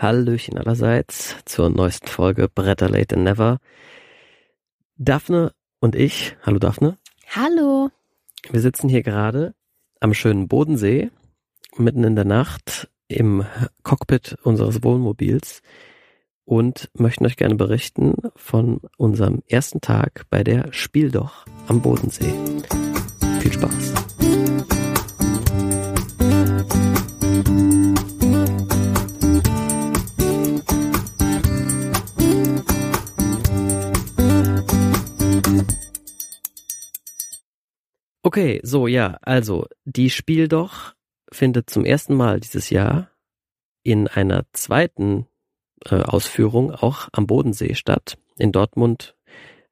Hallöchen allerseits zur neuesten Folge Bretter Late and Never. Daphne und ich, hallo Daphne. Hallo. Wir sitzen hier gerade am schönen Bodensee, mitten in der Nacht im Cockpit unseres Wohnmobils und möchten euch gerne berichten von unserem ersten Tag bei der Spiel doch am Bodensee. Viel Spaß. Okay, so ja, also die Spiel doch findet zum ersten Mal dieses Jahr in einer zweiten äh, Ausführung auch am Bodensee statt. In Dortmund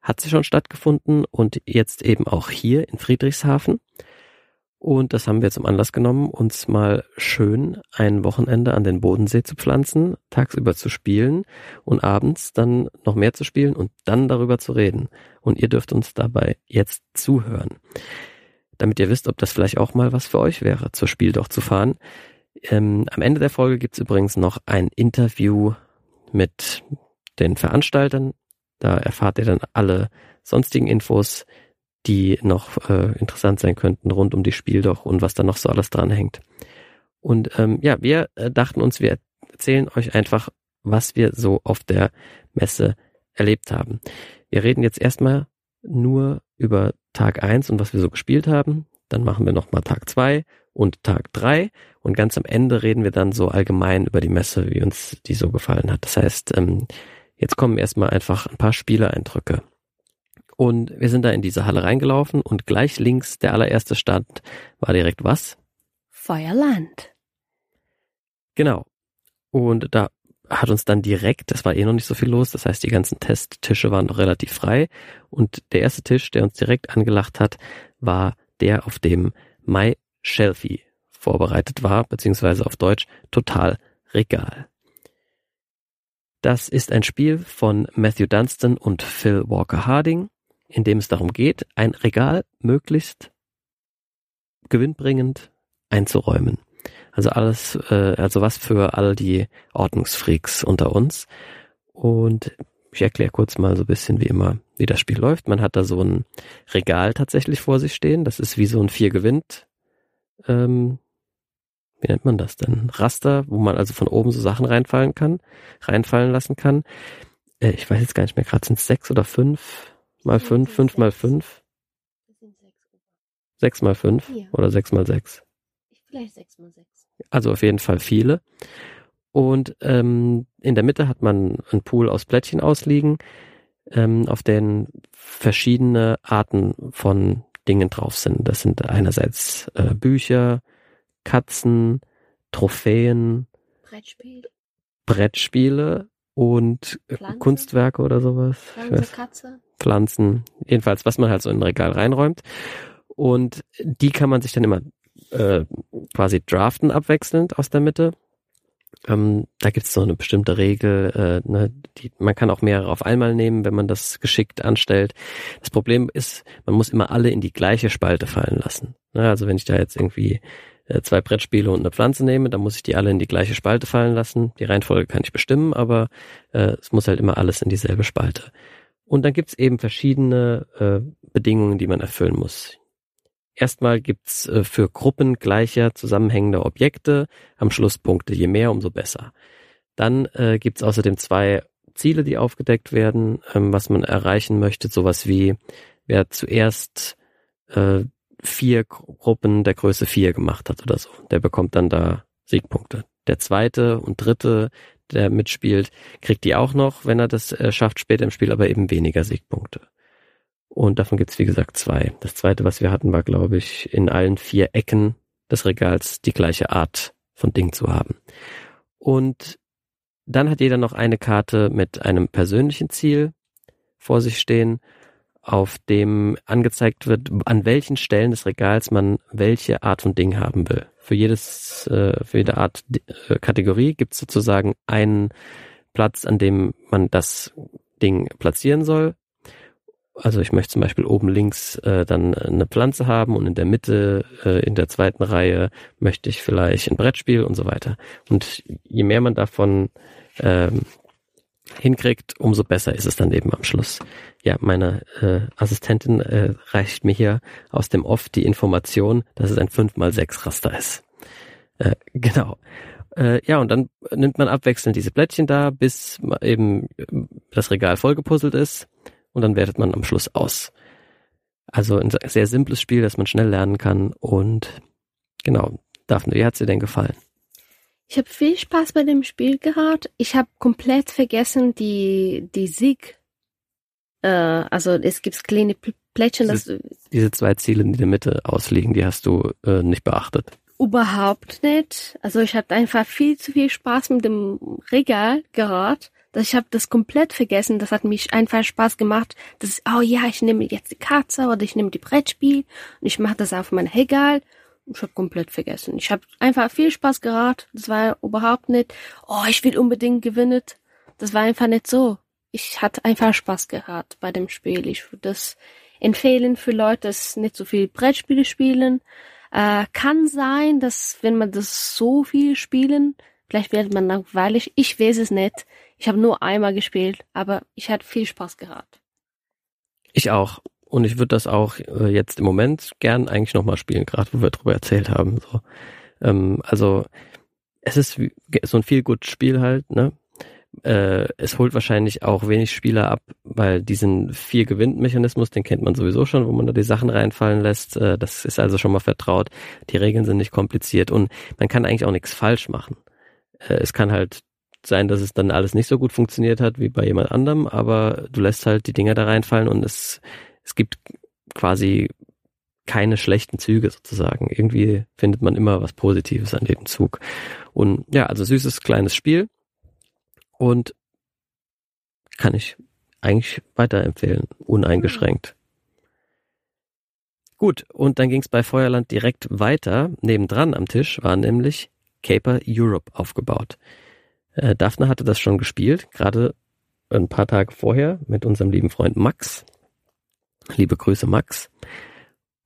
hat sie schon stattgefunden und jetzt eben auch hier in Friedrichshafen. Und das haben wir zum Anlass genommen, uns mal schön ein Wochenende an den Bodensee zu pflanzen, tagsüber zu spielen und abends dann noch mehr zu spielen und dann darüber zu reden. Und ihr dürft uns dabei jetzt zuhören damit ihr wisst, ob das vielleicht auch mal was für euch wäre, zur Spiel doch zu fahren. Ähm, am Ende der Folge gibt's übrigens noch ein Interview mit den Veranstaltern. Da erfahrt ihr dann alle sonstigen Infos, die noch äh, interessant sein könnten rund um die Spiel doch und was da noch so alles dranhängt. Und ähm, ja, wir äh, dachten uns, wir erzählen euch einfach, was wir so auf der Messe erlebt haben. Wir reden jetzt erstmal nur über Tag eins und was wir so gespielt haben. Dann machen wir nochmal Tag zwei und Tag drei und ganz am Ende reden wir dann so allgemein über die Messe, wie uns die so gefallen hat. Das heißt, ähm, jetzt kommen erstmal einfach ein paar Spielereindrücke. Und wir sind da in diese Halle reingelaufen und gleich links der allererste Stand war direkt was? Feuerland. Genau. Und da hat uns dann direkt, das war eh noch nicht so viel los, das heißt, die ganzen Testtische waren noch relativ frei. Und der erste Tisch, der uns direkt angelacht hat, war der, auf dem My Shelfie vorbereitet war, beziehungsweise auf Deutsch Total Regal. Das ist ein Spiel von Matthew Dunstan und Phil Walker Harding, in dem es darum geht, ein Regal möglichst gewinnbringend einzuräumen. Also alles, äh, also was für all die Ordnungsfreaks unter uns. Und ich erkläre kurz mal so ein bisschen wie immer, wie das Spiel läuft. Man hat da so ein Regal tatsächlich vor sich stehen. Das ist wie so ein vier gewinnt. Ähm, wie nennt man das denn? Raster, wo man also von oben so Sachen reinfallen kann, reinfallen lassen kann. Äh, ich weiß jetzt gar nicht mehr, gerade sind es sechs oder fünf mal fünf, fünf mal fünf. Sechs mal fünf oder sechs mal sechs. Vielleicht sechs mal sechs. Also auf jeden Fall viele. Und ähm, in der Mitte hat man einen Pool aus Plättchen ausliegen, ähm, auf denen verschiedene Arten von Dingen drauf sind. Das sind einerseits äh, Bücher, Katzen, Trophäen, Brettspiel. Brettspiele und Pflanze? Kunstwerke oder sowas. Pflanze, Katze. Pflanzen, jedenfalls, was man halt so in ein Regal reinräumt. Und die kann man sich dann immer äh, quasi draften abwechselnd aus der Mitte. Ähm, da gibt's so eine bestimmte Regel, äh, ne, die, man kann auch mehrere auf einmal nehmen, wenn man das geschickt anstellt. Das Problem ist, man muss immer alle in die gleiche Spalte fallen lassen. Ne, also wenn ich da jetzt irgendwie äh, zwei Brettspiele und eine Pflanze nehme, dann muss ich die alle in die gleiche Spalte fallen lassen. Die Reihenfolge kann ich bestimmen, aber äh, es muss halt immer alles in dieselbe Spalte. Und dann gibt's eben verschiedene äh, Bedingungen, die man erfüllen muss. Erstmal gibt's äh, für Gruppen gleicher zusammenhängender Objekte am Schluss Punkte. Je mehr, umso besser. Dann äh, gibt's außerdem zwei Ziele, die aufgedeckt werden, ähm, was man erreichen möchte. Sowas wie, wer zuerst äh, vier Gru- Gruppen der Größe vier gemacht hat oder so, der bekommt dann da Siegpunkte. Der zweite und dritte, der mitspielt, kriegt die auch noch, wenn er das äh, schafft später im Spiel, aber eben weniger Siegpunkte. Und davon gibt's wie gesagt zwei. Das zweite, was wir hatten, war, glaube ich, in allen vier Ecken des Regals die gleiche Art von Ding zu haben. Und dann hat jeder noch eine Karte mit einem persönlichen Ziel vor sich stehen, auf dem angezeigt wird, an welchen Stellen des Regals man welche Art von Ding haben will. Für jedes, äh, für jede Art äh, Kategorie gibt es sozusagen einen Platz, an dem man das Ding platzieren soll. Also ich möchte zum Beispiel oben links äh, dann eine Pflanze haben und in der Mitte, äh, in der zweiten Reihe möchte ich vielleicht ein Brettspiel und so weiter. Und je mehr man davon ähm, hinkriegt, umso besser ist es dann eben am Schluss. Ja, meine äh, Assistentin äh, reicht mir hier aus dem Off die Information, dass es ein 5x6 Raster ist. Äh, genau. Äh, ja, und dann nimmt man abwechselnd diese Blättchen da, bis eben das Regal vollgepuzzelt ist und dann wertet man am Schluss aus. Also ein sehr simples Spiel, das man schnell lernen kann und genau. Daphne, wie hat's dir denn gefallen? Ich habe viel Spaß bei dem Spiel gehabt. Ich habe komplett vergessen die die Sieg. Äh, also es gibt kleine Plättchen. Diese, diese zwei Ziele, die in der Mitte ausliegen, die hast du äh, nicht beachtet. Überhaupt nicht. Also ich hatte einfach viel zu viel Spaß mit dem Regal gehabt. Ich habe das komplett vergessen. Das hat mich einfach Spaß gemacht. Das ist, oh ja, ich nehme jetzt die Katze oder ich nehme die Brettspiel und ich mache das auf mein Regal. Ich habe komplett vergessen. Ich habe einfach viel Spaß gehabt. Das war überhaupt nicht, oh, ich will unbedingt gewinnen. Das war einfach nicht so. Ich hatte einfach Spaß gehabt bei dem Spiel. Ich würde das empfehlen für Leute, dass nicht so viel Brettspiele spielen. Äh, kann sein, dass wenn man das so viel spielen, vielleicht wird man langweilig. Ich weiß es nicht. Ich habe nur einmal gespielt, aber ich hatte viel Spaß gehabt. Ich auch. Und ich würde das auch äh, jetzt im Moment gern eigentlich nochmal spielen, gerade wo wir drüber erzählt haben. So. Ähm, also es ist so ein viel gutes Spiel halt, ne? Äh, es holt wahrscheinlich auch wenig Spieler ab, weil diesen vier Gewinn-Mechanismus, den kennt man sowieso schon, wo man da die Sachen reinfallen lässt. Äh, das ist also schon mal vertraut. Die Regeln sind nicht kompliziert und man kann eigentlich auch nichts falsch machen. Es kann halt sein, dass es dann alles nicht so gut funktioniert hat wie bei jemand anderem, aber du lässt halt die Dinger da reinfallen und es, es gibt quasi keine schlechten Züge sozusagen. Irgendwie findet man immer was Positives an jedem Zug. Und ja, also süßes kleines Spiel und kann ich eigentlich weiterempfehlen, uneingeschränkt. Gut, und dann ging es bei Feuerland direkt weiter. Nebendran am Tisch war nämlich Caper Europe aufgebaut. Äh, Daphne hatte das schon gespielt, gerade ein paar Tage vorher mit unserem lieben Freund Max. Liebe Grüße, Max.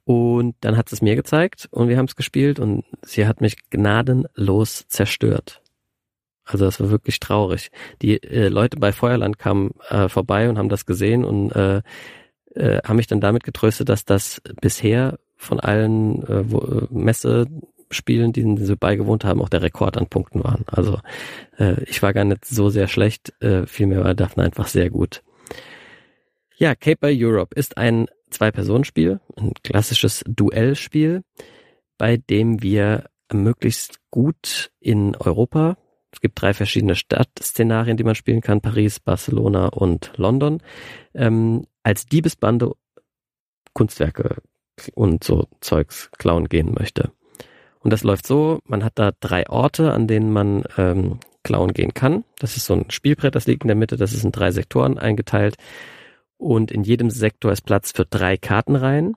Und dann hat es mir gezeigt und wir haben es gespielt und sie hat mich gnadenlos zerstört. Also das war wirklich traurig. Die äh, Leute bei Feuerland kamen äh, vorbei und haben das gesehen und äh, äh, haben mich dann damit getröstet, dass das bisher von allen äh, Messespielen, denen sie beigewohnt haben, auch der Rekord an Punkten waren. Also äh, ich war gar nicht so sehr schlecht, äh, vielmehr war Daphne einfach sehr gut. Ja, Caper Europe ist ein Zwei-Personen-Spiel, ein klassisches Duellspiel, bei dem wir möglichst gut in Europa es gibt drei verschiedene Stadtszenarien, die man spielen kann, Paris, Barcelona und London, ähm, als Diebesbande Kunstwerke und so Zeugs klauen gehen möchte. Und das läuft so, man hat da drei Orte, an denen man ähm, klauen gehen kann. Das ist so ein Spielbrett, das liegt in der Mitte, das ist in drei Sektoren eingeteilt. Und in jedem Sektor ist Platz für drei Kartenreihen.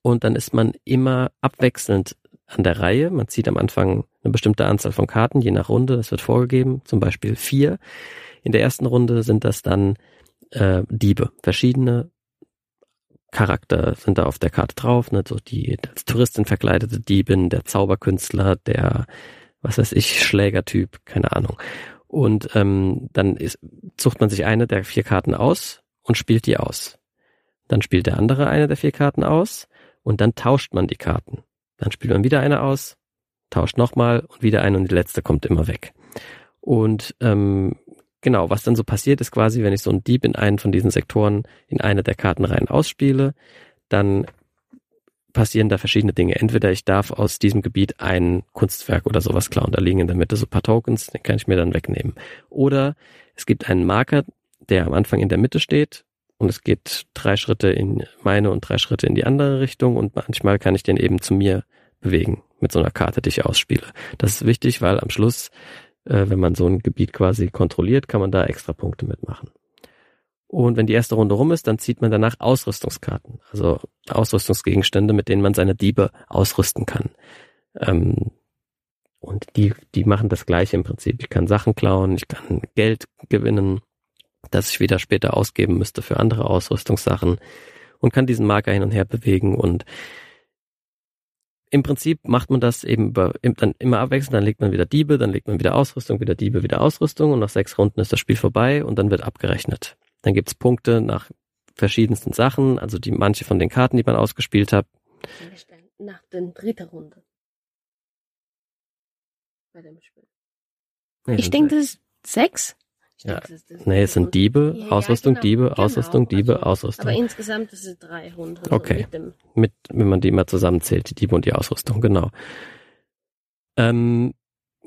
Und dann ist man immer abwechselnd an der Reihe. Man zieht am Anfang eine bestimmte Anzahl von Karten, je nach Runde, das wird vorgegeben, zum Beispiel vier. In der ersten Runde sind das dann äh, Diebe, verschiedene Charakter sind da auf der Karte drauf, ne? so die als Touristin verkleidete Diebin, der Zauberkünstler, der, was weiß ich, Schlägertyp, keine Ahnung. Und ähm, dann ist, sucht man sich eine der vier Karten aus und spielt die aus. Dann spielt der andere eine der vier Karten aus und dann tauscht man die Karten. Dann spielt man wieder eine aus, tauscht nochmal und wieder eine und die letzte kommt immer weg. Und ähm, genau, was dann so passiert ist quasi, wenn ich so einen Dieb in einen von diesen Sektoren in eine der Kartenreihen ausspiele, dann passieren da verschiedene Dinge. Entweder ich darf aus diesem Gebiet ein Kunstwerk oder sowas klauen, da liegen in der Mitte so paar Tokens, den kann ich mir dann wegnehmen. Oder es gibt einen Marker, der am Anfang in der Mitte steht und es geht drei Schritte in meine und drei Schritte in die andere Richtung und manchmal kann ich den eben zu mir bewegen mit so einer Karte, die ich ausspiele. Das ist wichtig, weil am Schluss, äh, wenn man so ein Gebiet quasi kontrolliert, kann man da extra Punkte mitmachen. Und wenn die erste Runde rum ist, dann zieht man danach Ausrüstungskarten, also Ausrüstungsgegenstände, mit denen man seine Diebe ausrüsten kann. Ähm, und die, die machen das gleiche im Prinzip. Ich kann Sachen klauen, ich kann Geld gewinnen, das ich wieder später ausgeben müsste für andere Ausrüstungssachen und kann diesen Marker hin und her bewegen und im Prinzip macht man das eben über, dann immer abwechselnd, dann legt man wieder Diebe, dann legt man wieder Ausrüstung, wieder Diebe, wieder Ausrüstung und nach sechs Runden ist das Spiel vorbei und dann wird abgerechnet. Dann gibt's Punkte nach verschiedensten Sachen, also die manche von den Karten, die man ausgespielt hat. Nach der dritten Runde. Bei dem Spiel. Nee, ich denke, das ist sechs. Ja. das Nee, es sind Diebe, Ja, ja, Ausrüstung, genau, Diebe, genau. Ausrüstung, Diebe, Also, Ausrüstung. Aber insgesamt ist es drei Runden. Okay. So mit mit, wenn man die mal zusammenzählt, die Diebe und die Ausrüstung, genau. Ähm,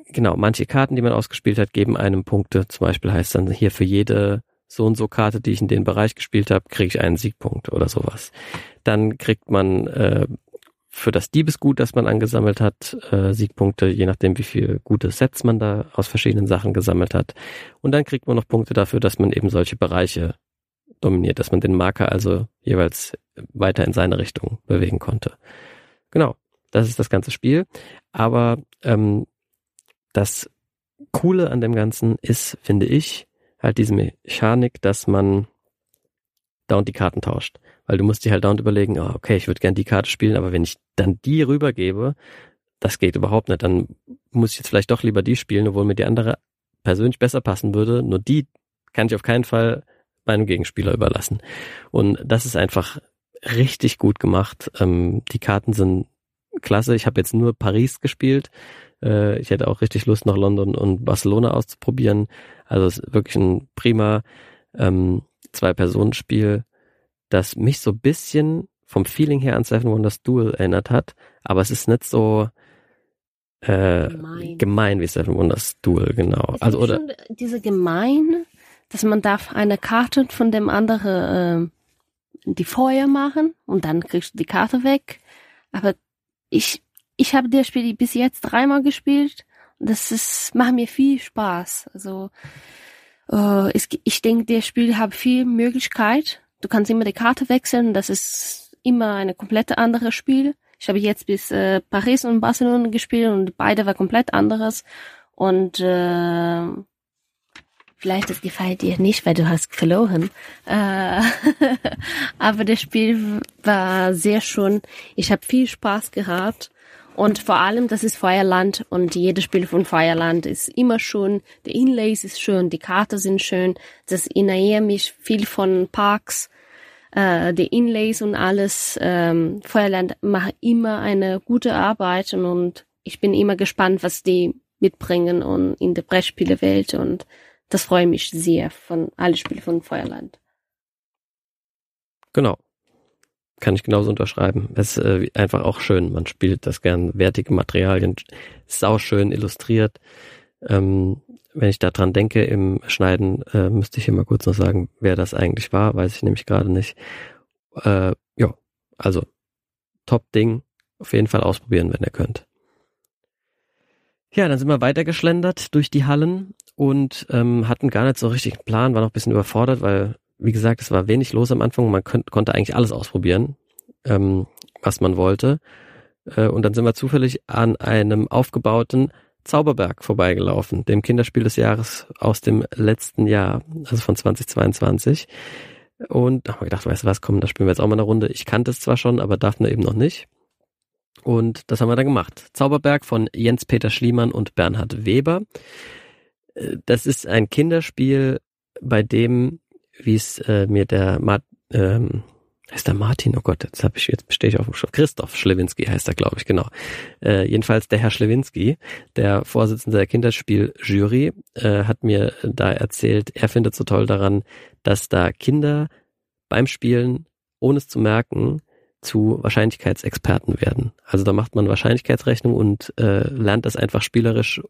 genau, manche Karten, die man ausgespielt hat, geben einem Punkte. Zum Beispiel heißt dann hier für jede so und so Karte, die ich in den Bereich gespielt habe, kriege ich einen Siegpunkt oder sowas. Dann kriegt man äh, für das Diebesgut, das man angesammelt hat, äh, Siegpunkte, je nachdem, wie viel gute Sets man da aus verschiedenen Sachen gesammelt hat. Und dann kriegt man noch Punkte dafür, dass man eben solche Bereiche dominiert, dass man den Marker also jeweils weiter in seine Richtung bewegen konnte. Genau, das ist das ganze Spiel. Aber ähm, das Coole an dem Ganzen ist, finde ich, halt diese Mechanik, dass man dauernd die Karten tauscht. Weil du musst dir halt dauernd überlegen, oh, okay, ich würde gern die Karte spielen, aber wenn ich dann die rübergebe, das geht überhaupt nicht. Dann muss ich jetzt vielleicht doch lieber die spielen, obwohl mir die andere persönlich besser passen würde. Nur die kann ich auf keinen Fall meinem Gegenspieler überlassen. Und das ist einfach richtig gut gemacht. Ähm, die Karten sind klasse. Ich habe jetzt nur Paris gespielt. Äh, ich hätte auch richtig Lust, noch London und Barcelona auszuprobieren. Also es ist wirklich ein prima ähm, Zwei-Personen-Spiel, das mich so bisschen vom Feeling her an Seven Wonders Duel erinnert hat. Aber es ist nicht so äh, Gemein. gemein wie Seven Wonders Duel, genau. Es Also oder schon diese Gemein, dass man darf eine Karte von dem anderen äh, die Feuer machen und dann kriegst du die Karte weg. Aber ich ich habe das Spiel bis jetzt dreimal gespielt und das ist macht mir viel Spaß. Also äh, es, ich denke, das Spiel hat viel Möglichkeit. Du kannst immer die Karte wechseln. Das ist immer eine komplett andere Spiel. Ich habe jetzt bis äh, Paris und Barcelona gespielt und beide war komplett anderes. Und äh, vielleicht das gefällt dir nicht, weil du hast verloren. Äh, aber das Spiel war sehr schön. Ich habe viel Spaß gehabt. Und vor allem, das ist Feuerland und jedes Spiel von Feuerland ist immer schön. Der Inlays ist schön, die Karten sind schön. Das erinnert mich viel von Parks. Äh, die Inlays und alles. Ähm, Feuerland macht immer eine gute Arbeit und ich bin immer gespannt, was die mitbringen und in der Brettspielewelt und das freut mich sehr von alle Spiele von Feuerland. Genau. Kann ich genauso unterschreiben. Es ist äh, einfach auch schön. Man spielt das gern. Wertige Materialien, sau schön illustriert. Ähm, wenn ich da dran denke im Schneiden, äh, müsste ich hier mal kurz noch sagen, wer das eigentlich war, weiß ich nämlich gerade nicht. Äh, ja, also Top-Ding. Auf jeden Fall ausprobieren, wenn ihr könnt. Ja, dann sind wir weitergeschlendert durch die Hallen und ähm, hatten gar nicht so richtig einen Plan, waren noch ein bisschen überfordert, weil wie gesagt, es war wenig los am Anfang. Man könnt, konnte eigentlich alles ausprobieren, ähm, was man wollte. Äh, und dann sind wir zufällig an einem aufgebauten Zauberberg vorbeigelaufen, dem Kinderspiel des Jahres aus dem letzten Jahr, also von 2022. Und da haben wir gedacht, weißt du was, komm, da spielen wir jetzt auch mal eine Runde. Ich kannte es zwar schon, aber Daphne eben noch nicht. Und das haben wir dann gemacht. Zauberberg von Jens-Peter Schliemann und Bernhard Weber. Äh, Das ist ein Kinderspiel, bei dem wie es äh, mir der Mart, ähm, heißt der Martin, oh Gott, jetzt habe ich jetzt stehe ich auf dem Schrift. Christoph Schlewinski heißt er, glaube ich, genau. Äh, jedenfalls der Herr Schlewinski, der Vorsitzende der Kinderspieljury, äh, hat mir da erzählt, er findet so toll daran, dass da Kinder beim Spielen, ohne es zu merken, zu Wahrscheinlichkeitsexperten werden. Also da macht man Wahrscheinlichkeitsrechnung und äh, lernt das einfach spielerisch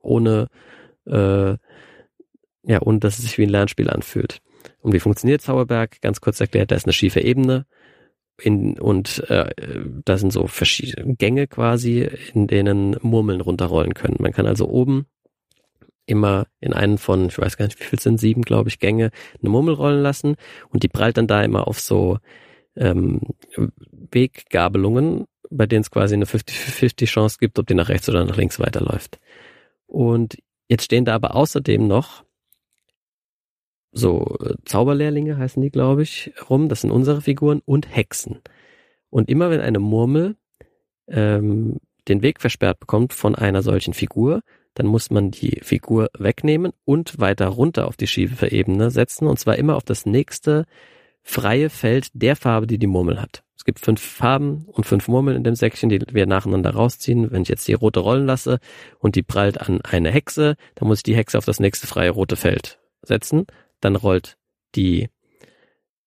ohne äh, ja, ohne dass es sich wie ein Lernspiel anfühlt. Und wie funktioniert Zauberberg? Ganz kurz erklärt, da ist eine schiefe Ebene in, und äh, da sind so verschiedene Gänge quasi, in denen Murmeln runterrollen können. Man kann also oben immer in einen von, ich weiß gar nicht, wie viel sind, sieben, glaube ich, Gänge, eine Murmel rollen lassen und die prallt dann da immer auf so ähm, Weggabelungen, bei denen es quasi eine 50-50 Chance gibt, ob die nach rechts oder nach links weiterläuft. Und jetzt stehen da aber außerdem noch so äh, Zauberlehrlinge heißen die, glaube ich, rum. Das sind unsere Figuren und Hexen. Und immer wenn eine Murmel ähm, den Weg versperrt bekommt von einer solchen Figur, dann muss man die Figur wegnehmen und weiter runter auf die schiefe Ebene setzen und zwar immer auf das nächste freie Feld der Farbe, die die Murmel hat. Es gibt fünf Farben und fünf Murmeln in dem Säckchen, die wir nacheinander rausziehen. Wenn ich jetzt die rote rollen lasse und die prallt an eine Hexe, dann muss ich die Hexe auf das nächste freie rote Feld setzen. Dann rollt die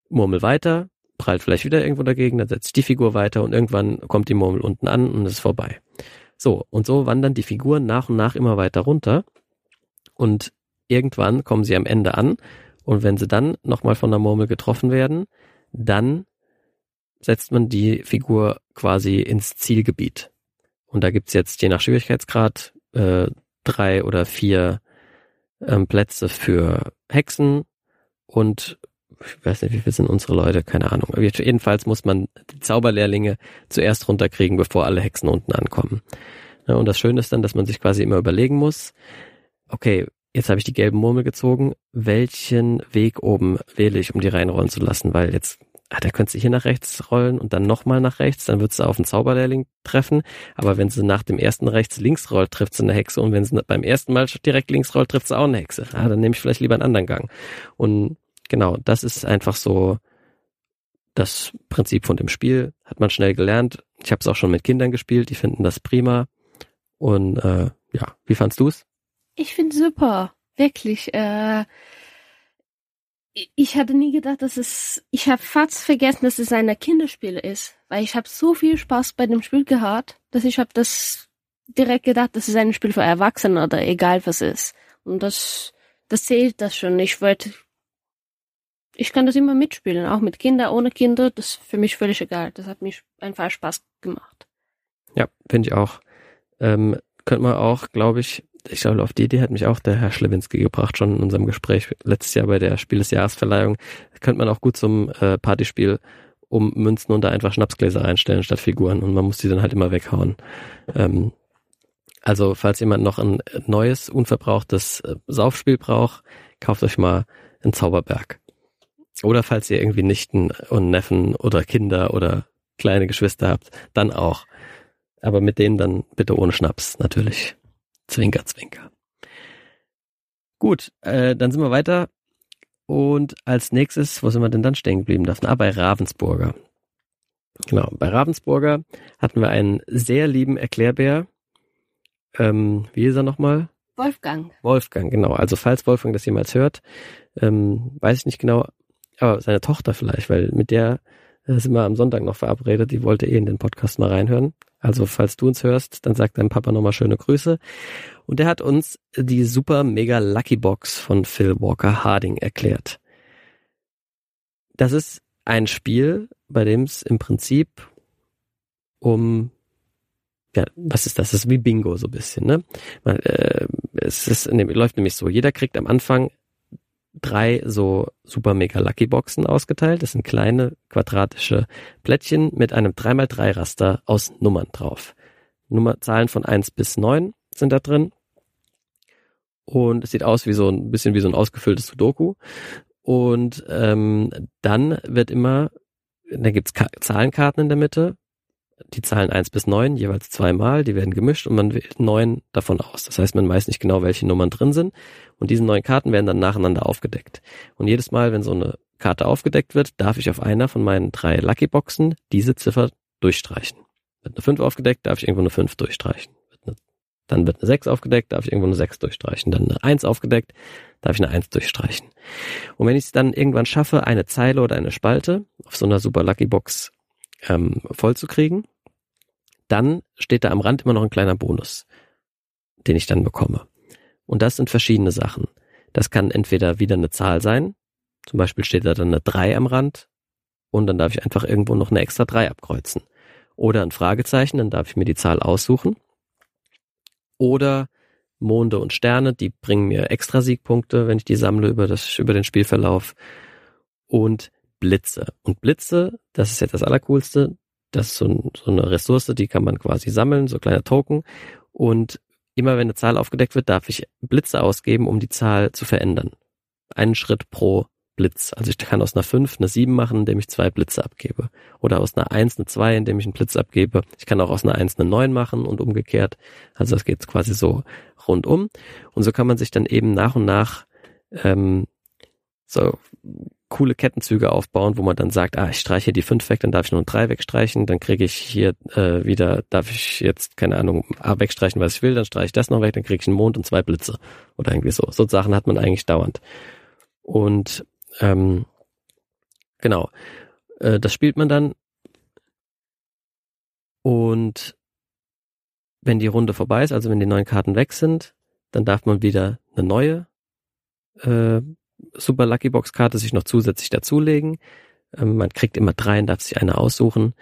Murmel weiter, prallt vielleicht wieder irgendwo dagegen, dann setze ich die Figur weiter und irgendwann kommt die Murmel unten an und ist vorbei. So, und so wandern die Figuren nach und nach immer weiter runter und irgendwann kommen sie am Ende an und wenn sie dann nochmal von der Murmel getroffen werden, dann setzt man die Figur quasi ins Zielgebiet. Und da gibt's jetzt je nach Schwierigkeitsgrad äh, drei oder vier ähm, Plätze für Hexen und ich weiß nicht, wie viel sind unsere Leute, keine Ahnung. Jedenfalls muss man die Zauberlehrlinge zuerst runterkriegen, bevor alle Hexen unten ankommen. Ja, und das Schöne ist dann, dass man sich quasi immer überlegen muss, okay, jetzt habe ich die gelben Murmel gezogen, welchen Weg oben wähle ich, um die reinrollen zu lassen, weil jetzt ah, der könnte sie hier nach rechts rollen und dann nochmal nach rechts, dann wird sie auf einen Zauberlehrling treffen. Aber wenn sie nach dem ersten rechts links rollt, trifft sie eine Hexe und wenn sie beim ersten Mal direkt links rollt, trifft sie auch eine Hexe. Ah, dann nehme ich vielleicht lieber einen anderen Gang. Und genau, das ist einfach so das Prinzip von dem Spiel. Hat man schnell gelernt. Ich habe es auch schon mit Kindern gespielt, die finden das prima. Und äh, ja, wie fandst du's? Ich finde super, wirklich. Äh, ich hatte nie gedacht, dass es. Ich habe fast vergessen, dass es ein Kinderspiel ist, weil ich habe so viel Spaß bei dem Spiel gehabt, dass ich habe das direkt gedacht, das ist ein Spiel für Erwachsene oder egal was ist. Und das, das zählt das schon. Ich wollte ich kann das immer mitspielen, auch mit Kindern, ohne Kinder, das ist für mich völlig egal. Das hat mich einfach Spaß gemacht. Ja, finde ich auch. Ähm, könnte man auch, glaube ich, ich glaube, auf die Idee hat mich auch der Herr Schlewinski gebracht, schon in unserem Gespräch letztes Jahr bei der Spiel des Jahresverleihung. Könnte man auch gut zum äh, Partyspiel um Münzen und da einfach Schnapsgläser reinstellen statt Figuren und man muss die dann halt immer weghauen. Ähm, also, falls jemand noch ein neues, unverbrauchtes äh, Saufspiel braucht, kauft euch mal einen Zauberberg. Oder falls ihr irgendwie Nichten und Neffen oder Kinder oder kleine Geschwister habt, dann auch. Aber mit denen dann bitte ohne Schnaps, natürlich. Zwinker, zwinker. Gut, äh, dann sind wir weiter. Und als nächstes, wo sind wir denn dann stehen geblieben? Ah, bei Ravensburger. Genau, bei Ravensburger hatten wir einen sehr lieben Erklärbär. Ähm, wie ist er nochmal? Wolfgang. Wolfgang, genau. Also falls Wolfgang das jemals hört, ähm, weiß ich nicht genau, aber seine Tochter vielleicht, weil mit der äh, sind wir am Sonntag noch verabredet, die wollte eh in den Podcast mal reinhören. Also falls du uns hörst, dann sagt dein Papa nochmal schöne Grüße. Und er hat uns die super mega Lucky Box von Phil Walker Harding erklärt. Das ist ein Spiel, bei dem es im Prinzip um ja, was ist das? Das ist wie Bingo so ein bisschen, ne? Man, äh, es ist, ne, läuft nämlich so, jeder kriegt am Anfang drei so super mega Lucky Boxen ausgeteilt. Das sind kleine quadratische Plättchen mit einem 3x3 Raster aus Nummern drauf. Nummer, Zahlen von eins bis neun sind da drin. Und es sieht aus wie so ein bisschen wie so ein ausgefülltes Sudoku. Und ähm, dann wird immer, da gibt's Zahlenkarten in der Mitte die Zahlen eins bis neun jeweils zweimal, die werden gemischt und man wählt neun davon aus. Das heißt, man weiß nicht genau, welche Nummern drin sind und diese neun Karten werden dann nacheinander aufgedeckt. Und jedes Mal, wenn so eine Karte aufgedeckt wird, darf ich auf einer von meinen drei Lucky Boxen diese Ziffer durchstreichen. Wird eine fünf aufgedeckt, darf ich irgendwo eine fünf durchstreichen. Wird eine, dann wird eine sechs aufgedeckt, darf ich irgendwo eine sechs durchstreichen. Dann eine eins aufgedeckt, darf ich eine eins durchstreichen. Und wenn ich es dann irgendwann schaffe, eine Zeile oder eine Spalte auf so einer Super Lucky Box ähm, voll zu kriegen, dann steht da am Rand immer noch ein kleiner Bonus, den ich dann bekomme. Und das sind verschiedene Sachen. Das kann entweder wieder eine Zahl sein, zum Beispiel steht da dann eine 3 am Rand und dann darf ich einfach irgendwo noch eine extra 3 abkreuzen. Oder ein Fragezeichen, dann darf ich mir die Zahl aussuchen. Oder Monde und Sterne, die bringen mir extra Siegpunkte, wenn ich die sammle über, das, über den Spielverlauf. Und Blitze. Und Blitze, das ist jetzt das Allercoolste, das ist so, ein, so eine Ressource, die kann man quasi sammeln, so kleine Token. Und immer wenn eine Zahl aufgedeckt wird, darf ich Blitze ausgeben, um die Zahl zu verändern. einen Schritt pro Blitz. Also ich kann aus einer 5 eine 7 machen, indem ich zwei Blitze abgebe. Oder aus einer 1 eine 2, indem ich einen Blitz abgebe. Ich kann auch aus einer 1 eine 9 machen und umgekehrt. Also das geht quasi so rundum. Und so kann man sich dann eben nach und nach ähm, so coole Kettenzüge aufbauen, wo man dann sagt, ah, ich streiche die 5 weg, dann darf ich nur 3 wegstreichen, dann kriege ich hier äh, wieder, darf ich jetzt, keine Ahnung, A wegstreichen, was ich will, dann streiche ich das noch weg, dann kriege ich einen Mond und zwei Blitze. Oder irgendwie so. So Sachen hat man eigentlich dauernd. Und ähm, genau. Äh, das spielt man dann. Und wenn die Runde vorbei ist, also wenn die neuen Karten weg sind, dann darf man wieder eine neue äh, Super Lucky Box Karte sich noch zusätzlich dazulegen. Ähm, man kriegt immer drei und darf sich eine aussuchen.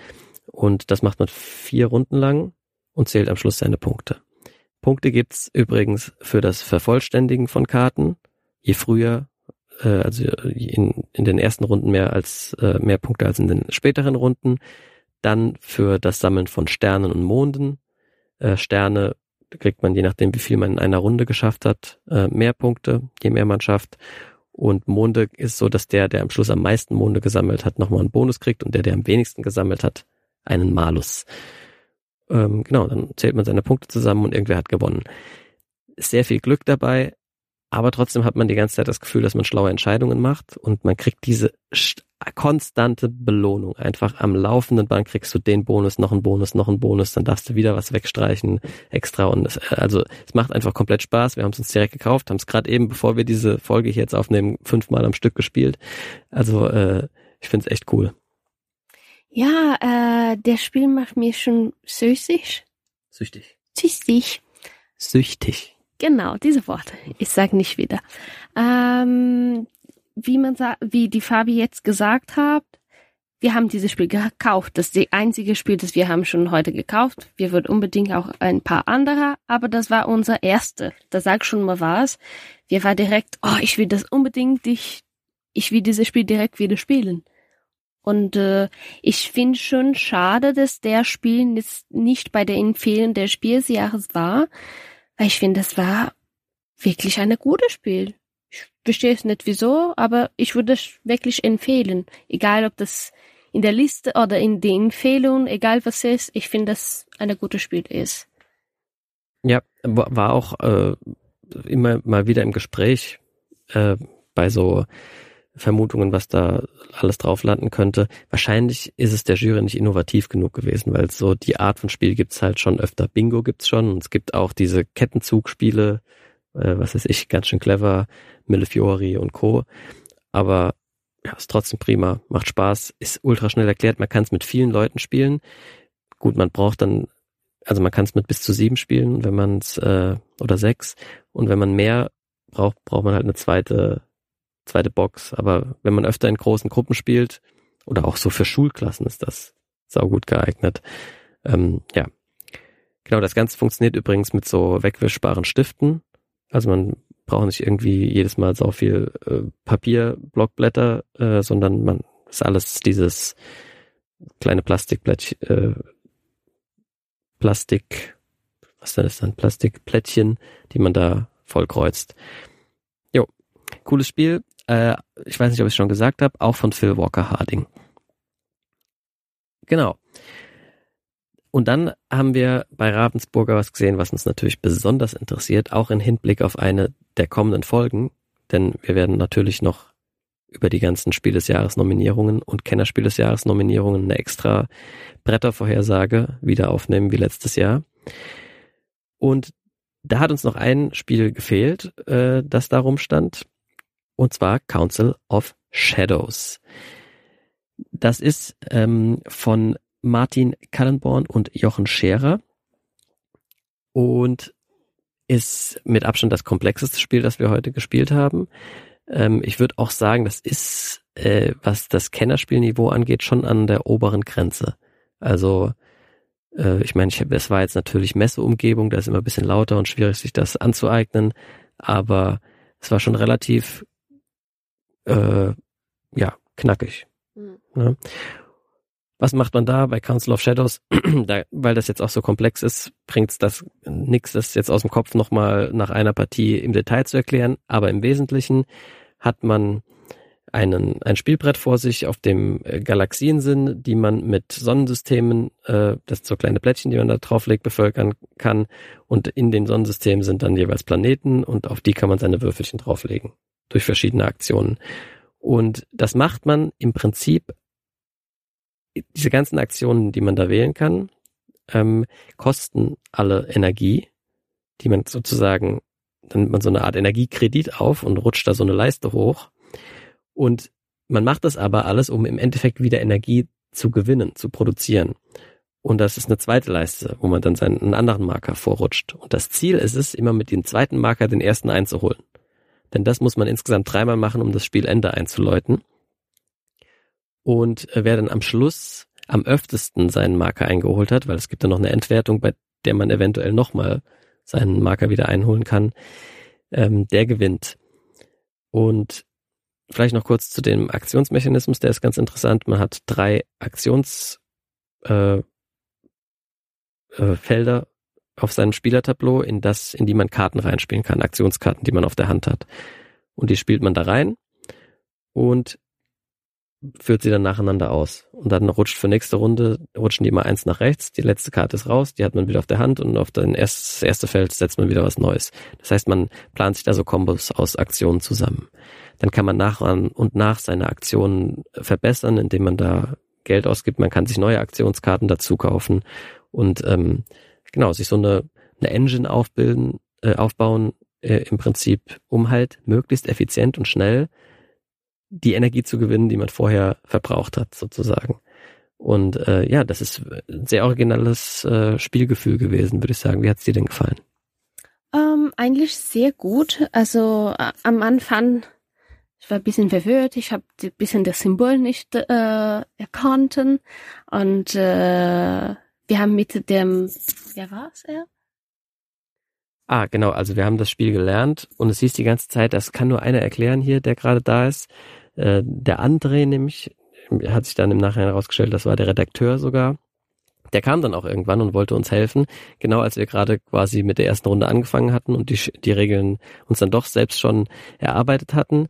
Und das macht man vier Runden lang und zählt am Schluss seine Punkte. Punkte gibt's übrigens für das Vervollständigen von Karten. Je früher, äh, also in, in den ersten Runden mehr als äh, mehr Punkte als in den späteren Runden. Dann für das Sammeln von Sternen und Monden. Äh, Sterne kriegt man je nachdem, wie viel man in einer Runde geschafft hat, äh, mehr Punkte, je mehr man schafft. Und Monde ist so, dass der, der am Schluss am meisten Monde gesammelt hat, nochmal einen Bonus kriegt und der, der am wenigsten gesammelt hat, einen Malus. Ähm, genau, dann zählt man seine Punkte zusammen und irgendwer hat gewonnen. Sehr viel Glück dabei, aber trotzdem hat man die ganze Zeit das Gefühl, dass man schlaue Entscheidungen macht und man kriegt diese konstante Belohnung. Einfach am laufenden Band kriegst du den Bonus, noch einen Bonus, noch einen Bonus, dann darfst du wieder was wegstreichen extra und es, also es macht einfach komplett Spaß. Wir haben es uns direkt gekauft, haben es gerade eben, bevor wir diese Folge hier jetzt aufnehmen, fünfmal am Stück gespielt. Also äh, ich finde es echt cool. Ja, äh, der Spiel macht mir schon süchtig. Süchtig. Süchtig. Süchtig. Genau, diese Worte. Ich sage nicht wieder. Ähm, wie man wie die Fabi jetzt gesagt hat, wir haben dieses Spiel gekauft. Das ist das einzige Spiel, das wir haben schon heute gekauft. Wir würden unbedingt auch ein paar andere, aber das war unser erste. Da sag schon mal was. Wir war direkt, oh, ich will das unbedingt, ich, ich will dieses Spiel direkt wieder spielen. Und äh, ich finde schon schade, dass der Spiel jetzt nicht bei der Empfehlung des Spielsjahres war, weil ich finde, das war wirklich ein gutes Spiel. Ich verstehe es nicht wieso, aber ich würde es wirklich empfehlen. Egal ob das in der Liste oder in der Empfehlung, egal was es ist, ich finde, dass ein gutes Spiel ist. Ja, war auch äh, immer mal wieder im Gespräch äh, bei so Vermutungen, was da alles drauf landen könnte. Wahrscheinlich ist es der Jury nicht innovativ genug gewesen, weil so die Art von Spiel gibt's halt schon öfter. Bingo gibt's schon und es gibt auch diese Kettenzugspiele, äh, was weiß ich, ganz schön clever, Millefiori und Co. Aber ja, ist trotzdem prima, macht Spaß, ist ultra schnell erklärt, man kann es mit vielen Leuten spielen. Gut, man braucht dann, also man kann es mit bis zu sieben spielen, wenn man es, äh, oder sechs. Und wenn man mehr braucht, braucht man halt eine zweite zweite Box. Aber wenn man öfter in großen Gruppen spielt, oder auch so für Schulklassen ist das saugut geeignet. Ähm, ja. Genau, das Ganze funktioniert übrigens mit so wegwischbaren Stiften. Also man braucht nicht irgendwie jedes Mal so viel äh, Papierblockblätter, äh, sondern man ist alles dieses kleine Plastikblättchen, äh, Plastik, was denn ist dann? Plastikplättchen, die man da vollkreuzt. Jo, cooles Spiel äh, ich weiß nicht, ob ich es schon gesagt habe, auch von Phil Walker Harding. Genau. Und dann haben wir bei Ravensburger was gesehen, was uns natürlich besonders interessiert, auch im Hinblick auf eine der kommenden Folgen, denn wir werden natürlich noch über die ganzen Spiel des Jahres Nominierungen und Kennerspiel des Jahres Nominierungen eine extra Brettervorhersage wieder aufnehmen wie letztes Jahr. Und da hat uns noch ein Spiel gefehlt, äh, das darum stand und zwar Council of Shadows. Das ist ähm, von Martin Kallenborn und Jochen Scherer und ist mit Abstand das komplexeste Spiel, das wir heute gespielt haben. Ähm, ich würde auch sagen, das ist, äh, was das Kennerspielniveau angeht, schon an der oberen Grenze. Also äh, ich meine, es war jetzt natürlich Messeumgebung, da ist immer ein bisschen lauter und schwierig, sich das anzueignen, aber es war schon relativ äh, ja, knackig. Mhm. Ja. Was macht man da bei Council of Shadows? da, weil das jetzt auch so komplex ist, bringt's das nix, das jetzt aus dem Kopf nochmal nach einer Partie im Detail zu erklären. Aber im Wesentlichen hat man einen, ein Spielbrett vor sich, auf dem äh, Galaxien sind, die man mit Sonnensystemen, äh, das sind so kleine Plättchen, die man da drauflegt, bevölkern kann. Und in den Sonnensystemen sind dann jeweils Planeten und auf die kann man seine Würfelchen drauflegen. Durch verschiedene Aktionen. Und das macht man im Prinzip, diese ganzen Aktionen, die man da wählen kann, ähm, kosten alle Energie, die man sozusagen, dann nimmt man so eine Art Energiekredit auf und rutscht da so eine Leiste hoch und man macht das aber alles, um im Endeffekt wieder Energie zu gewinnen, zu produzieren. Und das ist eine zweite Leiste, wo man dann seinen einen anderen Marker vorrutscht. Und das Ziel ist es, immer mit dem zweiten Marker den ersten einzuholen. Denn das muss man insgesamt dreimal machen, um das Spielende einzuläuten. Und äh, wer dann am Schluss am öftesten seinen Marker eingeholt hat, weil es gibt dann noch eine Entwertung, bei der man eventuell nochmal seinen Marker wieder einholen kann, ähm, der gewinnt. Und Vielleicht noch kurz zu dem Aktionsmechanismus, der ist ganz interessant. Man hat drei Aktionsfelder äh, äh, auf seinem Spielertableau, in das, in die man Karten reinspielen kann, Aktionskarten, die man auf der Hand hat. Und die spielt man da rein und führt sie dann nacheinander aus. Und dann rutscht für nächste Runde, rutschen die mal eins nach rechts, die letzte Karte ist raus, die hat man wieder auf der Hand und auf den erst, das erste Feld setzt man wieder was Neues. Das heißt, man plant sich da so Kombos aus Aktionen zusammen. Dann kann man nach und nach seine Aktionen verbessern, indem man da Geld ausgibt. Man kann sich neue Aktionskarten dazu kaufen und ähm, genau sich so eine, eine Engine aufbilden, äh, aufbauen, äh, im Prinzip, um halt möglichst effizient und schnell die Energie zu gewinnen, die man vorher verbraucht hat, sozusagen. Und äh, ja, das ist ein sehr originales äh, Spielgefühl gewesen, würde ich sagen. Wie hat's dir denn gefallen? Ähm, eigentlich sehr gut. Also äh, am Anfang, ich war ein bisschen verwirrt, ich habe ein bisschen das Symbol nicht äh, erkannt. Und äh, wir haben mit dem, wer war es er? Ah, genau, also wir haben das Spiel gelernt und es hieß die ganze Zeit, das kann nur einer erklären hier, der gerade da ist. Äh, der André nämlich, hat sich dann im Nachhinein herausgestellt, das war der Redakteur sogar. Der kam dann auch irgendwann und wollte uns helfen, genau als wir gerade quasi mit der ersten Runde angefangen hatten und die, die Regeln uns dann doch selbst schon erarbeitet hatten.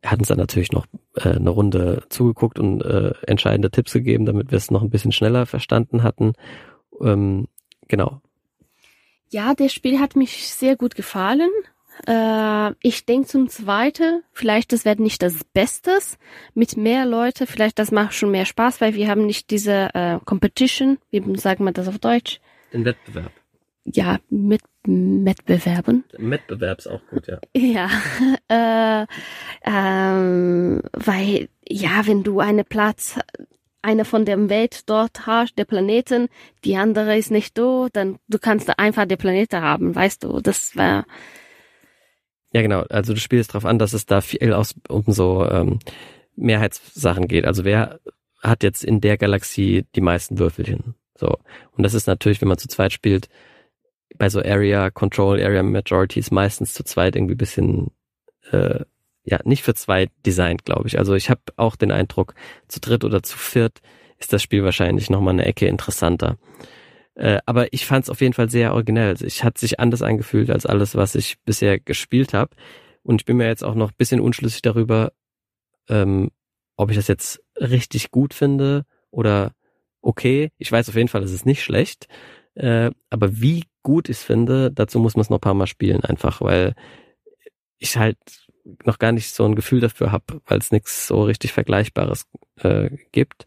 Er hat uns dann natürlich noch äh, eine Runde zugeguckt und äh, entscheidende Tipps gegeben, damit wir es noch ein bisschen schneller verstanden hatten. Ähm, genau. Ja, das Spiel hat mich sehr gut gefallen. Äh, ich denke zum Zweiten, vielleicht das wird nicht das Bestes mit mehr Leute, vielleicht das macht schon mehr Spaß, weil wir haben nicht diese äh, Competition, wie sagen wir das auf Deutsch? Den Wettbewerb. Ja, mit Wettbewerben. Wettbewerb ist auch gut, ja. Ja, äh, ähm, weil ja, wenn du einen Platz eine von der Welt dort hast, der Planeten, die andere ist nicht da, dann du kannst einfach der Planeten haben, weißt du, das war ja, genau. Also du spielst darauf an, dass es da viel aus, um so ähm, Mehrheitssachen geht. Also wer hat jetzt in der Galaxie die meisten Würfelchen? So. Und das ist natürlich, wenn man zu zweit spielt, bei so Area Control, Area Majorities meistens zu zweit irgendwie bisschen äh, ja nicht für zwei designt, glaube ich. Also ich habe auch den Eindruck, zu dritt oder zu viert ist das Spiel wahrscheinlich nochmal eine Ecke interessanter. Äh, aber ich fand es auf jeden Fall sehr originell. Also ich hat sich anders angefühlt als alles, was ich bisher gespielt habe. Und ich bin mir jetzt auch noch bisschen unschlüssig darüber, ähm, ob ich das jetzt richtig gut finde oder okay. Ich weiß auf jeden Fall, es ist nicht schlecht. Äh, aber wie gut ich es finde, dazu muss man es noch paar Mal spielen, einfach, weil ich halt noch gar nicht so ein Gefühl dafür habe, weil es nichts so richtig Vergleichbares äh, gibt.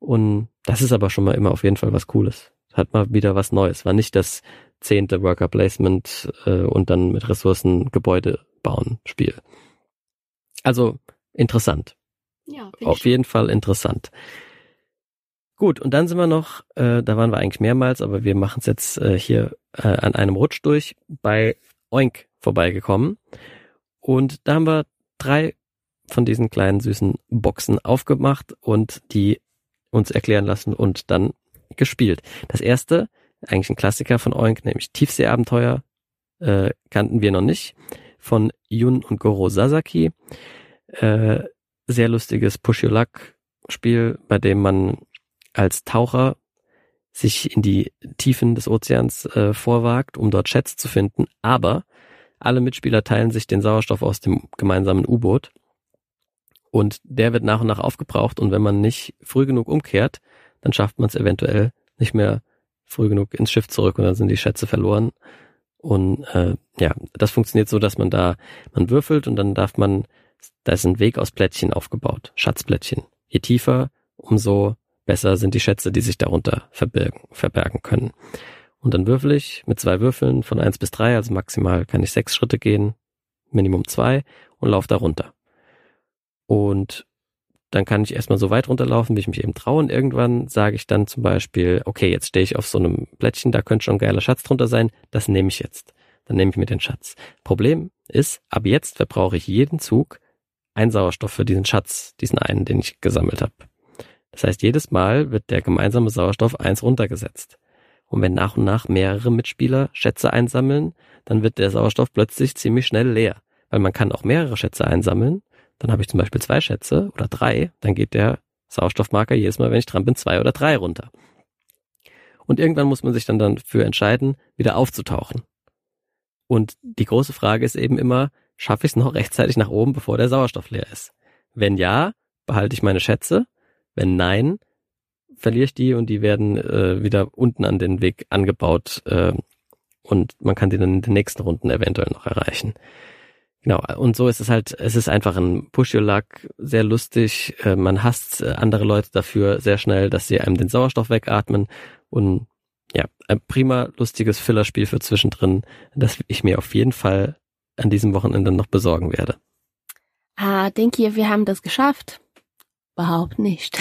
Und das ist aber schon mal immer auf jeden Fall was Cooles hat mal wieder was Neues. War nicht das zehnte Worker Placement äh, und dann mit Ressourcen Gebäude bauen Spiel. Also interessant. Ja, Auf jeden Fall interessant. Gut, und dann sind wir noch, äh, da waren wir eigentlich mehrmals, aber wir machen es jetzt äh, hier äh, an einem Rutsch durch, bei Oink vorbeigekommen. Und da haben wir drei von diesen kleinen süßen Boxen aufgemacht und die uns erklären lassen und dann gespielt. Das erste, eigentlich ein Klassiker von Oink, nämlich Tiefseeabenteuer, äh, kannten wir noch nicht, von Yun und Goro Sasaki. Äh, sehr lustiges Push Luck Spiel, bei dem man als Taucher sich in die Tiefen des Ozeans äh, vorwagt, um dort Schätze zu finden, aber alle Mitspieler teilen sich den Sauerstoff aus dem gemeinsamen U-Boot Und der wird nach und nach aufgebraucht und wenn man nicht früh genug umkehrt, dann schafft man es eventuell nicht mehr früh genug ins Schiff zurück und dann sind die Schätze verloren. Und äh, ja, das funktioniert so, dass man da, man würfelt und dann darf man, da ist ein Weg aus Plättchen aufgebaut, Schatzplättchen. Je tiefer, umso besser sind die Schätze, die sich darunter verbergen, verbergen können. Und dann würfel ich mit zwei Würfeln von eins bis drei, also maximal kann ich sechs Schritte gehen, Minimum zwei und laufe da runter. Und dann kann ich erstmal so weit runterlaufen, wie ich mich eben traue. Und irgendwann sage ich dann zum Beispiel, okay, jetzt stehe ich auf so einem Plättchen, da könnte schon ein geiler Schatz drunter sein, das nehme ich jetzt. Dann nehme ich mir den Schatz. Problem ist, ab jetzt verbrauche ich jeden Zug ein Sauerstoff für diesen Schatz, diesen einen, den ich gesammelt habe. Das heißt, jedes Mal wird der gemeinsame Sauerstoff eins runtergesetzt. Und wenn nach und nach mehrere Mitspieler Schätze einsammeln, dann wird der Sauerstoff plötzlich ziemlich schnell leer. Weil man kann auch mehrere Schätze einsammeln dann habe ich zum Beispiel zwei Schätze oder drei, dann geht der Sauerstoffmarker jedes Mal, wenn ich dran bin, zwei oder drei runter. Und irgendwann muss man sich dann dafür entscheiden, wieder aufzutauchen. Und die große Frage ist eben immer, schaffe ich es noch rechtzeitig nach oben, bevor der Sauerstoff leer ist? Wenn ja, behalte ich meine Schätze. Wenn nein, verliere ich die und die werden äh, wieder unten an den Weg angebaut äh, und man kann die dann in den nächsten Runden eventuell noch erreichen. Genau, und so ist es halt, es ist einfach ein Push-Your-Luck, sehr lustig. Äh, man hasst äh, andere Leute dafür sehr schnell, dass sie einem den Sauerstoff wegatmen. Und ja, ein prima lustiges Fillerspiel für zwischendrin, das ich mir auf jeden Fall an diesem Wochenende noch besorgen werde. Ah, denke ihr, wir haben das geschafft? Überhaupt nicht.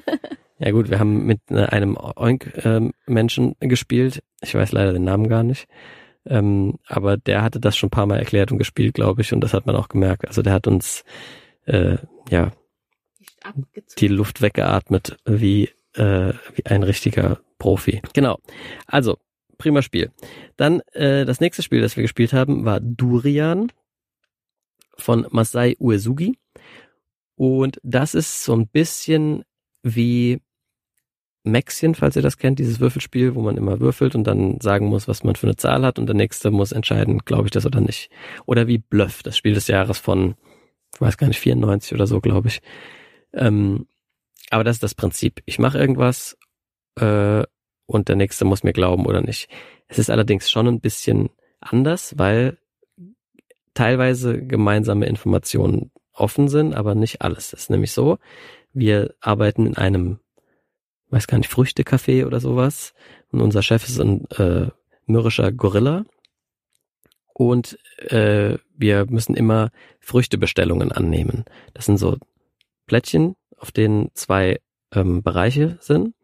ja gut, wir haben mit äh, einem Oink-Menschen gespielt. Ich weiß leider den Namen gar nicht. Ähm, aber der hatte das schon ein paar Mal erklärt und gespielt, glaube ich, und das hat man auch gemerkt. Also der hat uns äh, ja die Luft weggeatmet wie, äh, wie ein richtiger Profi. Genau. Also, prima Spiel. Dann äh, das nächste Spiel, das wir gespielt haben, war Durian von Masai Uesugi. Und das ist so ein bisschen wie Maxien, falls ihr das kennt, dieses Würfelspiel, wo man immer würfelt und dann sagen muss, was man für eine Zahl hat und der nächste muss entscheiden, glaube ich das oder nicht. Oder wie Bluff, das Spiel des Jahres von, ich weiß gar nicht, 94 oder so, glaube ich. Ähm, aber das ist das Prinzip. Ich mache irgendwas äh, und der nächste muss mir glauben oder nicht. Es ist allerdings schon ein bisschen anders, weil teilweise gemeinsame Informationen offen sind, aber nicht alles. Es ist nämlich so, wir arbeiten in einem weiß gar nicht, Früchtekaffee oder sowas. Und unser Chef ist ein äh, mürrischer Gorilla. Und äh, wir müssen immer Früchtebestellungen annehmen. Das sind so Plättchen, auf denen zwei ähm, Bereiche sind,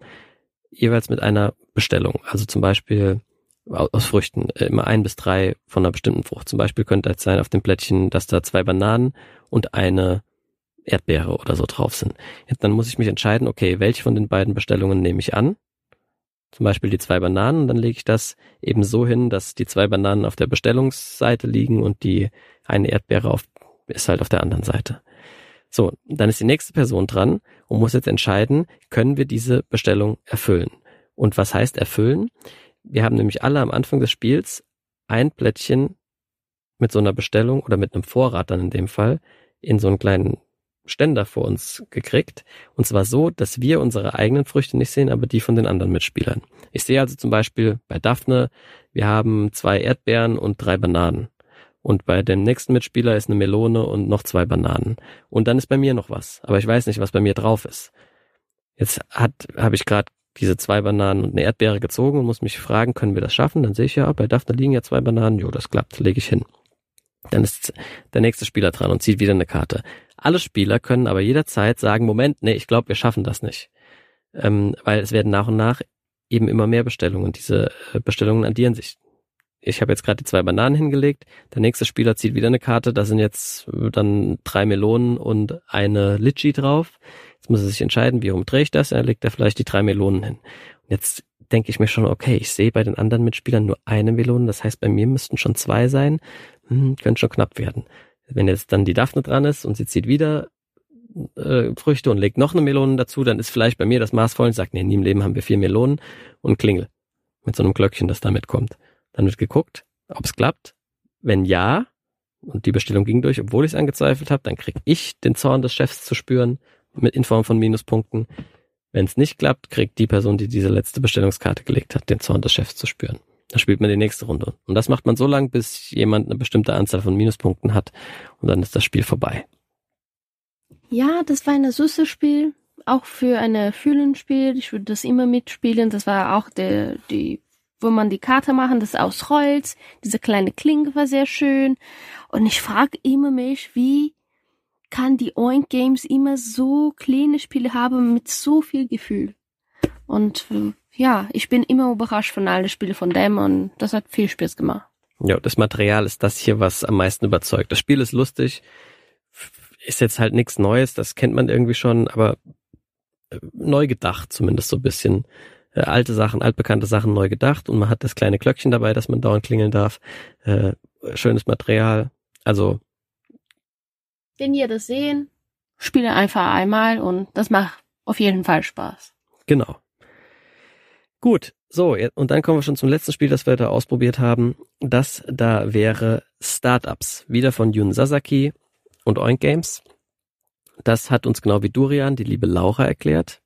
jeweils mit einer Bestellung. Also zum Beispiel aus Früchten, äh, immer ein bis drei von einer bestimmten Frucht. Zum Beispiel könnte es sein auf dem Plättchen, dass da zwei Bananen und eine Erdbeere oder so drauf sind. Jetzt, dann muss ich mich entscheiden, okay, welche von den beiden Bestellungen nehme ich an? Zum Beispiel die zwei Bananen, dann lege ich das eben so hin, dass die zwei Bananen auf der Bestellungsseite liegen und die eine Erdbeere auf, ist halt auf der anderen Seite. So, dann ist die nächste Person dran und muss jetzt entscheiden, können wir diese Bestellung erfüllen? Und was heißt erfüllen? Wir haben nämlich alle am Anfang des Spiels ein Plättchen mit so einer Bestellung oder mit einem Vorrat dann in dem Fall in so einen kleinen Ständer vor uns gekriegt. Und zwar so, dass wir unsere eigenen Früchte nicht sehen, aber die von den anderen Mitspielern. Ich sehe also zum Beispiel bei Daphne, wir haben zwei Erdbeeren und drei Bananen. Und bei dem nächsten Mitspieler ist eine Melone und noch zwei Bananen. Und dann ist bei mir noch was. Aber ich weiß nicht, was bei mir drauf ist. Jetzt hat, habe ich gerade diese zwei Bananen und eine Erdbeere gezogen und muss mich fragen, können wir das schaffen? Dann sehe ich ja, bei Daphne liegen ja zwei Bananen. Jo, das klappt, lege ich hin. Dann ist der nächste Spieler dran und zieht wieder eine Karte. Alle Spieler können aber jederzeit sagen, Moment, nee, ich glaube, wir schaffen das nicht. Ähm, weil es werden nach und nach eben immer mehr Bestellungen. Diese äh, Bestellungen addieren sich. Ich habe jetzt gerade die zwei Bananen hingelegt. Der nächste Spieler zieht wieder eine Karte. Da sind jetzt äh, dann drei Melonen und eine Litschi drauf. Jetzt muss er sich entscheiden, wie umdrehe ich das? Er legt da vielleicht die drei Melonen hin. Und jetzt denke ich mir schon, okay, ich sehe bei den anderen Mitspielern nur eine Melone. Das heißt, bei mir müssten schon zwei sein hm, könnte schon knapp werden. Wenn jetzt dann die Daphne dran ist und sie zieht wieder äh, Früchte und legt noch eine Melone dazu, dann ist vielleicht bei mir das Maß voll und sagt, nee, nie im Leben haben wir vier Melonen und Klingel mit so einem Glöckchen, das da mitkommt. Dann wird geguckt, ob es klappt. Wenn ja, und die Bestellung ging durch, obwohl ich es angezweifelt habe, dann krieg ich den Zorn des Chefs zu spüren mit in Form von Minuspunkten. Wenn es nicht klappt, kriegt die Person, die diese letzte Bestellungskarte gelegt hat, den Zorn des Chefs zu spüren. Dann spielt man die nächste Runde. Und das macht man so lange, bis jemand eine bestimmte Anzahl von Minuspunkten hat und dann ist das Spiel vorbei. Ja, das war ein süßes Spiel, auch für eine Fühlenspiel. Ich würde das immer mitspielen. Das war auch der, die, wo man die Karte machen, das aus Holz. Diese kleine Klinge war sehr schön. Und ich frage immer mich, wie kann die Oink Games immer so kleine Spiele haben mit so viel Gefühl? Und äh, ja, ich bin immer überrascht von allen Spielen von dem und das hat viel Spaß gemacht. Ja, das Material ist das hier, was am meisten überzeugt. Das Spiel ist lustig, ist jetzt halt nichts Neues, das kennt man irgendwie schon, aber äh, neu gedacht zumindest so ein bisschen. Äh, alte Sachen, altbekannte Sachen neu gedacht und man hat das kleine Glöckchen dabei, dass man dauernd klingeln darf. Äh, schönes Material. Also. Wenn ihr das sehen, spiele einfach einmal und das macht auf jeden Fall Spaß. Genau. Gut, so, und dann kommen wir schon zum letzten Spiel, das wir da ausprobiert haben. Das da wäre Startups, wieder von Jun Sasaki und Oink Games. Das hat uns genau wie Durian die liebe Laura erklärt,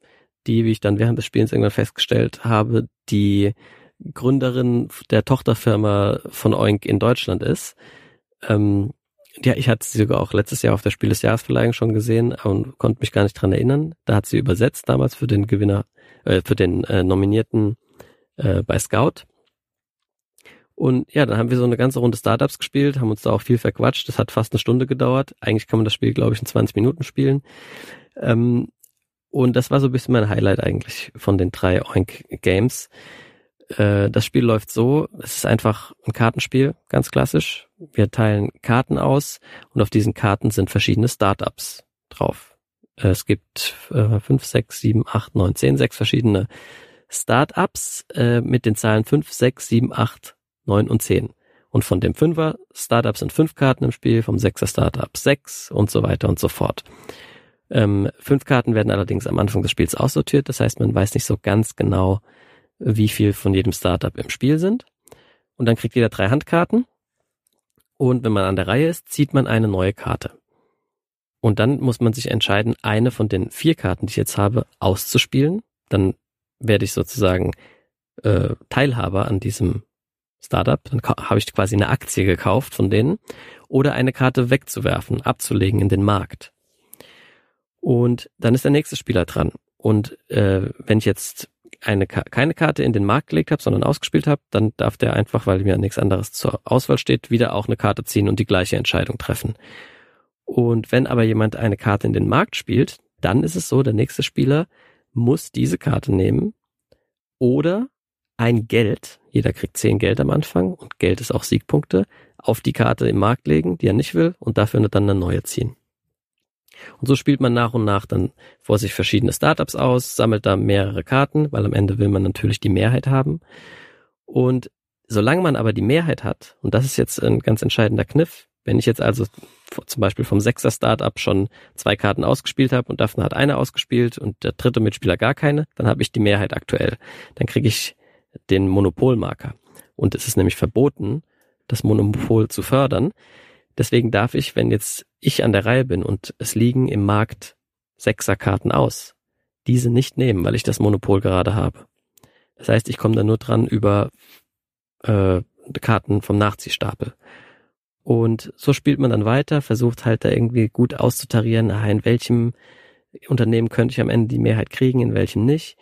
die, wie ich dann während des Spiels irgendwann festgestellt habe, die Gründerin der Tochterfirma von Oink in Deutschland ist. Ähm, ja, ich hatte sie sogar auch letztes Jahr auf der Spiel des Jahresverleihung schon gesehen und konnte mich gar nicht dran erinnern. Da hat sie übersetzt damals für den Gewinner, äh, für den äh, Nominierten äh, bei Scout. Und ja, dann haben wir so eine ganze Runde Startups gespielt, haben uns da auch viel verquatscht. Das hat fast eine Stunde gedauert. Eigentlich kann man das Spiel, glaube ich, in 20 Minuten spielen. Ähm, und das war so ein bisschen mein Highlight eigentlich von den drei Oink Games. Äh, das Spiel läuft so, es ist einfach ein Kartenspiel, ganz klassisch. Wir teilen Karten aus und auf diesen Karten sind verschiedene Startups drauf. Äh, es gibt äh, fünf, sechs, sieben, acht, neun, zehn, sechs verschiedene Startups äh, mit den Zahlen fünf, sechs, sieben, acht 9 und 10. Und von dem Fünfer Startup sind fünf Karten im Spiel, vom Sechser Startup sechs und so weiter und so fort. Ähm, fünf Karten werden allerdings am Anfang des Spiels aussortiert, das heißt, man weiß nicht so ganz genau, wie viel von jedem Startup im Spiel sind. Und dann kriegt jeder drei Handkarten. Und wenn man an der Reihe ist, zieht man eine neue Karte. Und dann muss man sich entscheiden, eine von den vier Karten, die ich jetzt habe, auszuspielen. Dann werde ich sozusagen äh, Teilhaber an diesem Startup, dann habe ich quasi eine Aktie gekauft von denen, oder eine Karte wegzuwerfen, abzulegen in den Markt. Und dann ist der nächste Spieler dran. Und äh, wenn ich jetzt eine keine Karte in den Markt gelegt habe, sondern ausgespielt habe, dann darf der einfach, weil mir nichts anderes zur Auswahl steht, wieder auch eine Karte ziehen und die gleiche Entscheidung treffen. Und wenn aber jemand eine Karte in den Markt spielt, dann ist es so, der nächste Spieler muss diese Karte nehmen oder ein Geld, jeder kriegt zehn Geld am Anfang und Geld ist auch Siegpunkte, auf die Karte im Markt legen, die er nicht will und dafür dann eine neue ziehen. Und so spielt man nach und nach dann vor sich verschiedene Startups aus, sammelt da mehrere Karten, weil am Ende will man natürlich die Mehrheit haben. Und solange man aber die Mehrheit hat, und das ist jetzt ein ganz entscheidender Kniff, wenn ich jetzt also zum Beispiel vom Sechser Startup schon zwei Karten ausgespielt habe und Daphne hat eine ausgespielt und der dritte Mitspieler gar keine, dann habe ich die Mehrheit aktuell. Dann kriege ich den Monopolmarker. Und es ist nämlich verboten, das Monopol zu fördern. Deswegen darf ich, wenn jetzt ich an der Reihe bin und es liegen im Markt Sechserkarten aus, diese nicht nehmen, weil ich das Monopol gerade habe. Das heißt, ich komme da nur dran über äh, Karten vom Nachziehstapel. Und so spielt man dann weiter, versucht halt da irgendwie gut auszutarieren, aha, in welchem Unternehmen könnte ich am Ende die Mehrheit kriegen, in welchem nicht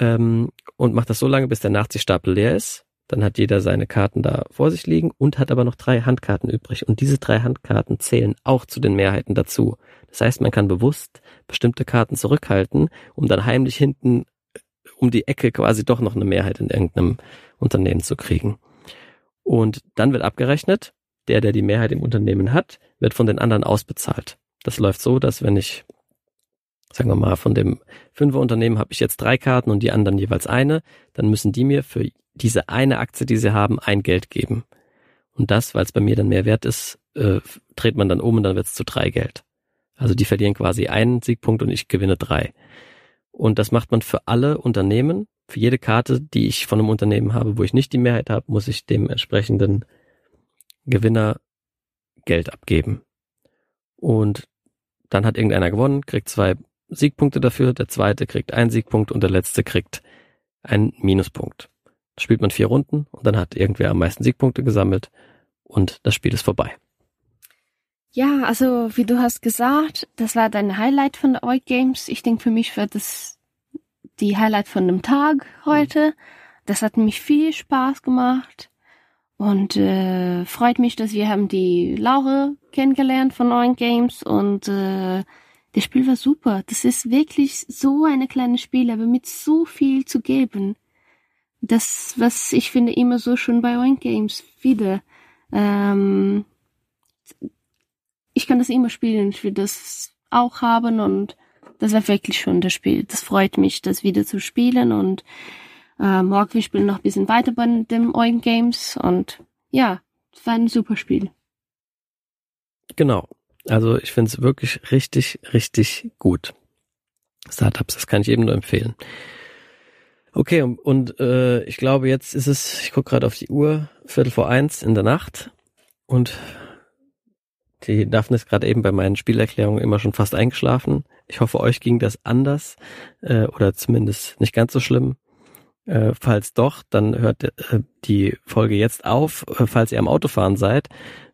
ähm, und macht das so lange, bis der Nachziehstapel leer ist. Dann hat jeder seine Karten da vor sich liegen und hat aber noch drei Handkarten übrig. Und diese drei Handkarten zählen auch zu den Mehrheiten dazu. Das heißt, man kann bewusst bestimmte Karten zurückhalten, um dann heimlich hinten äh, um die Ecke quasi doch noch eine Mehrheit in irgendeinem Unternehmen zu kriegen. Und dann wird abgerechnet, der, der die Mehrheit im Unternehmen hat, wird von den anderen ausbezahlt. Das läuft so, dass wenn ich sagen wir mal, von dem Fünferunternehmen habe ich jetzt drei Karten und die anderen jeweils eine, dann müssen die mir für diese eine Aktie, die sie haben, ein Geld geben. Und das, weil es bei mir dann mehr wert ist, äh, dreht man dann um und dann wird es zu drei Geld. Also die verlieren quasi einen Siegpunkt und ich gewinne drei. Und das macht man für alle Unternehmen. Für jede Karte, die ich von einem Unternehmen habe, wo ich nicht die Mehrheit habe, muss ich dem entsprechenden Gewinner Geld abgeben. Und dann hat irgendeiner gewonnen, kriegt zwei Siegpunkte dafür, der zweite kriegt einen Siegpunkt und der letzte kriegt einen Minuspunkt. Spielt man vier Runden und dann hat irgendwer am meisten Siegpunkte gesammelt und das Spiel ist vorbei. Ja, also wie du hast gesagt, das war dein Highlight von der Oik Games. Ich denke, für mich wird das die Highlight von dem Tag heute. Das hat mich viel Spaß gemacht und äh, freut mich, dass wir haben die Laure kennengelernt von Oink Games und äh, das Spiel war super. Das ist wirklich so eine kleine Spiel, aber mit so viel zu geben. Das, was ich finde immer so schön bei Oink Games wieder. Ähm, ich kann das immer spielen. Ich will das auch haben und das war wirklich schon das Spiel. Das freut mich, das wieder zu spielen und äh, morgen wir spielen noch ein bisschen weiter bei dem Oink Games und ja, es war ein super Spiel. Genau. Also ich finde es wirklich richtig, richtig gut. Startups, das kann ich eben nur empfehlen. Okay, und, äh, ich glaube, jetzt ist es, ich gucke gerade auf die Uhr, Viertel vor eins in der Nacht und die Daphne ist gerade eben bei meinen Spielerklärungen immer schon fast eingeschlafen. Ich hoffe, euch ging das anders äh, oder zumindest nicht ganz so schlimm. Äh, falls doch, dann hört äh, die Folge jetzt auf, äh, falls ihr am Autofahren seid.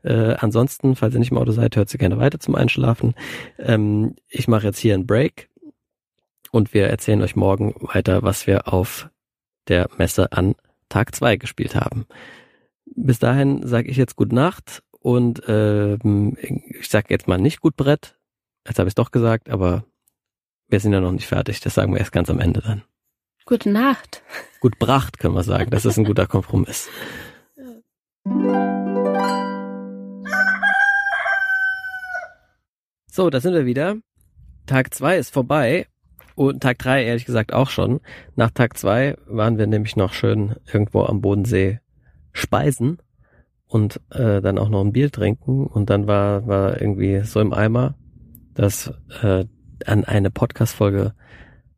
Äh, ansonsten, falls ihr nicht im Auto seid, hört sie gerne weiter zum Einschlafen. Ähm, ich mache jetzt hier einen Break und wir erzählen euch morgen weiter, was wir auf der Messe an Tag zwei gespielt haben. Bis dahin sage ich jetzt Gute Nacht und ähm, ich sage jetzt mal nicht gut Brett. Jetzt habe ich es doch gesagt, aber wir sind ja noch nicht fertig. Das sagen wir erst ganz am Ende dann. Gute Nacht. Gut Bracht, können wir sagen. Das ist ein guter Kompromiss. So, da sind wir wieder. Tag zwei ist vorbei. Und Tag drei ehrlich gesagt auch schon. Nach Tag zwei waren wir nämlich noch schön irgendwo am Bodensee speisen und äh, dann auch noch ein Bier trinken. Und dann war, war irgendwie so im Eimer, dass äh, an eine Podcast-Folge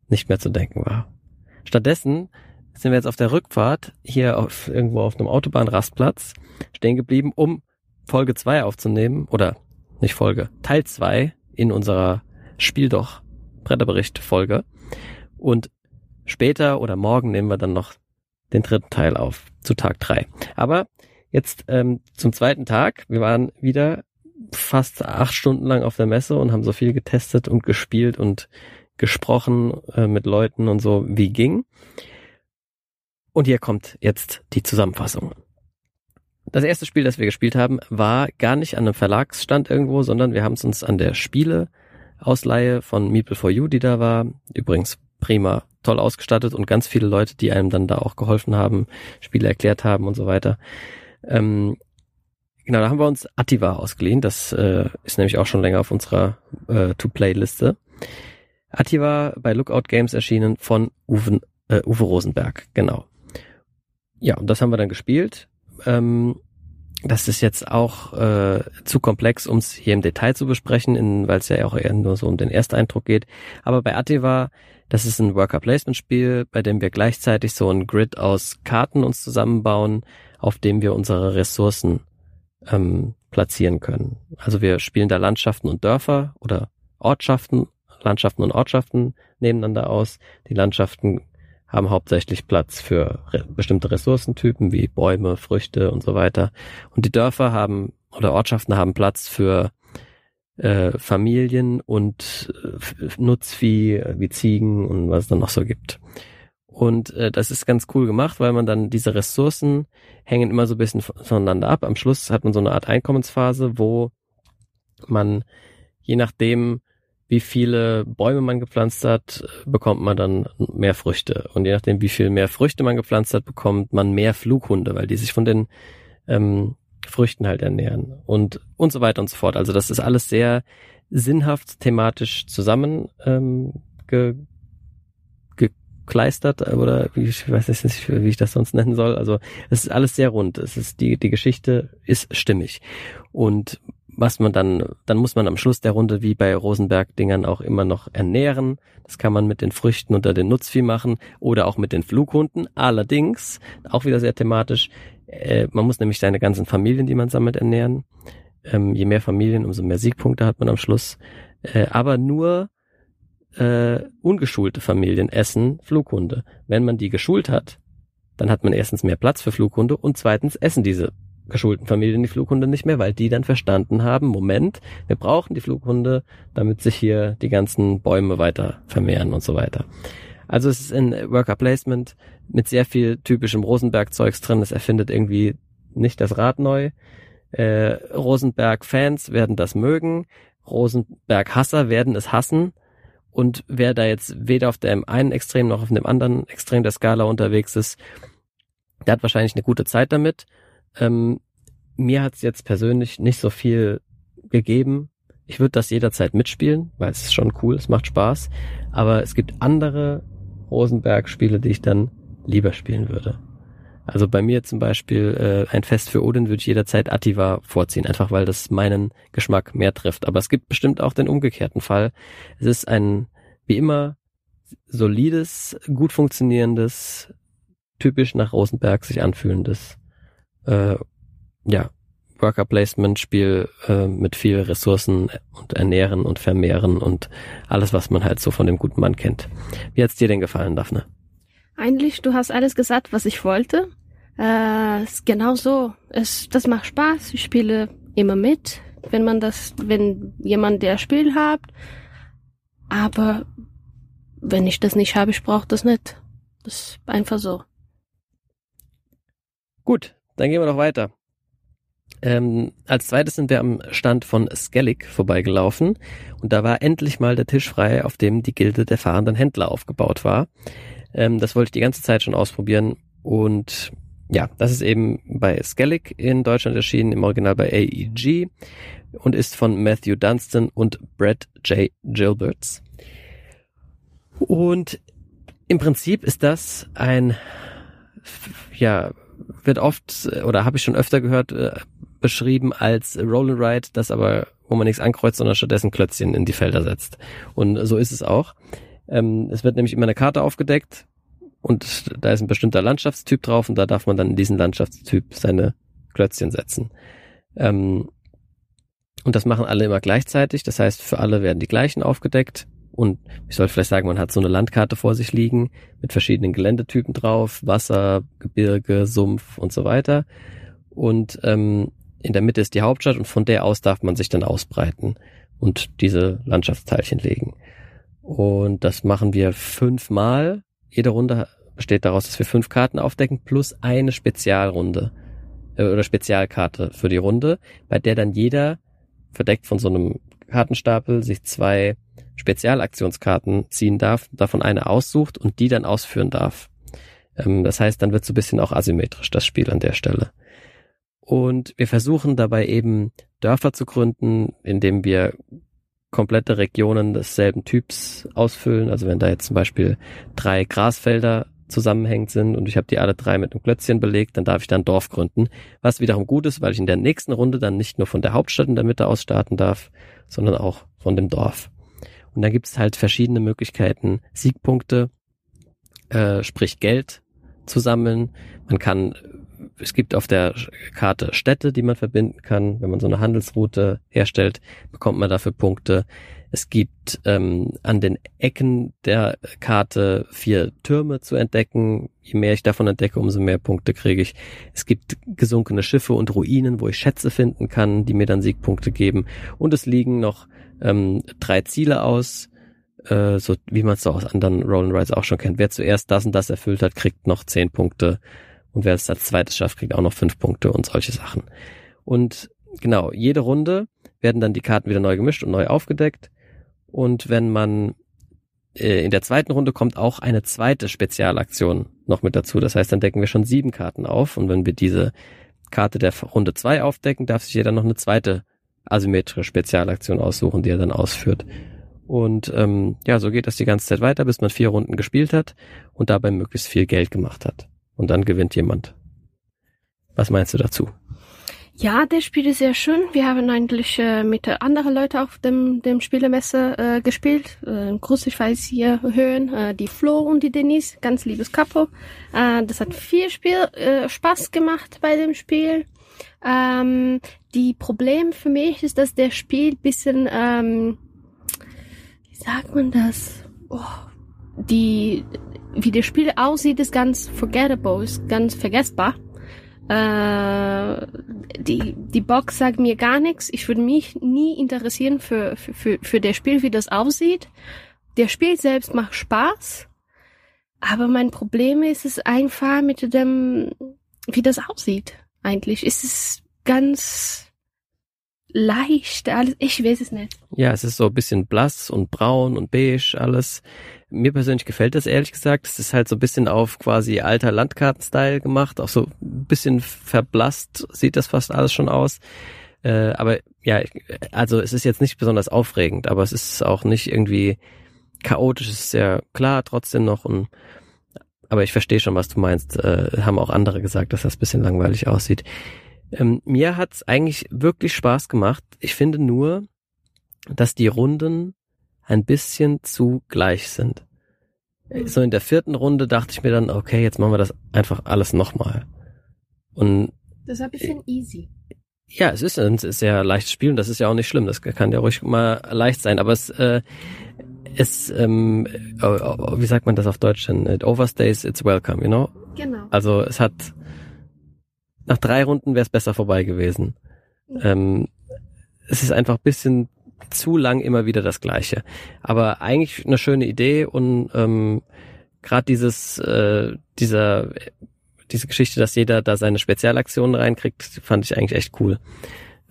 nicht mehr zu denken war. Stattdessen sind wir jetzt auf der Rückfahrt hier auf, irgendwo auf einem Autobahnrastplatz stehen geblieben, um Folge 2 aufzunehmen oder nicht Folge, Teil 2 in unserer Spiel doch Bretterbericht Folge und später oder morgen nehmen wir dann noch den dritten Teil auf zu Tag 3. Aber jetzt ähm, zum zweiten Tag, wir waren wieder fast acht Stunden lang auf der Messe und haben so viel getestet und gespielt und gesprochen äh, mit Leuten und so, wie ging. Und hier kommt jetzt die Zusammenfassung. Das erste Spiel, das wir gespielt haben, war gar nicht an einem Verlagsstand irgendwo, sondern wir haben es uns an der Spiele-Ausleihe von Meeple for You, die da war, übrigens prima, toll ausgestattet und ganz viele Leute, die einem dann da auch geholfen haben, Spiele erklärt haben und so weiter. Ähm, genau, da haben wir uns Attiva ausgeliehen. Das äh, ist nämlich auch schon länger auf unserer äh, To-Play-Liste. Attiva bei Lookout Games erschienen von Uwe, äh, Uwe Rosenberg, genau. Ja, und das haben wir dann gespielt. Ähm, das ist jetzt auch äh, zu komplex, um es hier im Detail zu besprechen, weil es ja auch eher nur so um den Ersteindruck geht. Aber bei Attiva, das ist ein Worker-Placement-Spiel, bei dem wir gleichzeitig so ein Grid aus Karten uns zusammenbauen, auf dem wir unsere Ressourcen ähm, platzieren können. Also wir spielen da Landschaften und Dörfer oder Ortschaften Landschaften und Ortschaften nebeneinander aus. Die Landschaften haben hauptsächlich Platz für re bestimmte Ressourcentypen wie Bäume, Früchte und so weiter. Und die Dörfer haben oder Ortschaften haben Platz für äh, Familien und äh, Nutzvieh wie Ziegen und was es dann noch so gibt. Und äh, das ist ganz cool gemacht, weil man dann diese Ressourcen hängen immer so ein bisschen voneinander ab. Am Schluss hat man so eine Art Einkommensphase, wo man je nachdem, wie viele Bäume man gepflanzt hat, bekommt man dann mehr Früchte. Und je nachdem, wie viel mehr Früchte man gepflanzt hat, bekommt man mehr Flughunde, weil die sich von den ähm, Früchten halt ernähren und und so weiter und so fort. Also das ist alles sehr sinnhaft thematisch zusammen ähm, ge, gekleistert oder wie, ich weiß nicht, wie ich das sonst nennen soll. Also es ist alles sehr rund. Es ist die die Geschichte ist stimmig und was man dann, dann muss man am Schluss der Runde wie bei Rosenberg-Dingern auch immer noch ernähren. Das kann man mit den Früchten unter den Nutzvieh machen oder auch mit den Flughunden. Allerdings, auch wieder sehr thematisch, äh, man muss nämlich seine ganzen Familien, die man sammelt, ernähren. Ähm, je mehr Familien, umso mehr Siegpunkte hat man am Schluss. Äh, aber nur äh, ungeschulte Familien essen Flughunde. Wenn man die geschult hat, dann hat man erstens mehr Platz für Flughunde und zweitens essen diese geschulten Familien die Flughunde nicht mehr, weil die dann verstanden haben, Moment, wir brauchen die Flughunde, damit sich hier die ganzen Bäume weiter vermehren und so weiter. Also es ist ein Worker Placement mit sehr viel typischem Rosenberg-Zeugs drin. Es erfindet irgendwie nicht das Rad neu. Äh, Rosenberg-Fans werden das mögen. Rosenberg-Hasser werden es hassen. Und wer da jetzt weder auf dem einen Extrem noch auf dem anderen Extrem der Skala unterwegs ist, der hat wahrscheinlich eine gute Zeit damit. Ähm, mir hat's jetzt persönlich nicht so viel gegeben. Ich würde das jederzeit mitspielen, weil es ist schon cool, es macht Spaß. Aber es gibt andere Rosenberg-Spiele, die ich dann lieber spielen würde. Also bei mir zum Beispiel äh, ein Fest für Odin würde ich jederzeit Attiva vorziehen, einfach weil das meinen Geschmack mehr trifft. Aber es gibt bestimmt auch den umgekehrten Fall. Es ist ein, wie immer, solides, gut funktionierendes, typisch nach Rosenberg sich anfühlendes, äh, ja, Worker Placement Spiel äh, mit viel Ressourcen und Ernähren und Vermehren und alles, was man halt so von dem guten Mann kennt. Wie hat's dir denn gefallen, Daphne? Eigentlich, du hast alles gesagt, was ich wollte. Äh, ist genau so. Es, das macht Spaß. Ich spiele immer mit, wenn man das, wenn jemand der Spiel hat. Aber wenn ich das nicht habe, ich brauche das nicht. Das ist einfach so. Gut, dann gehen wir doch weiter. Ähm, als zweites sind wir am Stand von Skellig vorbeigelaufen und da war endlich mal der Tisch frei, auf dem die Gilde der fahrenden Händler aufgebaut war. Ähm, das wollte ich die ganze Zeit schon ausprobieren und ja, das ist eben bei Skellig in Deutschland erschienen, im Original bei AEG und ist von Matthew Dunstan und Brett J. Gilberts. Und im Prinzip ist das ein, ja, wird oft oder habe ich schon öfter gehört, äh, beschrieben als Roll and Ride, das aber, wo man nichts ankreuzt, sondern stattdessen Klötzchen in die Felder setzt. Und so ist es auch. Ähm, es wird nämlich immer eine Karte aufgedeckt und da ist ein bestimmter Landschaftstyp drauf und da darf man dann in diesen Landschaftstyp seine Klötzchen setzen. Ähm, und das machen alle immer gleichzeitig. Das heißt, für alle werden die gleichen aufgedeckt. Und ich sollte vielleicht sagen, man hat so eine Landkarte vor sich liegen mit verschiedenen Geländetypen drauf, Wasser, Gebirge, Sumpf und so weiter. Und ähm, in der Mitte ist die Hauptstadt und von der aus darf man sich dann ausbreiten und diese Landschaftsteilchen legen. Und das machen wir fünfmal. Jede Runde besteht daraus, dass wir fünf Karten aufdecken plus eine Spezialrunde äh, oder Spezialkarte für die Runde, bei der dann jeder verdeckt von so einem Kartenstapel sich zwei Spezialaktionskarten ziehen darf, davon eine aussucht und die dann ausführen darf. Ähm, das heißt, dann wird so ein bisschen auch asymmetrisch das Spiel an der Stelle. Und wir versuchen dabei eben Dörfer zu gründen, indem wir komplette Regionen desselben Typs ausfüllen. Also wenn da jetzt zum Beispiel drei Grasfelder zusammenhängend sind und ich habe die alle drei mit einem Klötzchen belegt, dann darf ich dann Dorf gründen. Was wiederum gut ist, weil ich in der nächsten Runde dann nicht nur von der Hauptstadt in der Mitte aus starten darf, sondern auch von dem Dorf. Und da gibt es halt verschiedene Möglichkeiten, Siegpunkte, äh, sprich Geld zu sammeln. Man kann es gibt auf der Karte Städte, die man verbinden kann. Wenn man so eine Handelsroute herstellt, bekommt man dafür Punkte. Es gibt ähm, an den Ecken der Karte vier Türme zu entdecken. Je mehr ich davon entdecke, umso mehr Punkte kriege ich. Es gibt gesunkene Schiffe und Ruinen, wo ich Schätze finden kann, die mir dann Siegpunkte geben. Und es liegen noch ähm, drei Ziele aus, äh, so wie man es so aus anderen Roll Rides auch schon kennt. Wer zuerst das und das erfüllt hat, kriegt noch zehn Punkte und wer es als zweites schafft, kriegt auch noch fünf Punkte und solche Sachen. Und genau, jede Runde werden dann die Karten wieder neu gemischt und neu aufgedeckt. Und wenn man äh, in der zweiten Runde kommt auch eine zweite Spezialaktion noch mit dazu. Das heißt, dann decken wir schon sieben Karten auf. Und wenn wir diese Karte der Runde zwei aufdecken, darf sich jeder noch eine zweite asymmetrische Spezialaktion aussuchen, die er dann ausführt. Und ähm, ja, so geht das die ganze Zeit weiter, bis man vier Runden gespielt hat und dabei möglichst viel Geld gemacht hat und dann gewinnt jemand. Was meinst du dazu? Ja, der Spiel ist sehr schön. Wir haben eigentlich äh, mit anderen Leuten auf dem, dem Spielemesse äh, gespielt. Äh, weiß hier hören, äh, die Flo und die Denise, ganz liebes Kapo. Äh, das hat viel Spiel, äh, Spaß gemacht bei dem Spiel. Ähm, die Problem für mich ist, dass der Spiel bisschen, ähm, wie sagt man das? Oh, die, wie das Spiel aussieht, ist ganz forgettable, ist ganz vergessbar. Äh, die, die Box sagt mir gar nichts. Ich würde mich nie interessieren für, für, für, für das Spiel, wie das aussieht. Der Spiel selbst macht Spaß. Aber mein Problem ist es einfach mit dem, wie das aussieht. Eigentlich ist es ganz leicht, alles, ich weiß es nicht. Ja, es ist so ein bisschen blass und braun und beige, alles. Mir persönlich gefällt das ehrlich gesagt. Es ist halt so ein bisschen auf quasi alter Landkarten-Style gemacht, auch so ein bisschen verblasst sieht das fast alles schon aus. Äh, aber ja, also es ist jetzt nicht besonders aufregend, aber es ist auch nicht irgendwie chaotisch, es ist sehr klar trotzdem noch und aber ich verstehe schon, was du meinst. Äh, haben auch andere gesagt, dass das bisschen langweilig aussieht. Ähm, mir hat's eigentlich wirklich Spaß gemacht. Ich finde nur, dass die Runden ein bisschen zu gleich sind. Mhm. So in der vierten Runde dachte ich mir dann, okay, jetzt machen wir das einfach alles nochmal. Und das habe ich bisschen easy. Ja, es ist ein sehr leichtes Spiel und das ist ja auch nicht schlimm. Das kann ja ruhig mal leicht sein. Aber es, äh, es, ähm, wie sagt man das auf Deutsch denn? It overstays its welcome, you know? Genau. Also es hat nach drei Runden wäre es besser vorbei gewesen. Ähm, es ist einfach bisschen zu lang immer wieder das Gleiche. Aber eigentlich eine schöne Idee und ähm, gerade dieses, äh, dieser, diese Geschichte, dass jeder da seine Spezialaktionen reinkriegt, fand ich eigentlich echt cool.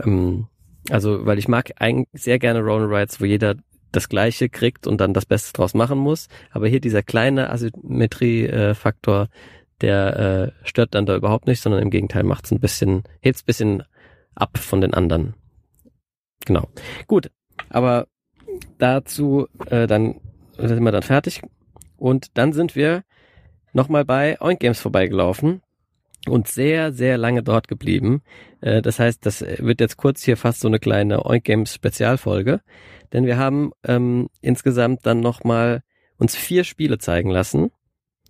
Ähm, also, weil ich mag eigentlich sehr gerne Roll Rides, wo jeder das Gleiche kriegt und dann das Beste draus machen muss. Aber hier dieser kleine Asymmetrie-Faktor, äh, der äh, stört dann da überhaupt nicht, sondern im Gegenteil macht es ein bisschen, hebt ein bisschen ab von den anderen. Genau. Gut, aber dazu äh, dann sind wir dann fertig und dann sind wir nochmal bei Oink Games vorbeigelaufen und sehr, sehr lange dort geblieben. Äh, das heißt, das wird jetzt kurz hier fast so eine kleine Oink Games Spezialfolge, denn wir haben ähm, insgesamt dann nochmal uns vier Spiele zeigen lassen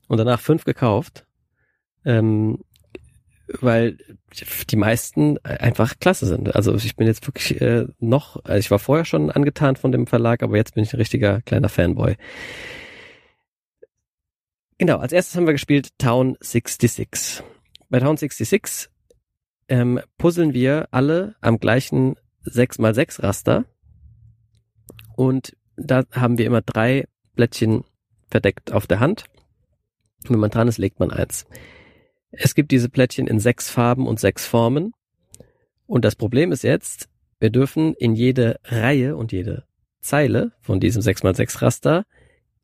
und danach fünf gekauft ähm, weil die meisten einfach klasse sind. Also ich bin jetzt wirklich äh, noch, also ich war vorher schon angetan von dem Verlag, aber jetzt bin ich ein richtiger kleiner Fanboy. Genau, als erstes haben wir gespielt Town 66. Bei Town 66 ähm, puzzeln wir alle am gleichen 6x6 Raster und da haben wir immer drei Blättchen verdeckt auf der Hand. Wenn man dran ist, legt man eins. Es gibt diese Plättchen in sechs Farben und sechs Formen. Und das Problem ist jetzt, wir dürfen in jede Reihe und jede Zeile von diesem 6x6 Raster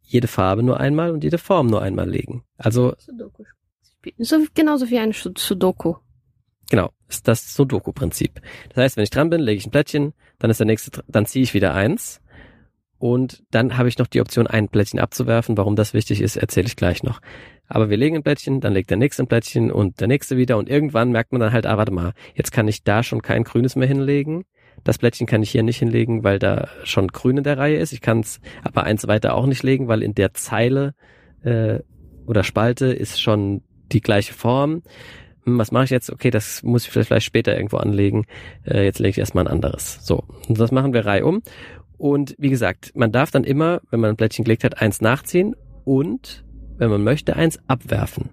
jede Farbe nur einmal und jede Form nur einmal legen. Also Sudoku. So, genauso wie ein Sudoku. Genau, ist das Sudoku-Prinzip. Das heißt, wenn ich dran bin, lege ich ein Plättchen, dann ist der nächste, dann ziehe ich wieder eins und dann habe ich noch die Option, ein Plättchen abzuwerfen. Warum das wichtig ist, erzähle ich gleich noch. Aber wir legen ein Plättchen, dann legt der nächste ein Plättchen und der nächste wieder und irgendwann merkt man dann halt, ah, warte mal, jetzt kann ich da schon kein grünes mehr hinlegen. Das Plättchen kann ich hier nicht hinlegen, weil da schon grün in der Reihe ist. Ich kann es aber eins weiter auch nicht legen, weil in der Zeile äh, oder Spalte ist schon die gleiche Form. Hm, was mache ich jetzt? Okay, das muss ich vielleicht später irgendwo anlegen. Äh, jetzt lege ich erstmal ein anderes. So, und das machen wir Reihe um. Und wie gesagt, man darf dann immer, wenn man ein Plättchen gelegt hat, eins nachziehen und wenn man möchte, eins abwerfen.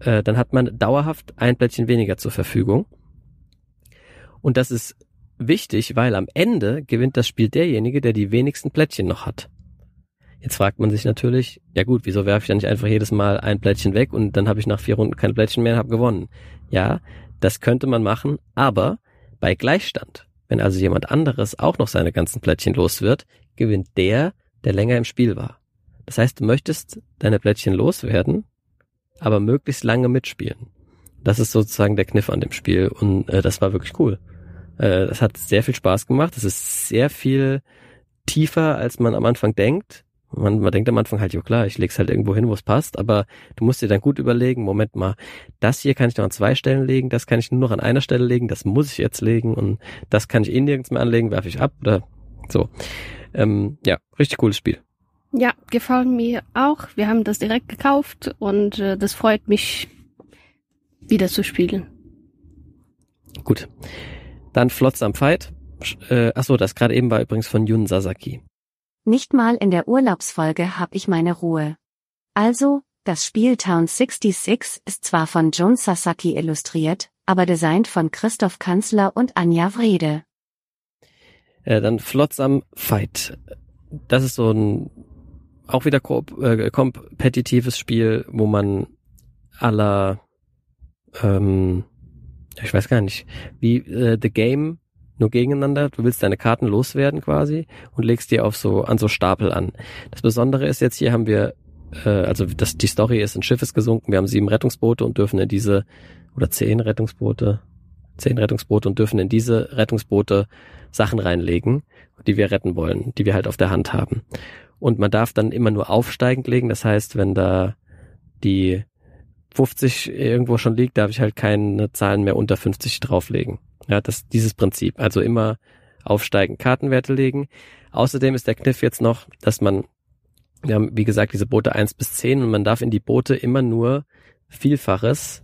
Äh, dann hat man dauerhaft ein Plättchen weniger zur Verfügung. Und das ist wichtig, weil am Ende gewinnt das Spiel derjenige, der die wenigsten Plättchen noch hat. Jetzt fragt man sich natürlich, ja gut, wieso werfe ich dann nicht einfach jedes Mal ein Plättchen weg und dann habe ich nach vier Runden kein Plättchen mehr und habe gewonnen. Ja, das könnte man machen, aber bei Gleichstand, wenn also jemand anderes auch noch seine ganzen Plättchen los wird, gewinnt der, der länger im Spiel war. Das heißt, du möchtest deine Plättchen loswerden, aber möglichst lange mitspielen. Das ist sozusagen der Kniff an dem Spiel und äh, das war wirklich cool. Äh, das hat sehr viel Spaß gemacht. Es ist sehr viel tiefer, als man am Anfang denkt. Man, man denkt am Anfang halt, ja klar, ich leg's halt irgendwo hin, wo es passt, aber du musst dir dann gut überlegen, Moment mal, das hier kann ich noch an zwei Stellen legen, das kann ich nur noch an einer Stelle legen, das muss ich jetzt legen und das kann ich eh nirgends mehr anlegen, werfe ich ab oder so. Ähm, ja, richtig cooles Spiel. Ja, gefallen mir auch. Wir haben das direkt gekauft und äh, das freut mich, wieder zu spielen. Gut. Dann Flotsam Fight. Äh, achso, das gerade eben war übrigens von Yun Sasaki. Nicht mal in der Urlaubsfolge hab ich meine Ruhe. Also, das Spiel Town 66 ist zwar von Jun Sasaki illustriert, aber designt von Christoph Kanzler und Anja Wrede. Äh, dann Flotsam Fight. Das ist so ein auch wieder äh, kompetitives Spiel, wo man aller ähm, ich weiß gar nicht, wie äh, The Game nur gegeneinander. Du willst deine Karten loswerden quasi und legst die auf so an so Stapel an. Das Besondere ist jetzt hier haben wir äh, also das die Story ist ein Schiff ist gesunken. Wir haben sieben Rettungsboote und dürfen in diese oder zehn Rettungsboote, zehn Rettungsboote und dürfen in diese Rettungsboote Sachen reinlegen, die wir retten wollen, die wir halt auf der Hand haben. Und man darf dann immer nur aufsteigend legen. Das heißt, wenn da die 50 irgendwo schon liegt, darf ich halt keine Zahlen mehr unter 50 drauflegen. Ja, das, dieses Prinzip. Also immer aufsteigend Kartenwerte legen. Außerdem ist der Kniff jetzt noch, dass man, wir haben, wie gesagt, diese Boote 1 bis 10 und man darf in die Boote immer nur Vielfaches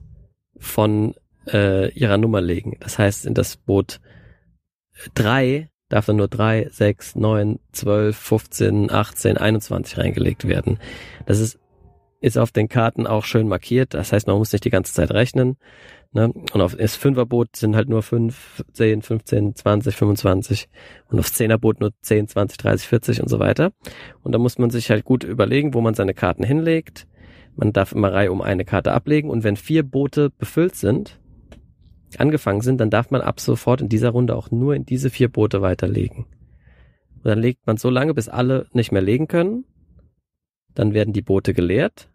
von äh, ihrer Nummer legen. Das heißt, in das Boot 3 darf dann nur 3, 6, 9, 12, 15, 18, 21 reingelegt werden. Das ist ist auf den Karten auch schön markiert. Das heißt, man muss nicht die ganze Zeit rechnen. Ne? Und auf das Fünferboot sind halt nur 5, 10, 15, 20, 25 und aufs Zehnerboot nur 10, 20, 30, 40 und so weiter. Und da muss man sich halt gut überlegen, wo man seine Karten hinlegt. Man darf immer Reihe um eine Karte ablegen und wenn vier Boote befüllt sind, angefangen sind, dann darf man ab sofort in dieser Runde auch nur in diese vier Boote weiterlegen. Und dann legt man so lange, bis alle nicht mehr legen können. Dann werden die Boote geleert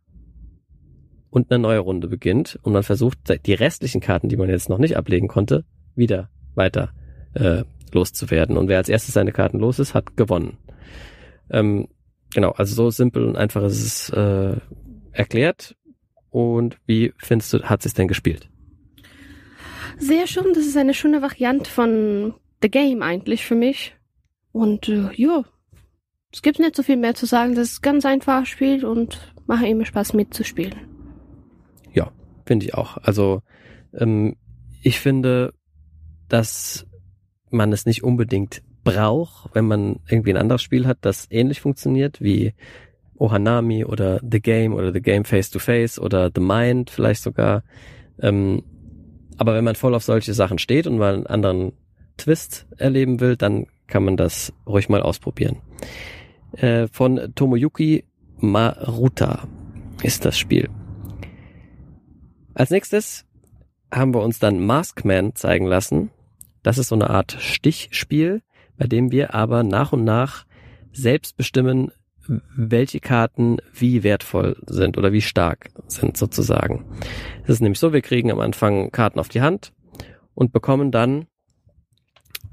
und eine neue Runde beginnt und man versucht, die restlichen Karten, die man jetzt noch nicht ablegen konnte, wieder weiter äh, loszuwerden. Und wer als erstes seine Karten los ist, hat gewonnen. Ähm, genau, also so simpel und einfach ist es äh, erklärt. Und wie findest du, hat es denn gespielt? Sehr schön, das ist eine schöne Variante von The Game eigentlich für mich. Und äh, ja, es gibt nicht so viel mehr zu sagen. Das ist ganz einfach spielt und macht immer Spaß mitzuspielen. Finde ich auch. Also ähm, ich finde, dass man es nicht unbedingt braucht, wenn man irgendwie ein anderes Spiel hat, das ähnlich funktioniert wie Ohanami oder The Game oder The Game Face to Face oder The Mind vielleicht sogar. Ähm, aber wenn man voll auf solche Sachen steht und mal einen anderen Twist erleben will, dann kann man das ruhig mal ausprobieren. Äh, von Tomoyuki Maruta ist das Spiel. Als nächstes haben wir uns dann Maskman zeigen lassen. Das ist so eine Art Stichspiel, bei dem wir aber nach und nach selbst bestimmen, welche Karten wie wertvoll sind oder wie stark sind sozusagen. Es ist nämlich so, wir kriegen am Anfang Karten auf die Hand und bekommen dann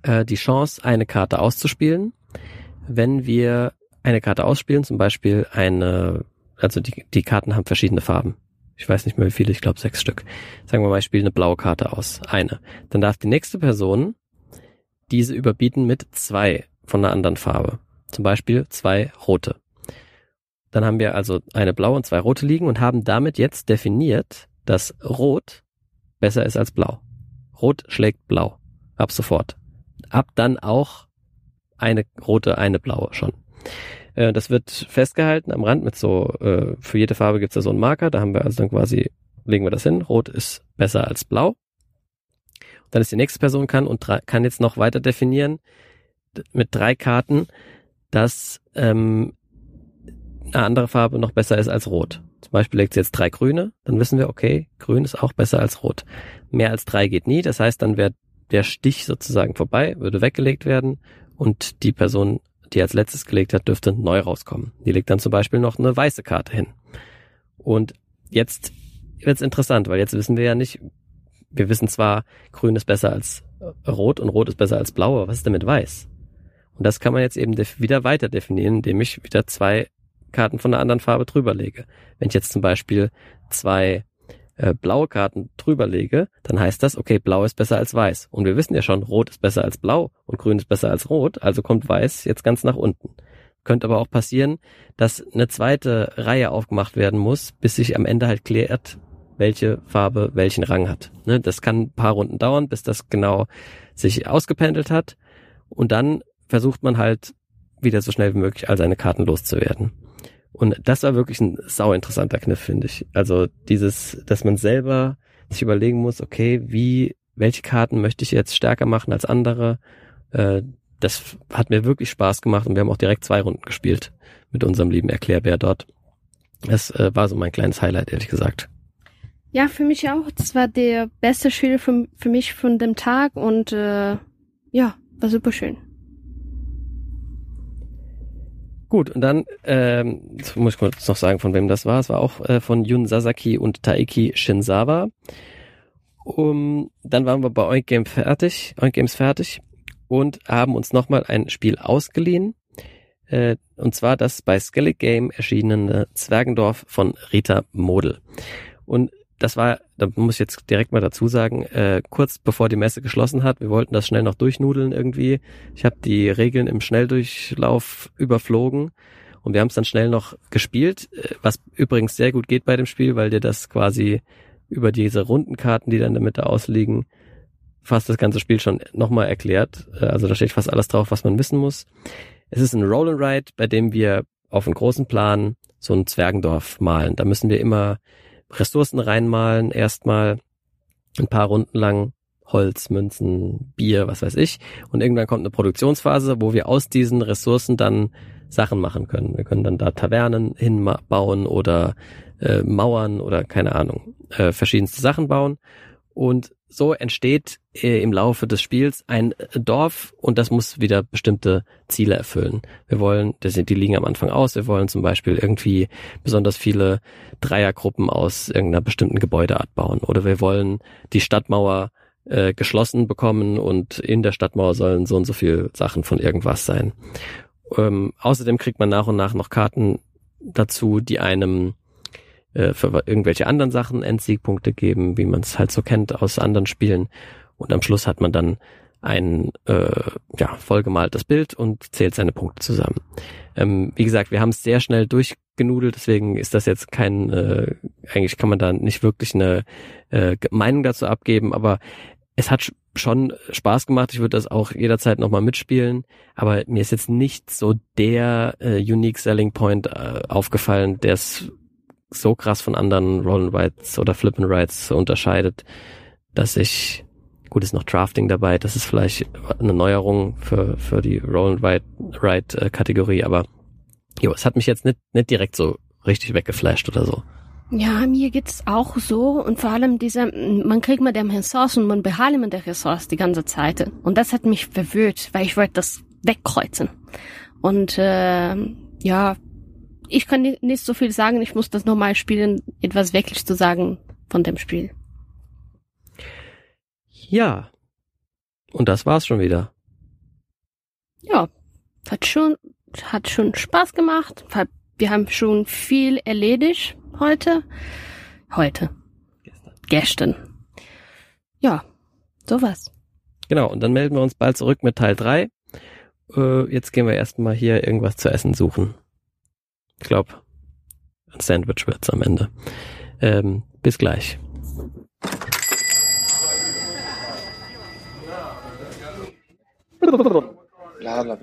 äh, die Chance, eine Karte auszuspielen. Wenn wir eine Karte ausspielen, zum Beispiel eine, also die, die Karten haben verschiedene Farben ich weiß nicht mehr wie viele, ich glaube sechs Stück. Sagen wir mal, ich spiele eine blaue Karte aus. Eine. Dann darf die nächste Person diese überbieten mit zwei von einer anderen Farbe. Zum Beispiel zwei rote. Dann haben wir also eine blaue und zwei rote liegen und haben damit jetzt definiert, dass rot besser ist als blau. Rot schlägt blau. Ab sofort. Ab dann auch eine rote, eine blaue schon. Äh, das wird festgehalten am Rand mit so, äh, für jede Farbe gibt es da so einen Marker. Da haben wir also dann quasi, legen wir das hin. Rot ist besser als blau. Dann ist die nächste Person kann und kann jetzt noch weiter definieren mit drei Karten, dass ähm, eine andere Farbe noch besser ist als Rot. Zum Beispiel legt sie jetzt drei Grüne, dann wissen wir, okay, Grün ist auch besser als Rot. Mehr als drei geht nie, das heißt, dann wäre der Stich sozusagen vorbei, würde weggelegt werden und die Person die als letztes gelegt hat, dürfte neu rauskommen. Die legt dann zum Beispiel noch eine weiße Karte hin. Und jetzt wird's interessant, weil jetzt wissen wir ja nicht, wir wissen zwar, grün ist besser als rot und rot ist besser als blau, aber was ist denn mit weiß? Und das kann man jetzt eben wieder weiter definieren, indem ich wieder zwei Karten von einer anderen Farbe drüber lege. Wenn ich jetzt zum Beispiel zwei äh, blaue Karten drüber lege, dann heißt das, okay, blau ist besser als weiß. Und wir wissen ja schon, rot ist besser als blau und grün ist besser als rot, also kommt weiß jetzt ganz nach unten. Könnte aber auch passieren, dass eine zweite Reihe aufgemacht werden muss, bis sich am Ende halt klärt, welche Farbe welchen Rang hat. Ne, das kann ein paar Runden dauern, bis das genau sich ausgependelt hat. Und dann versucht man halt wieder so schnell wie möglich all seine Karten loszuwerden. Und das war wirklich ein sau interessanter Kniff, finde ich. Also dieses, dass man selber sich überlegen muss, okay, wie, welche Karten möchte ich jetzt stärker machen als andere? Äh, das hat mir wirklich Spaß gemacht und wir haben auch direkt zwei Runden gespielt mit unserem lieben Erklärbär dort. Das äh, war so mein kleines Highlight, ehrlich gesagt. Ja, für mich auch. Das war der beste Spiel für, für mich von dem Tag und äh, ja, war super schön. Gut, und dann ähm, muss ich kurz noch sagen, von wem das war. Es war auch äh, von Yun Sasaki und Taiki Shinzawa. Um, dann waren wir bei Oink Game fertig, Oink Games fertig und haben uns nochmal ein Spiel ausgeliehen. Äh, und zwar das bei Skellig Game erschienene Zwergendorf von Rita Model. Und das war, da muss ich jetzt direkt mal dazu sagen, äh, kurz bevor die Messe geschlossen hat, wir wollten das schnell noch durchnudeln irgendwie. Ich habe die Regeln im Schnelldurchlauf überflogen und wir haben es dann schnell noch gespielt, äh, was übrigens sehr gut geht bei dem Spiel, weil dir das quasi über diese Rundenkarten, die dann der Mitte ausliegen, fast das ganze Spiel schon nochmal erklärt. Äh, also da steht fast alles drauf, was man wissen muss. Es ist ein Roll and Ride, bei dem wir auf einem großen Plan so ein Zwergendorf malen. Da müssen wir immer Ressourcen reinmalen, erstmal ein paar Runden lang Holz, Münzen, Bier, was weiß ich. Und irgendwann kommt eine Produktionsphase, wo wir aus diesen Ressourcen dann Sachen machen können. Wir können dann da Tavernen hinbauen oder äh, Mauern oder keine Ahnung, äh, verschiedenste Sachen bauen. Und so entsteht äh, im Laufe des Spiels ein Dorf und das muss wieder bestimmte Ziele erfüllen. Wir wollen, das sind, die liegen am Anfang aus, wir wollen zum Beispiel irgendwie besonders viele Dreiergruppen aus irgendeiner bestimmten Gebäudeart bauen oder wir wollen die Stadtmauer äh, geschlossen bekommen und in der Stadtmauer sollen so und so viel Sachen von irgendwas sein. Ähm, außerdem kriegt man nach und nach noch Karten dazu, die einem äh, für irgendwelche anderen Sachen Endsiegpunkte geben, wie man es halt so kennt aus anderen Spielen. Und am Schluss hat man dann ein äh, ja, vollgemaltes Bild und zählt seine Punkte zusammen. Ähm, wie gesagt, wir haben es sehr schnell durchgenudelt, deswegen ist das jetzt kein, äh, eigentlich kann man da nicht wirklich eine äh, Meinung dazu abgeben, aber es hat schon Spaß gemacht. Ich würde das auch jederzeit nochmal mitspielen, aber mir ist jetzt nicht so der äh, Unique Selling Point äh, aufgefallen, der es so krass von anderen Roll and Rides oder Flip and Rides unterscheidet, dass ich, gut ist noch Drafting dabei, das ist vielleicht eine Neuerung für, für die Roll and Ride, äh, Kategorie, aber jo, es hat mich jetzt nicht, nicht direkt so richtig weggeflasht oder so. Ja, mir geht's auch so und vor allem dieser, man kriegt mal der Ressource und man behält man der Ressource die ganze Zeit und das hat mich verwirrt, weil ich wollte das wegkreuzen und äh, ja, ich kann nicht so viel sagen, ich muss das nochmal spielen, etwas wirklich zu sagen von dem Spiel. Ja. Und das war's schon wieder. Ja, hat schon, hat schon Spaß gemacht. Wir haben schon viel erledigt heute. Heute. Gestern. Gestern. Ja, sowas. Genau, und dann melden wir uns bald zurück mit Teil 3. Äh, jetzt gehen wir erstmal hier irgendwas zu essen suchen. Ich glaube, ein Sandwich wird's am Ende. Ähm, bis gleich. Bla.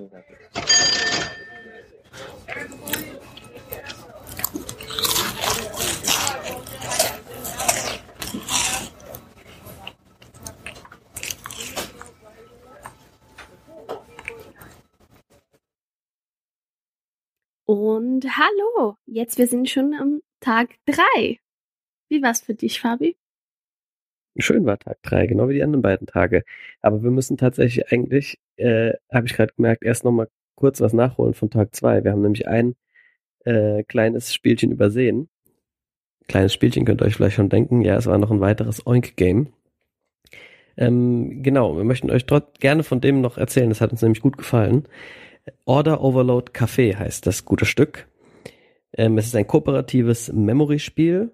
Und hallo, jetzt wir sind schon am Tag drei. Wie war's für dich, Fabi? Schön war Tag drei, genau wie die anderen beiden Tage. Aber wir müssen tatsächlich eigentlich, äh, habe ich gerade gemerkt, erst nochmal kurz was nachholen von Tag zwei. Wir haben nämlich ein äh, kleines Spielchen übersehen. Kleines Spielchen könnt ihr euch vielleicht schon denken. Ja, es war noch ein weiteres Oink-Game. Ähm, genau, wir möchten euch dort gerne von dem noch erzählen. Das hat uns nämlich gut gefallen. Order Overload Café heißt das gute Stück. Ähm, es ist ein kooperatives Memory-Spiel,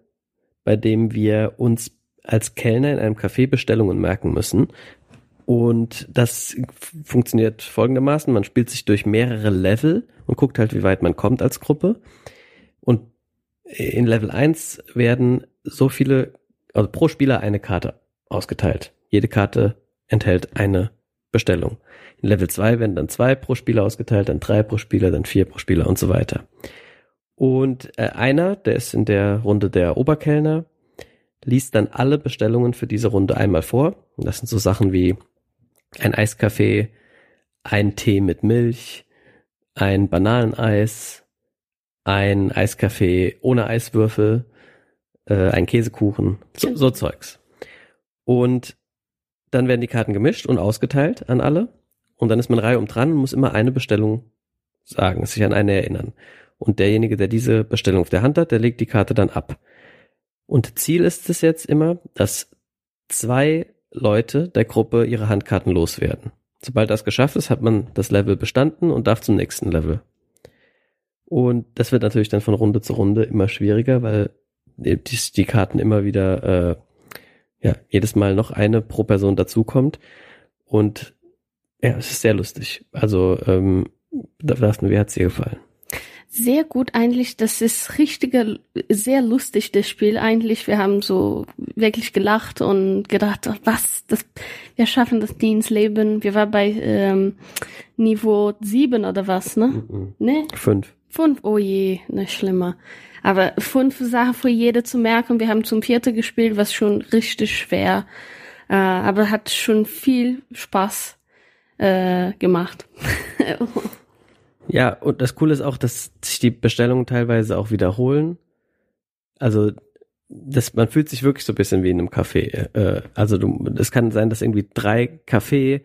bei dem wir uns als Kellner in einem Café Bestellungen merken müssen. Und das funktioniert folgendermaßen. Man spielt sich durch mehrere Level und guckt halt, wie weit man kommt als Gruppe. Und in Level 1 werden so viele also pro Spieler eine Karte ausgeteilt. Jede Karte enthält eine Bestellung. In Level 2 werden dann zwei pro Spieler ausgeteilt, dann drei pro Spieler, dann vier pro Spieler und so weiter. Und äh, einer, der ist in der Runde der Oberkellner, liest dann alle Bestellungen für diese Runde einmal vor. Und das sind so Sachen wie ein Eiskaffee, ein Tee mit Milch, ein Bananeneis, ein Eiskaffee ohne Eiswürfel, äh, ein Käsekuchen, so, so Zeugs. Und dann werden die Karten gemischt und ausgeteilt an alle. Und dann ist man Reihe um dran und muss immer eine Bestellung sagen, sich an eine erinnern. Und derjenige, der diese Bestellung auf der Hand hat, der legt die Karte dann ab. Und Ziel ist es jetzt immer, dass zwei Leute der Gruppe ihre Handkarten loswerden. Sobald das geschafft ist, hat man das Level bestanden und darf zum nächsten Level. Und das wird natürlich dann von Runde zu Runde immer schwieriger, weil die, die Karten immer wieder, äh, ja, jedes Mal noch eine pro Person dazukommt. Und ja, es ist sehr lustig. Also, ähm, Daphne, wie hat's dir gefallen? Sehr gut eigentlich. Das ist richtiger, sehr lustig, das Spiel eigentlich. Wir haben so wirklich gelacht und gedacht, was, das, wir schaffen das nie ins Leben. Wir waren bei ähm, Niveau sieben oder was, ne? Mhm. Ne? Fünf. Fünf, oh je, ne, schlimmer. Aber fünf Sachen für jede zu merken. Wir haben zum vierten gespielt, was schon richtig schwer. Äh, aber hat schon viel Spaß äh, gemacht. Ja, und das Coole ist auch, dass sich die Bestellungen teilweise auch wiederholen. Also das, man fühlt sich wirklich so ein bisschen wie in einem Café. Äh, also es kann sein, dass irgendwie drei Kaffee,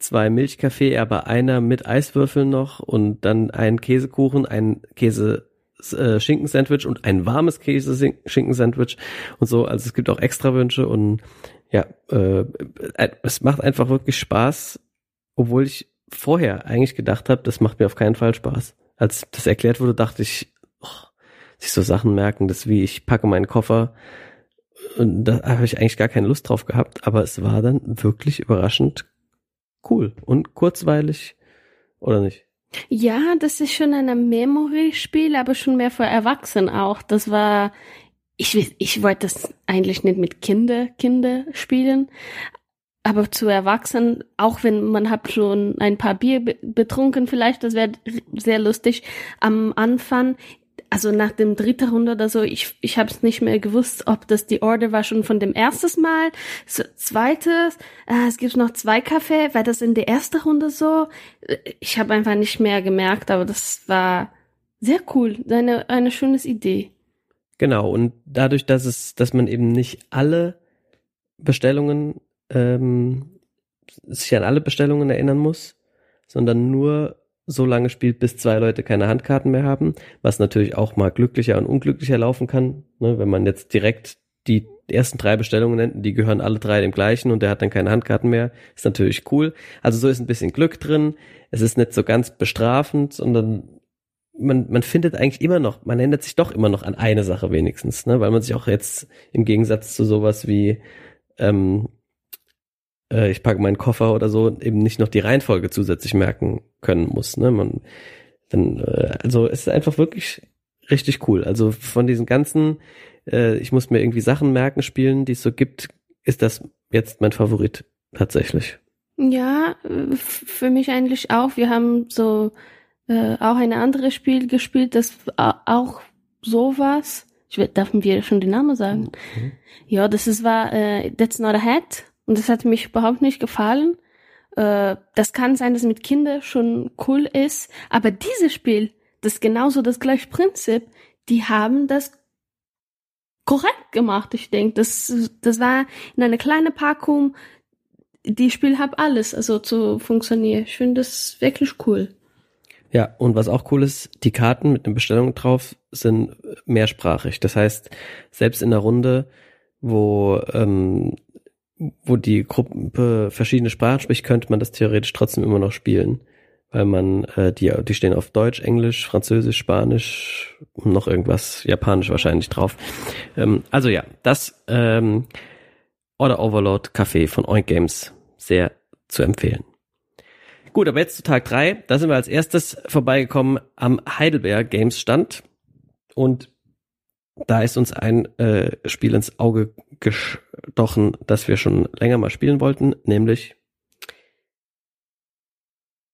zwei Milchkaffee, aber einer mit Eiswürfeln noch und dann ein Käsekuchen, ein Käse äh, Schinkensandwich und ein warmes Käse Schinkensandwich und so. Also es gibt auch extra Wünsche und ja, äh, es macht einfach wirklich Spaß, obwohl ich vorher eigentlich gedacht habe, das macht mir auf keinen Fall Spaß. Als das erklärt wurde, dachte ich, oh, sich so Sachen merken, das wie ich packe meinen Koffer. Und da habe ich eigentlich gar keine Lust drauf gehabt, aber es war dann wirklich überraschend cool und kurzweilig, oder nicht? Ja, das ist schon ein Memory-Spiel, aber schon mehr für Erwachsene auch. Das war, ich, ich wollte das eigentlich nicht mit Kinder, Kinder spielen, aber zu Erwachsenen, auch wenn man hat schon ein paar Bier betrunken, vielleicht, das wäre sehr lustig. Am Anfang, also nach dem dritten Runde oder so, ich, ich habe es nicht mehr gewusst, ob das die Order war schon von dem ersten Mal, so, zweites, äh, es gibt noch zwei Kaffee, war das in der ersten Runde so? Ich habe einfach nicht mehr gemerkt, aber das war sehr cool, eine, eine schöne Idee. Genau, und dadurch, dass es, dass man eben nicht alle Bestellungen ähm, sich an alle Bestellungen erinnern muss, sondern nur so lange spielt, bis zwei Leute keine Handkarten mehr haben, was natürlich auch mal glücklicher und unglücklicher laufen kann. Ne, wenn man jetzt direkt die ersten drei Bestellungen nennt, die gehören alle drei dem gleichen und der hat dann keine Handkarten mehr, ist natürlich cool. Also so ist ein bisschen Glück drin. Es ist nicht so ganz bestrafend, sondern man, man findet eigentlich immer noch, man erinnert sich doch immer noch an eine Sache wenigstens, ne? weil man sich auch jetzt im Gegensatz zu sowas wie ähm, äh, ich packe meinen Koffer oder so, eben nicht noch die Reihenfolge zusätzlich merken können muss. Ne? Man, dann, äh, also es ist einfach wirklich richtig cool. Also von diesen ganzen, äh, ich muss mir irgendwie Sachen merken, spielen, die es so gibt, ist das jetzt mein Favorit tatsächlich. Ja, für mich eigentlich auch. Wir haben so äh, auch ein anderes Spiel gespielt, das auch sowas. Ich darf wir schon den Namen sagen? Mhm. Ja, das ist, war äh, That's Not a Hat. Und das hat mich überhaupt nicht gefallen. Äh, das kann sein, dass mit Kindern schon cool ist, aber dieses Spiel, das ist genauso das gleiche Prinzip, die haben das korrekt gemacht, ich denke. Das, das war in einer kleinen Packung, die Spiel hat alles, also zu funktionieren. Ich finde das wirklich cool. Ja, und was auch cool ist, die Karten mit einer Bestellung drauf sind mehrsprachig. Das heißt, selbst in der Runde, wo ähm, wo die Gruppe verschiedene Sprachen spricht, könnte man das theoretisch trotzdem immer noch spielen. Weil man, äh, die, die stehen auf Deutsch, Englisch, Französisch, Spanisch, noch irgendwas, Japanisch wahrscheinlich drauf. Ähm, also ja, das ähm, Order Overload Café von Oink Games sehr zu empfehlen. Gut, aber jetzt zu Tag drei. Da sind wir als erstes vorbeigekommen am Heidelberg Games Stand. Und da ist uns ein äh, Spiel ins Auge gestochen, das wir schon länger mal spielen wollten, nämlich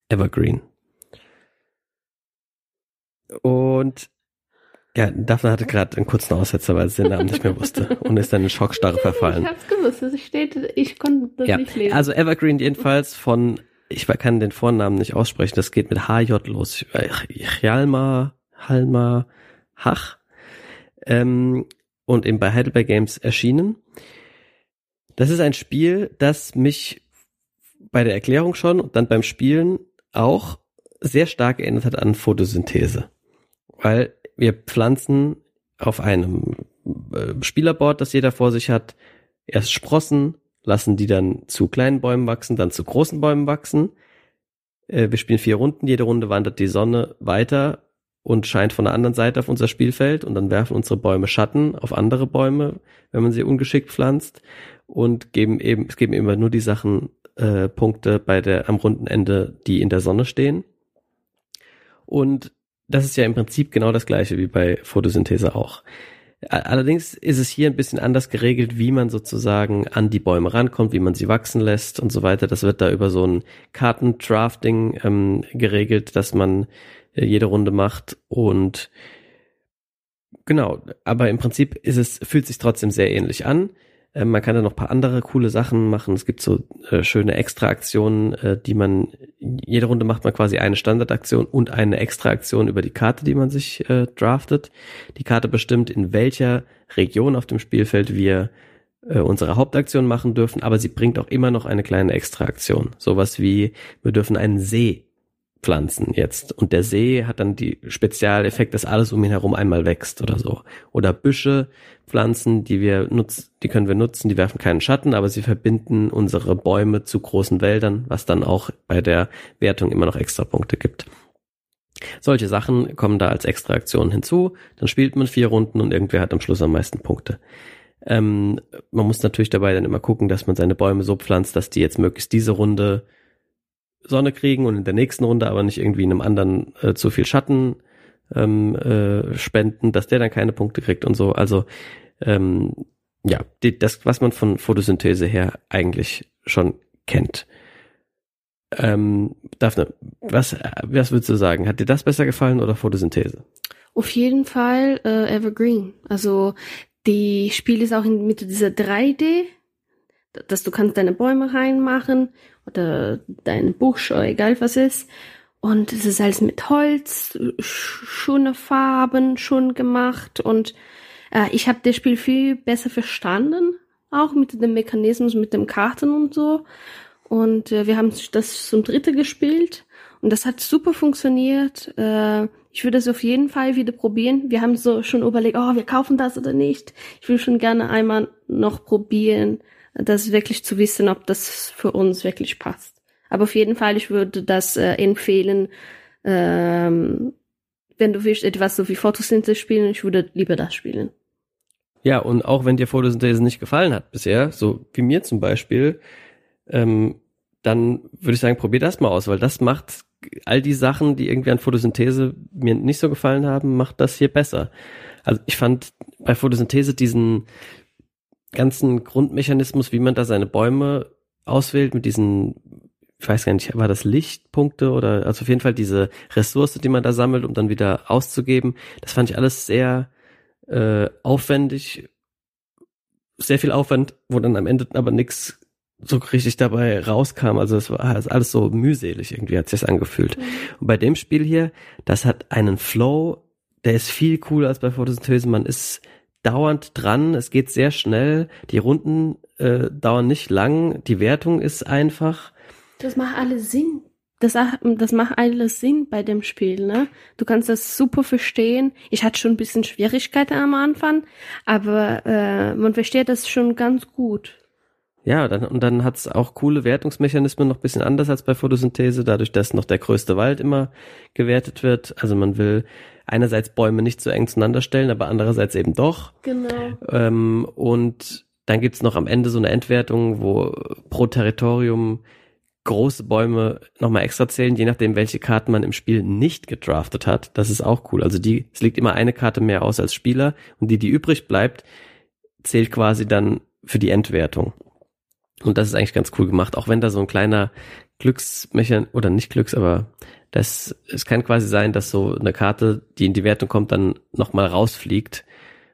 Evergreen. Und ja, Daphne hatte gerade einen kurzen Aussetzer, weil sie den Namen nicht mehr wusste und ist dann in Schockstarre verfallen. Ich hab's gewusst, es steht, ich konnte das Ja, nicht lesen. also Evergreen jedenfalls von, ich kann den Vornamen nicht aussprechen, das geht mit HJ los. Hjalmar, Halmar, Hach. Ähm, und eben bei Heidelberg Games erschienen. Das ist ein Spiel, das mich bei der Erklärung schon und dann beim Spielen auch sehr stark erinnert hat an Photosynthese. Weil wir pflanzen auf einem äh, Spielerboard, das jeder vor sich hat, erst Sprossen, lassen die dann zu kleinen Bäumen wachsen, dann zu großen Bäumen wachsen. Äh, wir spielen vier Runden, jede Runde wandert die Sonne weiter und scheint von der anderen Seite auf unser Spielfeld und dann werfen unsere Bäume Schatten auf andere Bäume, wenn man sie ungeschickt pflanzt und geben eben, es geben immer nur die Sachen äh, Punkte bei der am runden Ende, die in der Sonne stehen. Und das ist ja im Prinzip genau das gleiche wie bei Photosynthese auch. Allerdings ist es hier ein bisschen anders geregelt, wie man sozusagen an die Bäume rankommt, wie man sie wachsen lässt und so weiter. Das wird da über so ein Kartendrafting ähm, geregelt, dass man jede Runde macht und genau, aber im Prinzip ist es, fühlt sich trotzdem sehr ähnlich an. Äh, man kann da noch paar andere coole Sachen machen. Es gibt so äh, schöne Extra-Aktionen, äh, die man, jede Runde macht man quasi eine Standardaktion und eine Extra-Aktion über die Karte, die man sich äh, draftet. Die Karte bestimmt, in welcher Region auf dem Spielfeld wir äh, unsere Hauptaktion machen dürfen, aber sie bringt auch immer noch eine kleine Extra-Aktion. Sowas wie, wir dürfen einen See pflanzen jetzt. Und der See hat dann die Spezialeffekt, dass alles um ihn herum einmal wächst oder so. Oder Büsche pflanzen, die wir nutzen, die können wir nutzen, die werfen keinen Schatten, aber sie verbinden unsere Bäume zu großen Wäldern, was dann auch bei der Wertung immer noch extra Punkte gibt. Solche Sachen kommen da als extra Aktion hinzu. Dann spielt man vier Runden und irgendwer hat am Schluss am meisten Punkte. Ähm, man muss natürlich dabei dann immer gucken, dass man seine Bäume so pflanzt, dass die jetzt möglichst diese Runde Sonne kriegen und in der nächsten Runde aber nicht irgendwie in einem anderen äh, zu viel Schatten ähm, äh, spenden, dass der dann keine Punkte kriegt und so. Also ähm, ja, die, das, was man von Photosynthese her eigentlich schon kennt. Ähm, Daphne, was, was würdest du sagen? Hat dir das besser gefallen oder Photosynthese? Auf jeden Fall äh, Evergreen. Also die Spiel ist auch in, mit dieser 3D, dass du kannst deine Bäume reinmachen oder deinen Busch egal was ist. Und es ist alles mit Holz, schöne Farben schon gemacht und äh, ich habe das Spiel viel besser verstanden, auch mit dem Mechanismus, mit dem Karten und so. Und äh, wir haben das zum Dritte gespielt und das hat super funktioniert. Äh, ich würde es auf jeden Fall wieder probieren. Wir haben so schon überlegt, oh, wir kaufen das oder nicht. Ich will schon gerne einmal noch probieren, das wirklich zu wissen, ob das für uns wirklich passt. Aber auf jeden Fall, ich würde das äh, empfehlen, ähm, wenn du willst etwas so wie Photosynthese spielen, ich würde lieber das spielen. Ja, und auch wenn dir Photosynthese nicht gefallen hat bisher, so wie mir zum Beispiel, ähm, dann würde ich sagen, probier das mal aus, weil das macht all die Sachen, die irgendwie an Photosynthese mir nicht so gefallen haben, macht das hier besser. Also ich fand bei Photosynthese diesen ganzen Grundmechanismus, wie man da seine Bäume auswählt mit diesen ich weiß gar nicht, war das Lichtpunkte oder also auf jeden Fall diese Ressource, die man da sammelt, um dann wieder auszugeben. Das fand ich alles sehr äh, aufwendig, sehr viel Aufwand, wo dann am Ende aber nichts so richtig dabei rauskam. Also es war alles so mühselig irgendwie, hat sich das angefühlt. Mhm. Und bei dem Spiel hier, das hat einen Flow, der ist viel cooler als bei Photosynthese. Man ist dauernd dran, es geht sehr schnell, die Runden äh, dauern nicht lang, die Wertung ist einfach das macht alles Sinn. Das, das macht alles Sinn bei dem Spiel, ne? Du kannst das super verstehen. Ich hatte schon ein bisschen Schwierigkeiten am Anfang, aber äh, man versteht das schon ganz gut. Ja, dann, und dann hat's auch coole Wertungsmechanismen noch bisschen anders als bei Photosynthese, dadurch, dass noch der größte Wald immer gewertet wird. Also man will einerseits Bäume nicht so eng zueinander stellen, aber andererseits eben doch. Genau. Ähm, und dann gibt's noch am Ende so eine Endwertung, wo pro Territorium große Bäume nochmal extra zählen, je nachdem, welche Karten man im Spiel nicht gedraftet hat. Das ist auch cool. Also die, es liegt immer eine Karte mehr aus als Spieler und die, die übrig bleibt, zählt quasi dann für die Endwertung. Und das ist eigentlich ganz cool gemacht, auch wenn da so ein kleiner Glücksmechan oder nicht Glücks, aber das, es kann quasi sein, dass so eine Karte, die in die Wertung kommt, dann nochmal rausfliegt.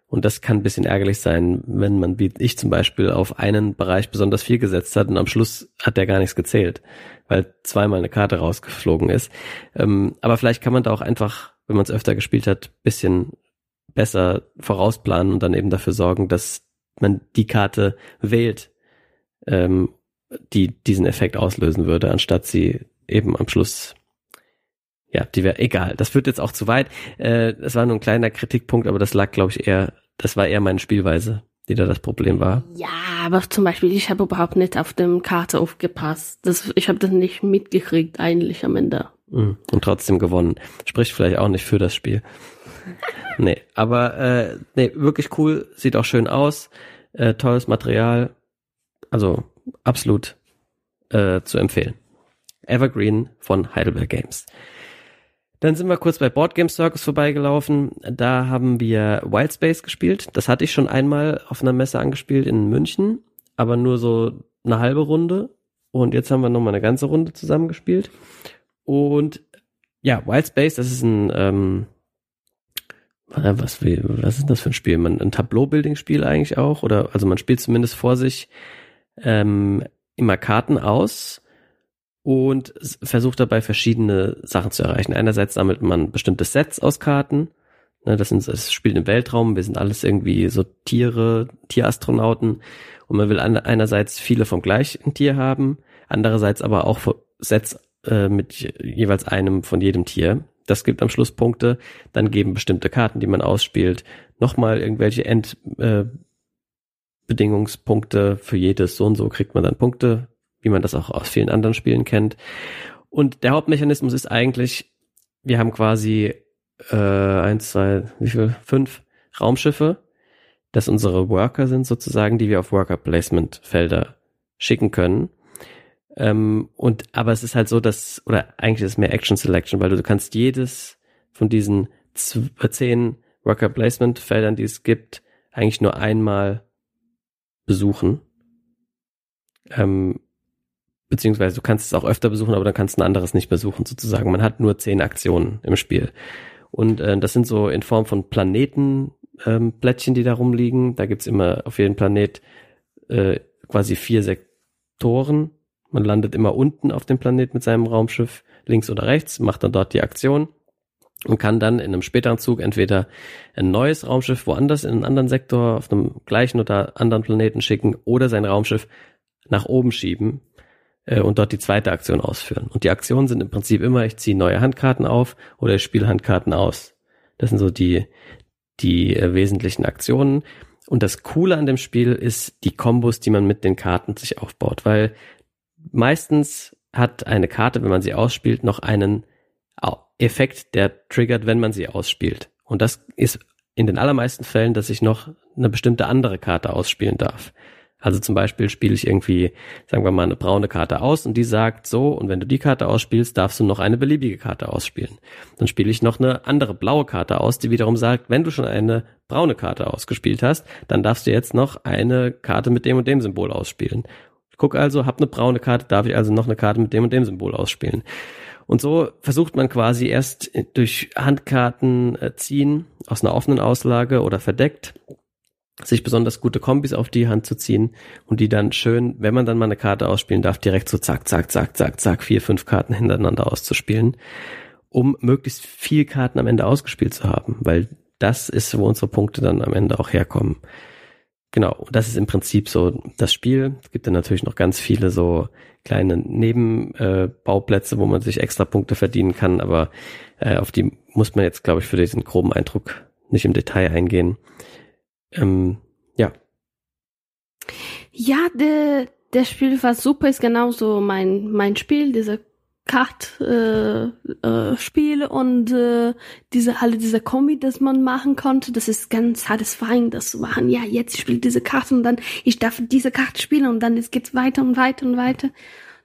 Und das kann ein bisschen ärgerlich sein, wenn man, wie ich zum Beispiel, auf einen Bereich besonders viel gesetzt hat und am Schluss hat der gar nichts gezählt, weil zweimal eine Karte rausgeflogen ist. Ähm, aber vielleicht kann man da auch einfach, wenn man es öfter gespielt hat, bisschen besser vorausplanen und dann eben dafür sorgen, dass man die Karte wählt, ähm, die diesen Effekt auslösen würde, anstatt sie eben am Schluss ja, die wäre egal. Das führt jetzt auch zu weit. Äh, das war nur ein kleiner Kritikpunkt, aber das lag, glaube ich, eher, das war eher meine Spielweise, die da das Problem war. Ja, aber zum Beispiel, ich habe überhaupt nicht auf dem Karte aufgepasst. Das, ich habe das nicht mitgekriegt eigentlich am Ende. Mhm. Und trotzdem gewonnen. Spricht vielleicht auch nicht für das Spiel. nee, aber äh, nee, wirklich cool, sieht auch schön aus, äh, tolles Material, also absolut äh, zu empfehlen. Evergreen von Heidelberg Games. Dann sind wir kurz bei Board Game Circus vorbeigelaufen. Da haben wir Wildspace gespielt. Das hatte ich schon einmal auf einer Messe angespielt in München, aber nur so eine halbe Runde. Und jetzt haben wir nochmal eine ganze Runde zusammengespielt. Und ja, Wildspace, das ist ein, ähm, was, was ist das für ein Spiel? Man, ein Tableau-Building-Spiel eigentlich auch? Oder, also man spielt zumindest vor sich ähm, immer Karten aus und versucht dabei verschiedene Sachen zu erreichen. Einerseits sammelt man bestimmte Sets aus Karten. Ne, das, sind, das spielt im Weltraum. Wir sind alles irgendwie so Tiere, Tierastronauten. Und man will einerseits viele vom gleichen Tier haben, andererseits aber auch Sets äh, mit jeweils einem von jedem Tier. Das gibt am Schluss Punkte. Dann geben bestimmte Karten, die man ausspielt, nochmal irgendwelche Endbedingungspunkte äh, für jedes. So und so kriegt man dann Punkte wie man das auch aus vielen anderen Spielen kennt. Und der Hauptmechanismus ist eigentlich, wir haben quasi äh, eins, zwei, wie viel? Fünf Raumschiffe, das unsere Worker sind sozusagen, die wir auf Worker Placement Felder schicken können. Ähm, und aber es ist halt so, dass oder eigentlich ist es mehr Action Selection, weil du, du kannst jedes von diesen zehn Worker Placement Feldern, die es gibt, eigentlich nur einmal besuchen. Ähm, beziehungsweise du kannst es auch öfter besuchen, aber dann kannst du ein anderes nicht besuchen, sozusagen. Man hat nur zehn Aktionen im Spiel. Und äh, das sind so in Form von Planeten ähm, Plättchen, die da rumliegen. Da gibt's immer auf jedem Planet äh, quasi vier Sektoren. Man landet immer unten auf dem Planet mit seinem Raumschiff, links oder rechts, macht dann dort die Aktion und kann dann in einem späteren Zug entweder ein neues Raumschiff woanders in einen anderen Sektor auf einem gleichen oder anderen Planeten schicken oder sein Raumschiff nach oben schieben äh, und dort die zweite Aktion ausführen. Und die Aktionen sind im Prinzip immer, ich ziehe neue Handkarten auf oder ich spiele Handkarten aus. Das sind so die, die äh, wesentlichen Aktionen. Und das Coole an dem Spiel ist die Kombos, die man mit den Karten sich aufbaut, weil meistens hat eine Karte, wenn man sie ausspielt, noch einen Effekt, der triggert, wenn man sie ausspielt. Und das ist in den allermeisten Fällen, dass ich noch eine bestimmte andere Karte ausspielen darf. Also zum Beispiel spiele ich irgendwie, sagen wir mal, eine braune Karte aus und die sagt so, und wenn du die Karte ausspielst, darfst du noch eine beliebige Karte ausspielen. Dann spiele ich noch eine andere blaue Karte aus, die wiederum sagt, wenn du schon eine braune Karte ausgespielt hast, dann darfst du jetzt noch eine Karte mit dem und dem Symbol ausspielen. guck also, hab eine braune Karte, darf ich also noch eine Karte mit dem und dem Symbol ausspielen. Und so versucht man quasi erst durch Handkarten äh, ziehen aus einer offenen Auslage oder verdeckt sich besonders gute Kombis auf die Hand zu ziehen und die dann schön, wenn man dann mal eine Karte ausspielen darf, direkt so zack, zack, zack, zack, zack, vier, fünf Karten hintereinander auszuspielen, um möglichst viel Karten am Ende ausgespielt zu haben, weil das ist, wo unsere Punkte dann am Ende auch herkommen. Genau, das ist im Prinzip so das Spiel. Es gibt dann natürlich noch ganz viele so kleine Nebenbauplätze, äh, wo man sich extra Punkte verdienen kann, aber äh, auf die muss man jetzt, glaube ich, für diesen groben Eindruck nicht im Detail eingehen. Ähm, ja. Ja, der, der Spiel war super, ist genauso mein, mein Spiel, diese Kart äh, äh, Spiel und äh, diese alle diese Kombi, das man machen konnte, das ist ganz satisfying, das zu machen. Ja, jetzt spielt diese Karte und dann ich darf diese Karte spielen und dann es geht's weiter und weiter und weiter.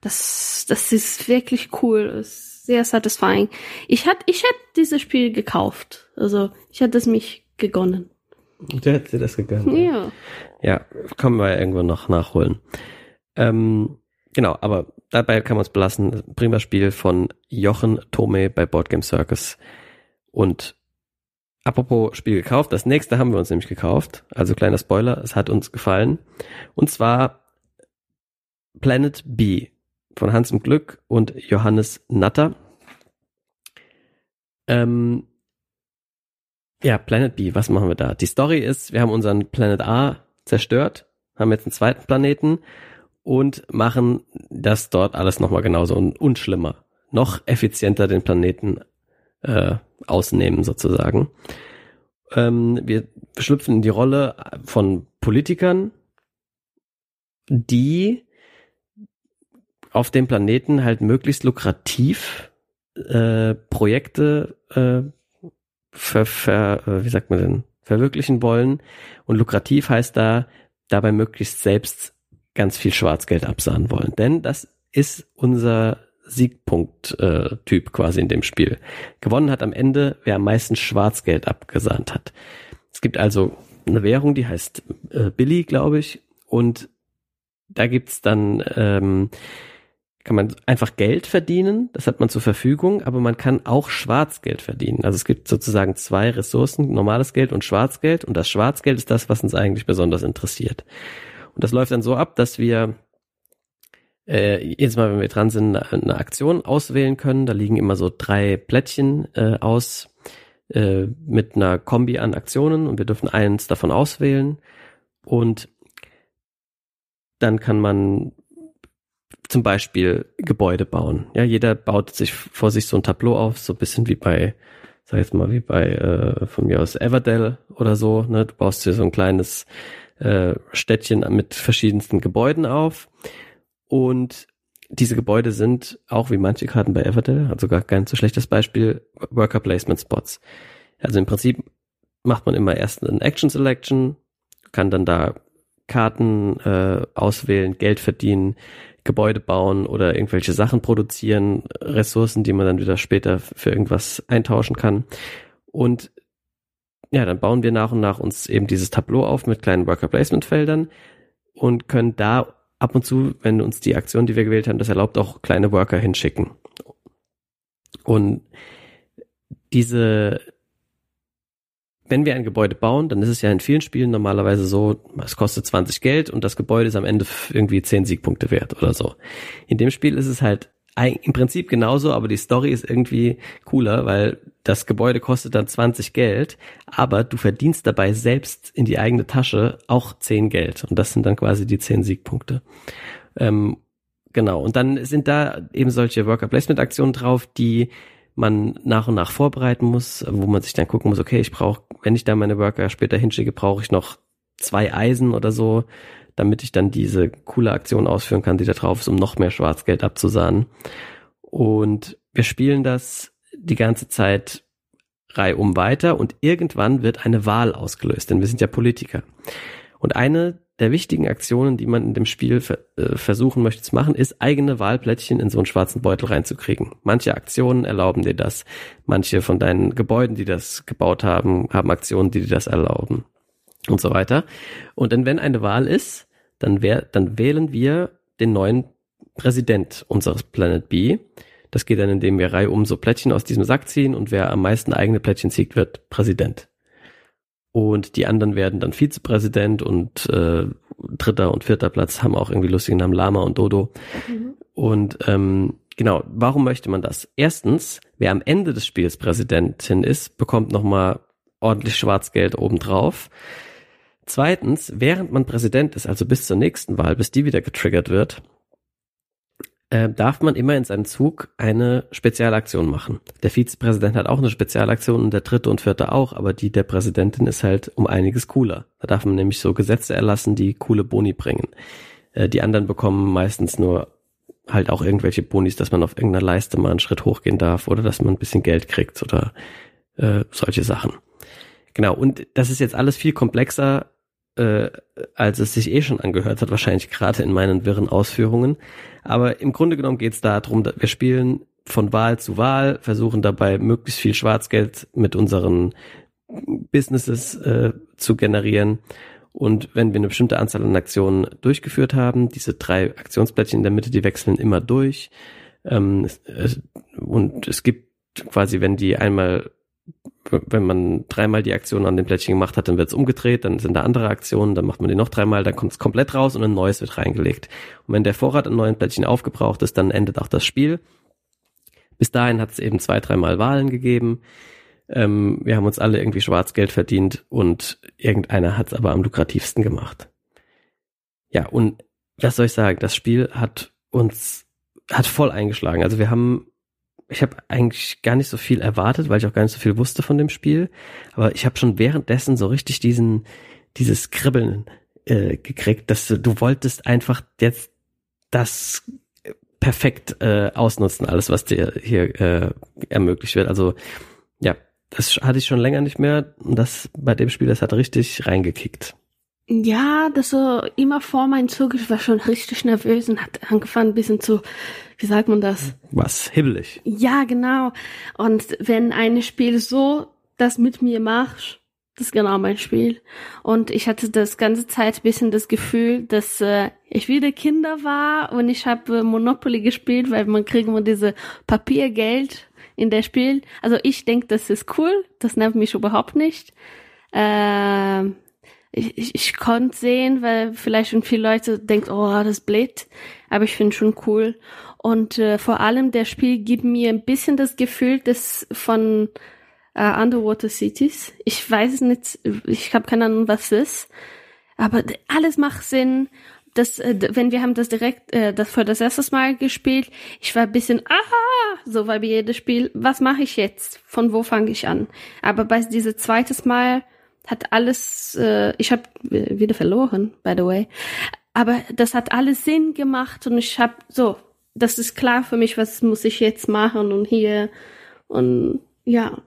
Das, das ist wirklich cool. Ist sehr satisfying. Ich hatte, ich hätte dieses Spiel gekauft. Also, ich hätte es mich gegonnen. Du hättest dir das gegönnt. Ja. Ja, können wir ja irgendwo noch nachholen. Ähm, genau, aber dabei kann man es belassen. Prima Spiel von Jochen Tome bei Board Game Circus. Und apropos Spiel gekauft, das nächste haben wir uns nämlich gekauft. Also kleiner Spoiler, es hat uns gefallen. Und zwar Planet B von Hans im Glück und Johannes Natter. Ähm, ja, Planet B, was machen wir da? Die Story ist, wir haben unseren Planet A zerstört, haben jetzt einen zweiten Planeten und machen das dort alles nochmal genauso und, und schlimmer. Noch effizienter den Planeten äh, ausnehmen sozusagen. Ähm, wir schlüpfen in die Rolle von Politikern, die auf dem Planeten halt möglichst lukrativ äh, Projekte äh, ver, ver, äh, wie sagt man denn, verwirklichen wollen. Und lukrativ heißt da, dabei möglichst selbst ganz viel Schwarzgeld absahen wollen. Denn das ist unser Siegpunkt-Typ äh, quasi in dem Spiel. Gewonnen hat am Ende, wer am meisten Schwarzgeld abgesahnt hat. Es gibt also eine Währung, die heißt äh, Billy, glaube ich. Und da gibt's dann ähm, kann man einfach Geld verdienen, das hat man zur Verfügung, aber man kann auch Schwarzgeld verdienen. Also es gibt sozusagen zwei Ressourcen, normales Geld und Schwarzgeld und das Schwarzgeld ist das, was uns eigentlich besonders interessiert. Und das läuft dann so ab, dass wir äh, jedes Mal, wenn wir dran sind, eine Aktion auswählen können. Da liegen immer so drei Plättchen äh, aus äh, mit einer Kombi an Aktionen und wir dürfen eins davon auswählen und dann kann man zum Beispiel Gebäude bauen. Ja, jeder baut sich vor sich so ein Tableau auf, so ein bisschen wie bei, sag jetzt mal, wie bei äh, von mir aus Everdell oder so. Ne? Du baust dir so ein kleines äh, Städtchen mit verschiedensten Gebäuden auf. Und diese Gebäude sind auch wie manche Karten bei Everdell, hat sogar kein so schlechtes Beispiel, Worker Placement Spots. Also im Prinzip macht man immer erst einen Action Selection, kann dann da Karten äh, auswählen, Geld verdienen, Gebäude bauen oder irgendwelche Sachen produzieren, Ressourcen, die man dann wieder später für irgendwas eintauschen kann. Und ja, dann bauen wir nach und nach uns eben dieses Tableau auf mit kleinen Worker Placement Feldern und können da ab und zu, wenn uns die Aktion, die wir gewählt haben, das erlaubt, auch kleine Worker hinschicken. Und diese wenn wir ein Gebäude bauen, dann ist es ja in vielen Spielen normalerweise so, es kostet 20 Geld und das Gebäude ist am Ende irgendwie 10 Siegpunkte wert oder so. In dem Spiel ist es halt im Prinzip genauso, aber die Story ist irgendwie cooler, weil das Gebäude kostet dann 20 Geld, aber du verdienst dabei selbst in die eigene Tasche auch 10 Geld. Und das sind dann quasi die 10 Siegpunkte. Ähm, genau, und dann sind da eben solche Worker Placement Aktionen drauf, die man nach und nach vorbereiten muss, wo man sich dann gucken muss, okay, ich brauche, wenn ich da meine Worker später hinschicke, brauche ich noch zwei Eisen oder so, damit ich dann diese coole Aktion ausführen kann, die da drauf ist, um noch mehr Schwarzgeld abzusahnen. Und wir spielen das die ganze Zeit reihum weiter und irgendwann wird eine Wahl ausgelöst, denn wir sind ja Politiker. Und eine der wichtigen Aktionen, die man in dem Spiel äh, versuchen möchte zu machen, ist eigene Wahlplättchen in so einen schwarzen Beutel reinzukriegen. Manche Aktionen erlauben dir das. Manche von deinen Gebäuden, die das gebaut haben, haben Aktionen, die dir das erlauben. Und so weiter. Und dann, wenn eine Wahl ist, dann, wär, dann wählen wir den neuen Präsident unseres Planet B. Das geht dann, indem wir Reihe um so Plättchen aus diesem Sack ziehen und wer am meisten eigene Plättchen zieht, wird Präsident und die anderen werden dann Vizepräsident und äh, dritter und vierter Platz haben auch irgendwie lustige Namen Lama und Dodo. Mhm. Und ähm, genau, warum möchte man das? Erstens, wer am Ende des Spiels Präsidentin ist, bekommt nochmal ordentlich Schwarzgeld obendrauf. Zweitens, während man Präsident ist, also bis zur nächsten Wahl, bis die wieder getriggert wird, äh, darf man immer in seinem Zug eine Spezialaktion machen. Der Vizepräsident hat auch eine Spezialaktion und der dritte und vierte auch, aber die der Präsidentin ist halt um einiges cooler. Da darf man nämlich so Gesetze erlassen, die coole Boni bringen. Äh, die anderen bekommen meistens nur halt auch irgendwelche Bonis, dass man auf irgendeiner Leiste mal einen Schritt hochgehen darf oder dass man ein bisschen Geld kriegt oder äh, solche Sachen. Genau, und das ist jetzt alles viel komplexer äh, als es sich eh schon angehört hat, wahrscheinlich gerade in meinen wirren Ausführungen. Aber im Grunde genommen geht es darum, wir spielen von Wahl zu Wahl, versuchen dabei möglichst viel Schwarzgeld mit unseren Businesses äh, zu generieren. Und wenn wir eine bestimmte Anzahl an Aktionen durchgeführt haben, diese drei Aktionsplättchen in der Mitte, die wechseln immer durch. Ähm, und es gibt quasi, wenn die einmal, wenn man dreimal die Aktion an dem Plättchen gemacht hat, dann wird es umgedreht, dann sind da andere Aktionen, dann macht man die noch dreimal, dann kommt es komplett raus und ein neues wird reingelegt. Und wenn der Vorrat an neuen Plättchen aufgebraucht ist, dann endet auch das Spiel. Bis dahin hat es eben zwei, dreimal Wahlen gegeben. Ähm, wir haben uns alle irgendwie Schwarzgeld verdient und irgendeiner hat es aber am lukrativsten gemacht. Ja, und was soll ich sagen? Das Spiel hat uns, hat voll eingeschlagen. Also wir haben, ich habe eigentlich gar nicht so viel erwartet, weil ich auch gar nicht so viel wusste von dem Spiel. Aber ich habe schon währenddessen so richtig diesen, dieses Kribbeln äh, gekriegt, dass du, du wolltest einfach jetzt das perfekt äh, ausnutzen, alles, was dir hier äh, ermöglicht wird. Also ja, das hatte ich schon länger nicht mehr. Und das bei dem Spiel, das hat richtig reingekickt. Ja, das so immer vor meinem Zug, ich war schon richtig nervös und hat angefangen ein bisschen zu, wie sagt man das? Was? Hibbelig. Ja, genau. Und wenn ein Spiel so das mit mir macht, das ist genau mein Spiel. Und ich hatte das ganze Zeit ein bisschen das Gefühl, dass äh, ich wieder Kinder war und ich habe äh, Monopoly gespielt, weil man kriegt immer diese Papiergeld in der Spiel. Also ich denke, das ist cool. Das nervt mich überhaupt nicht. Äh, ich, ich, ich konnte sehen, weil vielleicht schon viele Leute denken, oh, das blöd. Aber ich finde schon cool. Und äh, vor allem der Spiel gibt mir ein bisschen das Gefühl, dass von äh, Underwater Cities. Ich weiß es nicht, ich habe keine Ahnung, was es ist. Aber alles macht Sinn das, äh, wenn wir haben das direkt, äh, das für das erste Mal gespielt, ich war ein bisschen, aha, so war wie jedes Spiel, was mache ich jetzt? Von wo fange ich an? Aber bei dieses zweites Mal hat alles, äh, ich habe wieder verloren, by the way, aber das hat alles Sinn gemacht und ich habe so, das ist klar für mich, was muss ich jetzt machen und hier und ja,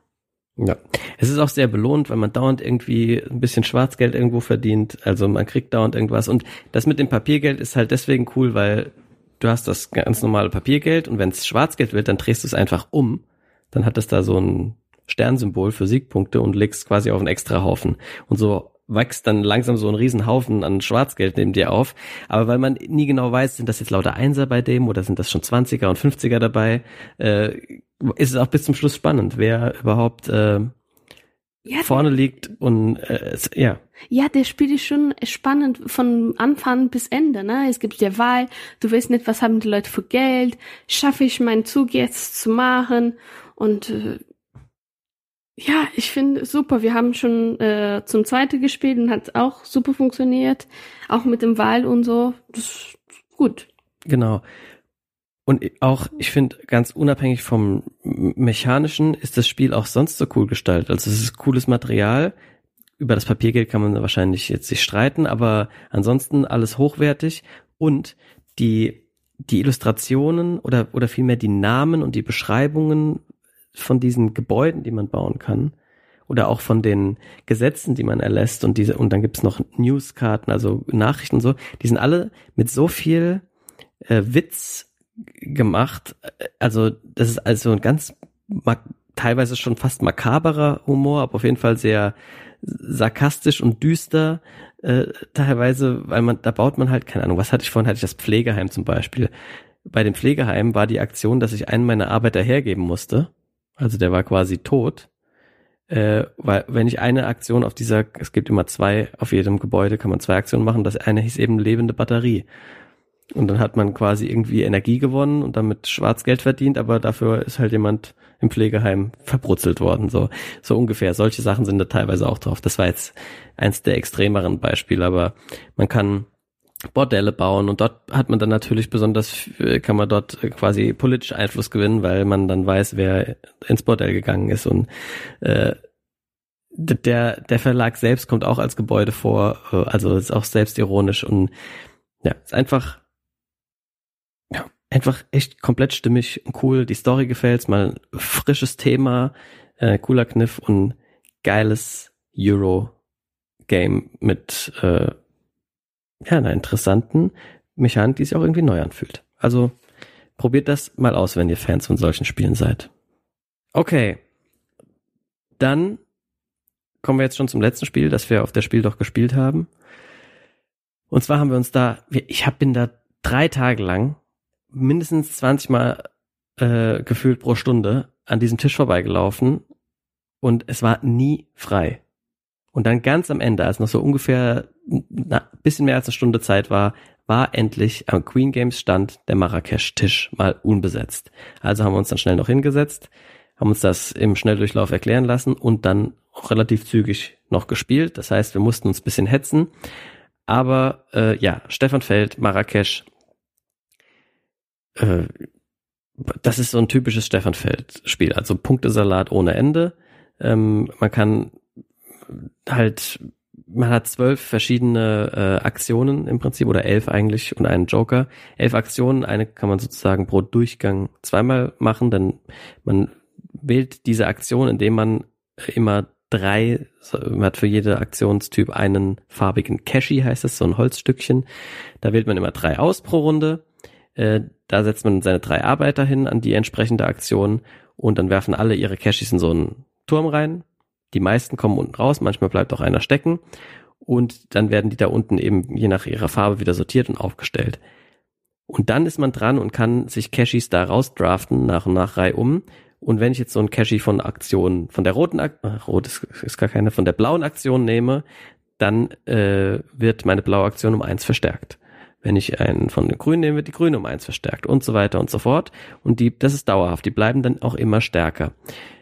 ja, es ist auch sehr belohnt, weil man dauernd irgendwie ein bisschen Schwarzgeld irgendwo verdient. Also man kriegt dauernd irgendwas. Und das mit dem Papiergeld ist halt deswegen cool, weil du hast das ganz normale Papiergeld und wenn es Schwarzgeld wird, dann drehst du es einfach um. Dann hat es da so ein Sternsymbol für Siegpunkte und legst quasi auf einen extra Haufen. Und so wächst dann langsam so ein Riesenhaufen an Schwarzgeld neben dir auf. Aber weil man nie genau weiß, sind das jetzt lauter Einser bei dem oder sind das schon 20er und 50er dabei, äh, ist es auch bis zum Schluss spannend, wer überhaupt äh, ja, vorne liegt und äh, ja. Ja, der Spiel ist schon spannend von Anfang bis Ende. Ne? Es gibt ja Wahl, du weißt nicht, was haben die Leute für Geld, schaffe ich meinen Zug jetzt zu machen und äh, ja, ich finde super. Wir haben schon äh, zum zweiten gespielt und hat auch super funktioniert. Auch mit dem Wahl und so. Das ist gut. Genau. Und auch, ich finde, ganz unabhängig vom Mechanischen ist das Spiel auch sonst so cool gestaltet. Also es ist cooles Material. Über das Papiergeld kann man wahrscheinlich jetzt sich streiten, aber ansonsten alles hochwertig und die, die Illustrationen oder, oder vielmehr die Namen und die Beschreibungen von diesen Gebäuden, die man bauen kann, oder auch von den Gesetzen, die man erlässt und diese, und dann gibt's noch Newskarten, also Nachrichten und so, die sind alle mit so viel äh, Witz gemacht. Also, das ist also ein ganz teilweise schon fast makaberer Humor, aber auf jeden Fall sehr sarkastisch und düster äh, teilweise, weil man, da baut man halt, keine Ahnung, was hatte ich vorhin, hatte ich das Pflegeheim zum Beispiel. Bei dem Pflegeheim war die Aktion, dass ich einen meiner Arbeiter hergeben musste also der war quasi tot. Äh, weil wenn ich eine Aktion auf dieser, es gibt immer zwei, auf jedem Gebäude kann man zwei Aktionen machen, das eine hieß eben lebende Batterie. Und dann hat man quasi irgendwie Energie gewonnen und damit Schwarzgeld verdient, aber dafür ist halt jemand im Pflegeheim verbrutzelt worden, so, so ungefähr. Solche Sachen sind da teilweise auch drauf. Das war jetzt eins der extremeren Beispiele, aber man kann Bordelle bauen und dort hat man dann natürlich besonders, kann man dort quasi politisch Einfluss gewinnen, weil man dann weiß, wer ins Bordell gegangen ist und äh, der, der Verlag selbst kommt auch als Gebäude vor, äh, also ist auch selbstironisch und ja, ist einfach, ja, einfach echt komplett stimmig und cool. Die Story gefällt's, mal frisches Thema, äh, cooler Kniff und geiles Euro Game mit äh, ja, einer interessanten Mechanik, die sich auch irgendwie neu anfühlt. Also probiert das mal aus, wenn ihr Fans von solchen Spielen seid. Okay. Dann kommen wir jetzt schon zum letzten Spiel, das wir auf der Spiel doch gespielt haben. Und zwar haben wir uns da, ich hab, bin da drei Tage lang mindestens 20 Mal äh, gefühlt pro Stunde an diesem Tisch vorbeigelaufen und es war nie frei. Und dann ganz am Ende, als noch so ungefähr ein bisschen mehr als eine Stunde Zeit war, war endlich am Queen Games Stand der Marrakesch-Tisch mal unbesetzt. Also haben wir uns dann schnell noch hingesetzt, haben uns das im Schnelldurchlauf erklären lassen und dann auch relativ zügig noch gespielt. Das heißt, wir mussten uns bisschen hetzen. Aber äh, ja, Stefan Feld, Marrakesch, äh, das ist so ein typisches Stefan Feld-Spiel. Also Punktesalat ohne Ende. Ähm, man kann halt, man hat zwölf verschiedene äh, Aktionen im Prinzip oder elf eigentlich und einen Joker. Elf Aktionen, eine kann man sozusagen pro Durchgang zweimal machen, denn man wählt diese Aktion, indem man immer drei, man hat für jede Aktionstyp einen farbigen Cashy, heißt es, so ein Holzstückchen. Da wählt man immer drei aus pro Runde. Äh, da setzt man seine drei Arbeiter hin an die entsprechende Aktion und dann werfen alle ihre Cashys in so einen Turm rein. Die meisten kommen unten raus, manchmal bleibt auch einer stecken und dann werden die da unten eben je nach ihrer Farbe wieder sortiert und aufgestellt. Und dann ist man dran und kann sich Cashys da rausdraften nach und nach Reihe um und wenn ich jetzt so ein Cashy von Aktion, von der roten Aktion, rot ist, ist gar keine, von der blauen Aktion nehme, dann äh, wird meine blaue Aktion um eins verstärkt. Wenn ich einen von den Grünen nehme, wird die Grüne um eins verstärkt und so weiter und so fort. Und die, das ist dauerhaft. Die bleiben dann auch immer stärker.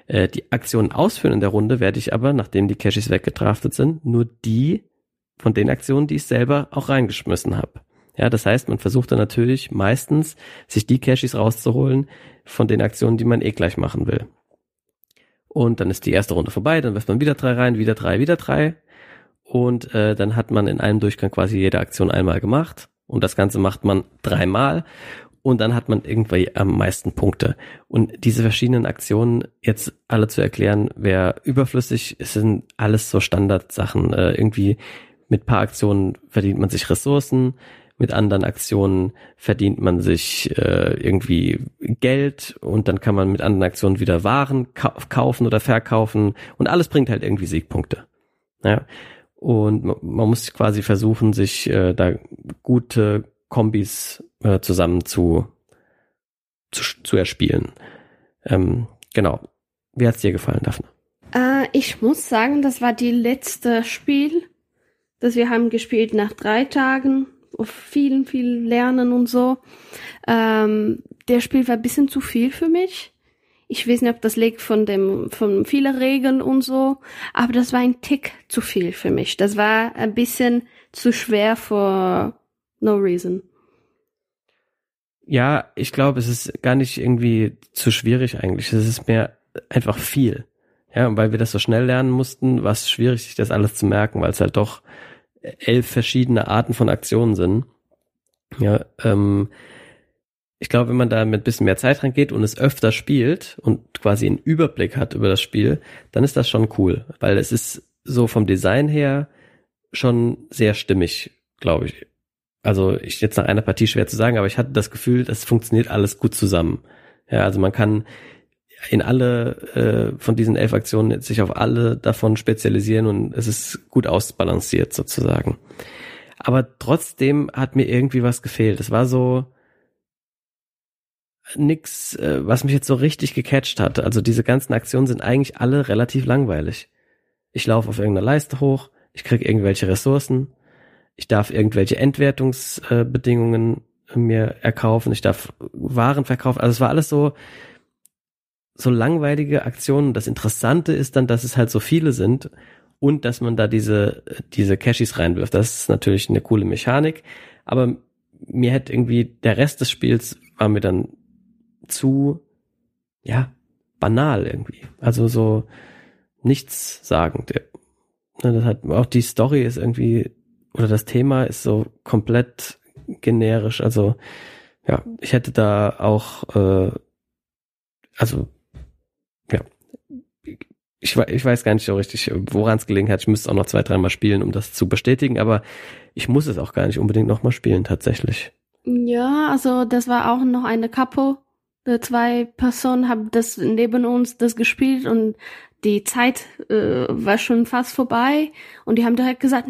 Äh, die Aktionen ausführen in der Runde werde ich aber, nachdem die Cashys weggedraftet sind, nur die von den Aktionen, die ich selber auch reingeschmissen habe. Ja, das heißt, man versucht dann natürlich meistens, sich die Cashys rauszuholen von den Aktionen, die man eh gleich machen will. Und dann ist die erste Runde vorbei, dann wirft man wieder drei rein, wieder drei, wieder drei. Und äh, dann hat man in einem Durchgang quasi jede Aktion einmal gemacht. Und das Ganze macht man dreimal. Und dann hat man irgendwie am meisten Punkte. Und diese verschiedenen Aktionen jetzt alle zu erklären, wäre überflüssig. Es sind alles so Standardsachen. Äh, irgendwie mit paar Aktionen verdient man sich Ressourcen mit anderen Aktionen verdient man sich äh, irgendwie Geld und dann kann man mit anderen Aktionen wieder Waren ka kaufen oder verkaufen und alles bringt halt irgendwie Siegpunkte. Ja. Und man muss quasi versuchen, sich äh, da gute Kombis äh, zusammen zu, zu, zu erspielen. Ähm, genau. Wie hat's dir gefallen, Daphne? Äh, ich muss sagen, das war die letzte Spiel, das wir haben gespielt nach drei Tagen auf vielen, viel Lernen und so. Ähm, der Spiel war ein bisschen zu viel für mich. Ich weiß nicht, ob das liegt von dem, von vielen Regeln und so, aber das war ein Tick zu viel für mich. Das war ein bisschen zu schwer for no reason. Ja, ich glaube, es ist gar nicht irgendwie zu schwierig eigentlich. Es ist mehr einfach viel. Ja, und weil wir das so schnell lernen mussten, war es schwierig, sich das alles zu merken, weil es halt doch elf verschiedene Arten von Aktionen sind. Ja, ähm, ich glaube, wenn man da mit bisschen mehr Zeit rangeht und es öfter spielt und quasi einen Überblick hat über das Spiel, dann ist das schon cool, weil es ist so vom Design her schon sehr stimmig, glaube ich. Also ich jetzt nach einer Partie schwer zu sagen, aber ich hatte das Gefühl, das funktioniert alles gut zusammen. Ja, also man kann in alle äh, von diesen elf Aktionen sich auf alle davon spezialisieren und es ist gut ausbalanciert sozusagen. Aber trotzdem hat mir irgendwie was gefehlt. Es war so nix, äh, was mich jetzt so richtig gecatcht hat. Also diese ganzen Aktionen sind eigentlich alle relativ langweilig. Ich laufe auf irgendeiner Leiste hoch, ich krieg irgendwelche Ressourcen, ich darf irgendwelche Entwertungsbedingungen äh, mir erkaufen, ich darf Waren verkaufen. Also es war alles so, so langweilige Aktionen. Das Interessante ist dann, dass es halt so viele sind und dass man da diese, diese Cashis reinwirft. Das ist natürlich eine coole Mechanik, aber mir hätte irgendwie der Rest des Spiels war mir dann zu, ja, banal irgendwie. Also so nichts sagend. Ne, das hat, auch die Story ist irgendwie, oder das Thema ist so komplett generisch. Also, ja, ich hätte da auch, äh, also ich, ich weiß gar nicht so richtig, woran es gelegen hat. Ich müsste auch noch zwei, dreimal spielen, um das zu bestätigen, aber ich muss es auch gar nicht unbedingt nochmal spielen, tatsächlich. Ja, also das war auch noch eine Couple. Die zwei Personen haben das neben uns das gespielt und die Zeit äh, war schon fast vorbei und die haben direkt gesagt,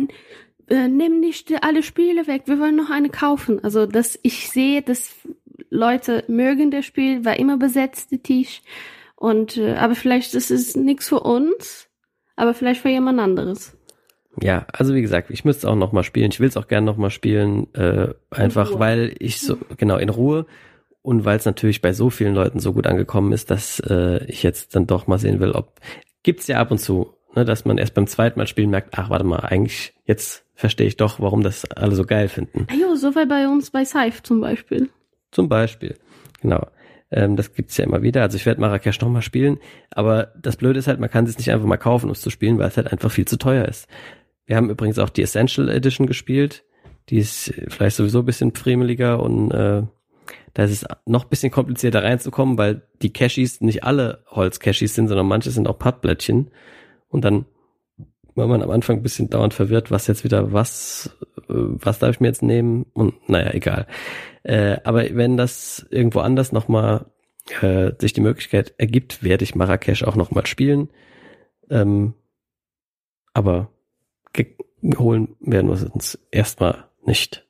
äh, nimm nicht alle Spiele weg, wir wollen noch eine kaufen. Also dass ich sehe, dass Leute mögen das Spiel, war immer besetzt, der Tisch. Und äh, aber vielleicht ist es nichts für uns, aber vielleicht für jemand anderes. Ja, also wie gesagt, ich müsste auch noch mal spielen. Ich will es auch gerne noch mal spielen, äh, einfach weil ich so genau in Ruhe und weil es natürlich bei so vielen Leuten so gut angekommen ist, dass äh, ich jetzt dann doch mal sehen will, ob gibt's ja ab und zu, ne, dass man erst beim zweiten Mal spielen merkt, ach warte mal, eigentlich jetzt verstehe ich doch, warum das alle so geil finden. Ah jo, so war bei uns bei Scythe zum Beispiel. Zum Beispiel, genau. Ähm, das gibt's ja immer wieder. Also ich werde Marrakesch noch mal spielen, aber das Blöde ist halt, man kann es nicht einfach mal kaufen, um es zu spielen, weil es halt einfach viel zu teuer ist. Wir haben übrigens auch die Essential Edition gespielt. Die ist vielleicht sowieso ein bisschen friemeliger und äh, da ist es noch bisschen komplizierter reinzukommen, weil die Cashies nicht alle Holz-Cashies sind, sondern manche sind auch Pappblättchen. Und dann war man am Anfang ein bisschen dauernd verwirrt, was jetzt wieder was, äh, was darf ich mir jetzt nehmen? Und naja, egal. Äh, aber wenn das irgendwo anders nochmal äh, sich die Möglichkeit ergibt, werde ich Marrakesch auch nochmal spielen. Ähm, aber holen werden wir uns erstmal nicht.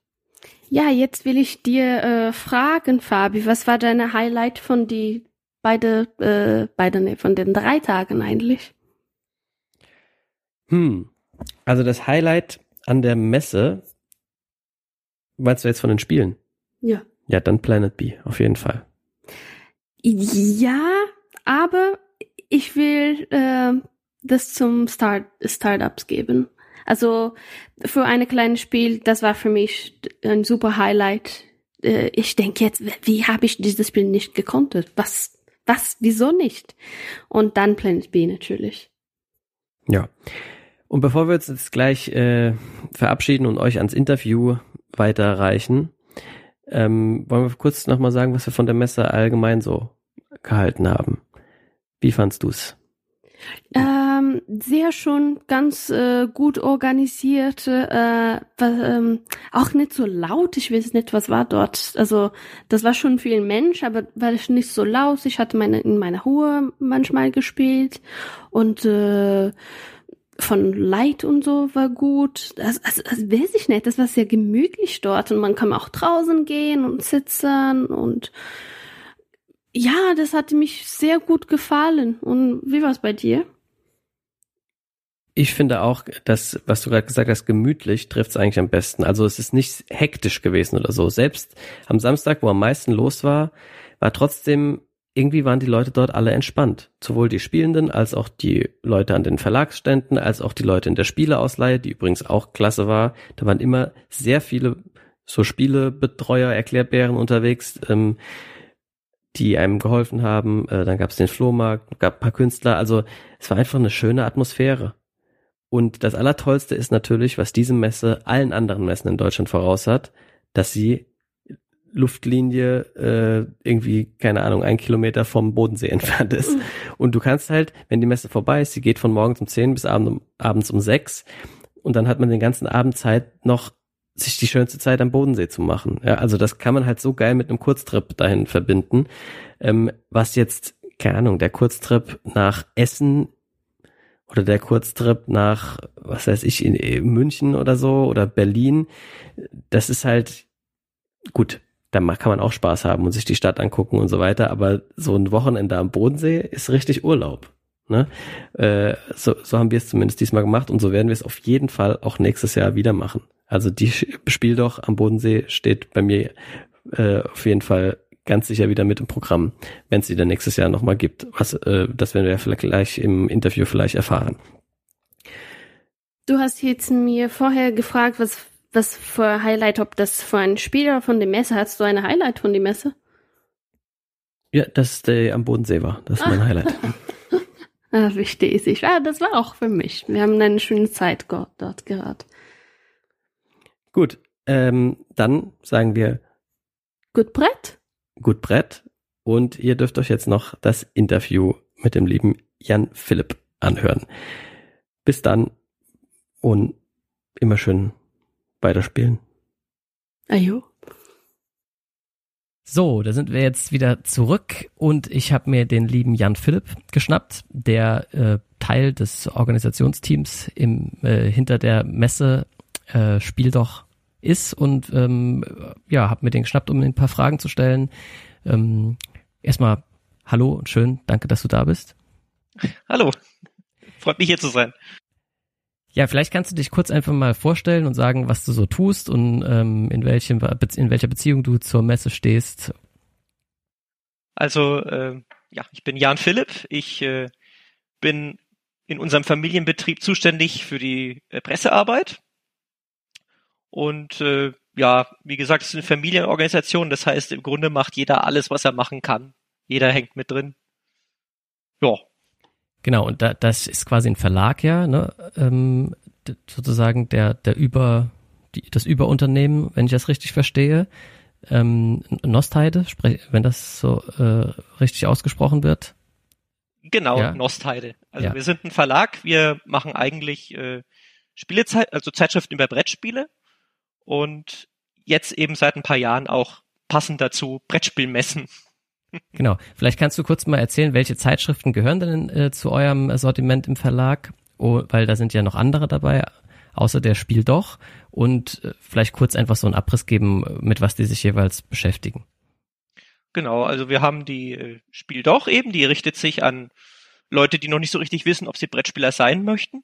Ja, jetzt will ich dir äh, fragen, Fabi, was war deine Highlight von die beide, äh, beide, nee, von den drei Tagen eigentlich? Hm. Also das Highlight an der Messe, meinst du jetzt von den Spielen? Ja. Ja, dann Planet B, auf jeden Fall. Ja, aber ich will äh, das zum Start Startups geben. Also für ein kleines Spiel, das war für mich ein super Highlight. Äh, ich denke jetzt, wie habe ich dieses Spiel nicht gekonnt? Was, was, wieso nicht? Und dann Planet B natürlich. Ja. Und bevor wir uns jetzt gleich äh, verabschieden und euch ans Interview weiterreichen, ähm, wollen wir kurz nochmal sagen, was wir von der Messe allgemein so gehalten haben. Wie fandst du's? Ähm, sehr schon ganz äh, gut organisiert, äh, was, ähm, auch nicht so laut. Ich weiß nicht, was war dort. Also das war schon viel Mensch, aber war ich nicht so laut. Ich hatte meine in meiner Ruhe manchmal gespielt und äh, von Light und so war gut. Also, also, also weiß ich nicht, das war sehr gemütlich dort und man kann auch draußen gehen und sitzen und ja, das hat mich sehr gut gefallen. Und wie war es bei dir? Ich finde auch, dass, was du gerade gesagt hast, gemütlich trifft es eigentlich am besten. Also es ist nicht hektisch gewesen oder so. Selbst am Samstag, wo am meisten los war, war trotzdem, irgendwie waren die Leute dort alle entspannt. Sowohl die Spielenden als auch die Leute an den Verlagsständen, als auch die Leute in der Spieleausleihe, die übrigens auch klasse war. Da waren immer sehr viele so Spielebetreuer, Erklärbären unterwegs. Ähm, die einem geholfen haben. Äh, dann gab es den Flohmarkt, gab ein paar Künstler. Also es war einfach eine schöne Atmosphäre. Und das Allertollste ist natürlich, was diese Messe allen anderen Messen in Deutschland voraus hat, dass sie Luftlinie äh, irgendwie, keine Ahnung, ein Kilometer vom Bodensee entfernt ist. Und du kannst halt, wenn die Messe vorbei ist, sie geht von morgens um zehn bis abend um, abends um sechs und dann hat man den ganzen Abend Zeit, noch sich die schönste Zeit am Bodensee zu machen. Ja, also das kann man halt so geil mit einem Kurztrip dahin verbinden. Ähm, was jetzt, keine Ahnung, der Kurztrip nach Essen oder der Kurztrip nach, was weiß ich, in, in München oder so oder Berlin, das ist halt gut. Da kann man auch Spaß haben und sich die Stadt angucken und so weiter, aber so ein Wochenende am Bodensee ist richtig Urlaub. Ne? Äh, so, so haben wir es zumindest diesmal gemacht und so werden wir es auf jeden Fall auch nächstes Jahr wieder machen. Also die Spiel doch am Bodensee steht bei mir äh, auf jeden Fall ganz sicher wieder mit im Programm, wenn es sie dann nächstes Jahr nochmal gibt. Was, äh, das werden wir vielleicht gleich im Interview vielleicht erfahren. Du hast jetzt mir vorher gefragt, was, was für Highlight, ob das für ein Spieler von der Messe, hast du eine Highlight von der Messe? Ja, dass der am Bodensee war. Das ist mein ah. Highlight. ah, verstehe ich. Ja, das war auch für mich. Wir haben eine schöne Zeit dort gehabt. Gut, ähm, dann sagen wir Gut Brett. Gut Brett. Und ihr dürft euch jetzt noch das Interview mit dem lieben Jan Philipp anhören. Bis dann und immer schön weiterspielen. Ajo. So, da sind wir jetzt wieder zurück und ich habe mir den lieben Jan Philipp geschnappt, der äh, Teil des Organisationsteams im, äh, hinter der Messe äh, Spiel doch ist und ähm, ja, habe mir den geschnappt, um ein paar Fragen zu stellen. Ähm, erstmal hallo und schön, danke, dass du da bist. Hallo, freut mich hier zu sein. Ja, vielleicht kannst du dich kurz einfach mal vorstellen und sagen, was du so tust und ähm, in, welchem, in welcher Beziehung du zur Messe stehst. Also, äh, ja, ich bin Jan Philipp. Ich äh, bin in unserem Familienbetrieb zuständig für die äh, Pressearbeit. Und äh, ja, wie gesagt, es ist eine Familienorganisation. Das heißt, im Grunde macht jeder alles, was er machen kann. Jeder hängt mit drin. Ja, Genau, und da, das ist quasi ein Verlag, ja, ne? ähm, sozusagen der, der Über, die, das Überunternehmen, wenn ich das richtig verstehe. Ähm, Nostheide, wenn das so äh, richtig ausgesprochen wird. Genau, ja. Nostheide. Also ja. wir sind ein Verlag, wir machen eigentlich äh, Spielezeit, also Zeitschriften über Brettspiele und jetzt eben seit ein paar Jahren auch passend dazu Brettspielmessen. Genau. Vielleicht kannst du kurz mal erzählen, welche Zeitschriften gehören denn äh, zu eurem Sortiment im Verlag? Oh, weil da sind ja noch andere dabei, außer der Spiel doch. Und äh, vielleicht kurz einfach so einen Abriss geben, mit was die sich jeweils beschäftigen. Genau, also wir haben die äh, Spiel doch eben, die richtet sich an Leute, die noch nicht so richtig wissen, ob sie Brettspieler sein möchten.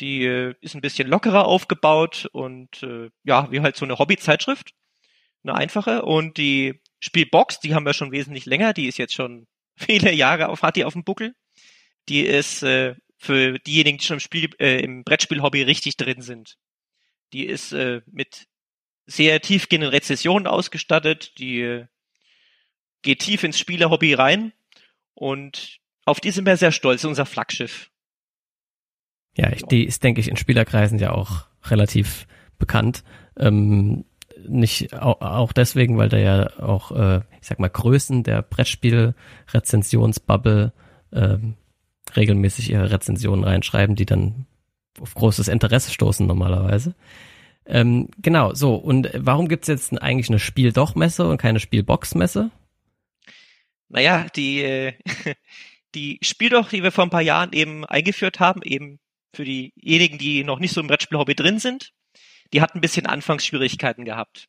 Die äh, ist ein bisschen lockerer aufgebaut und äh, ja, wie halt so eine Hobbyzeitschrift, eine einfache. Und die Spielbox, die haben wir schon wesentlich länger, die ist jetzt schon viele Jahre auf, hat die auf dem Buckel. Die ist äh, für diejenigen, die schon im, Spiel, äh, im Brettspiel-Hobby richtig drin sind. Die ist äh, mit sehr tiefgehenden Rezessionen ausgestattet, die äh, geht tief ins Spielerhobby rein und auf die sind wir sehr stolz, unser Flaggschiff. Ja, ich, die ist, denke ich, in Spielerkreisen ja auch relativ bekannt. Ähm, nicht auch, deswegen, weil da ja auch, äh, ich sag mal, Größen der Brettspiel-Rezensionsbubble äh, regelmäßig ihre Rezensionen reinschreiben, die dann auf großes Interesse stoßen normalerweise. Ähm, genau, so. Und warum gibt's jetzt eigentlich eine Spiel-Doch-Messe und keine Spielbox-Messe? Naja, die, äh, die Spieldoch, die wir vor ein paar Jahren eben eingeführt haben, eben für diejenigen, die noch nicht so im Brettspiel-Hobby drin sind, die hat ein bisschen Anfangsschwierigkeiten gehabt.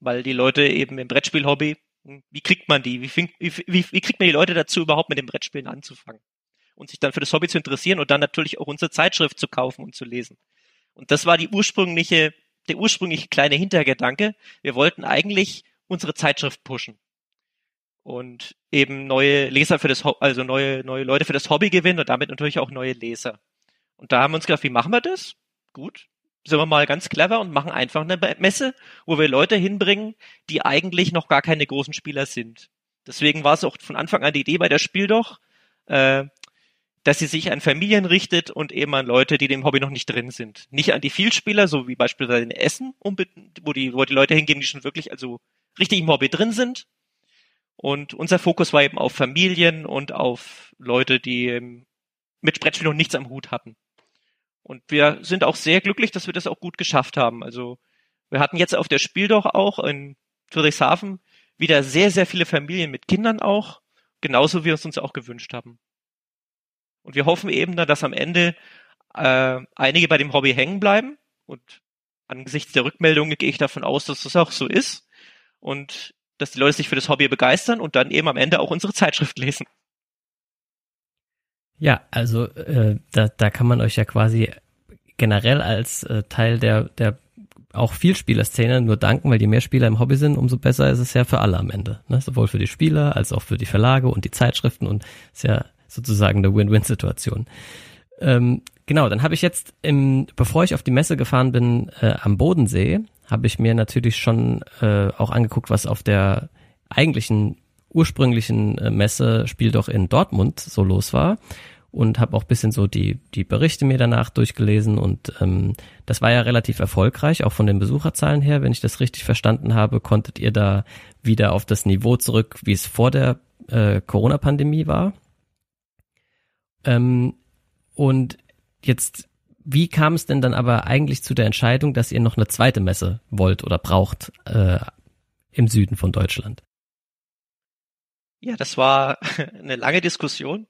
Weil die Leute eben im Brettspiel-Hobby, hm, wie kriegt man die? Wie, wie, wie, wie kriegt man die Leute dazu, überhaupt mit dem Brettspielen anzufangen? Und sich dann für das Hobby zu interessieren und dann natürlich auch unsere Zeitschrift zu kaufen und zu lesen. Und das war die ursprüngliche, der ursprüngliche kleine Hintergedanke. Wir wollten eigentlich unsere Zeitschrift pushen. Und eben neue Leser für das, also neue, neue Leute für das Hobby gewinnen und damit natürlich auch neue Leser. Und da haben wir uns gedacht, wie machen wir das? Gut, sind wir mal ganz clever und machen einfach eine Messe, wo wir Leute hinbringen, die eigentlich noch gar keine großen Spieler sind. Deswegen war es auch von Anfang an die Idee bei der Spiel doch, äh, dass sie sich an Familien richtet und eben an Leute, die dem Hobby noch nicht drin sind. Nicht an die Vielspieler, so wie beispielsweise in Essen, wo die, wo die Leute hingehen, die schon wirklich also richtig im Hobby drin sind. Und unser Fokus war eben auf Familien und auf Leute, die ähm, mit Brettspiel noch nichts am Hut hatten. Und wir sind auch sehr glücklich, dass wir das auch gut geschafft haben. Also wir hatten jetzt auf der Spiel doch auch in Friedrichshafen wieder sehr, sehr viele Familien mit Kindern auch, genauso wie wir es uns auch gewünscht haben. Und wir hoffen eben, dass am Ende äh, einige bei dem Hobby hängen bleiben. Und angesichts der Rückmeldungen gehe ich davon aus, dass das auch so ist. Und dass die Leute sich für das Hobby begeistern und dann eben am Ende auch unsere Zeitschrift lesen. Ja, also äh, da, da kann man euch ja quasi generell als äh, Teil der, der auch Vielspielerszene nur danken, weil je mehr Spieler im Hobby sind, umso besser ist es ja für alle am Ende. Ne? Sowohl für die Spieler als auch für die Verlage und die Zeitschriften und ist ja sozusagen eine Win-Win-Situation. Ähm, genau, dann habe ich jetzt, im, bevor ich auf die Messe gefahren bin äh, am Bodensee, habe ich mir natürlich schon äh, auch angeguckt, was auf der eigentlichen ursprünglichen äh, Messe doch in Dortmund so los war und habe auch bisschen so die die Berichte mir danach durchgelesen und ähm, das war ja relativ erfolgreich auch von den Besucherzahlen her wenn ich das richtig verstanden habe konntet ihr da wieder auf das Niveau zurück wie es vor der äh, Corona Pandemie war ähm, und jetzt, wie kam es denn dann aber eigentlich zu der Entscheidung, dass ihr noch eine zweite Messe wollt oder braucht äh, im Süden von Deutschland? Ja, das war eine lange Diskussion.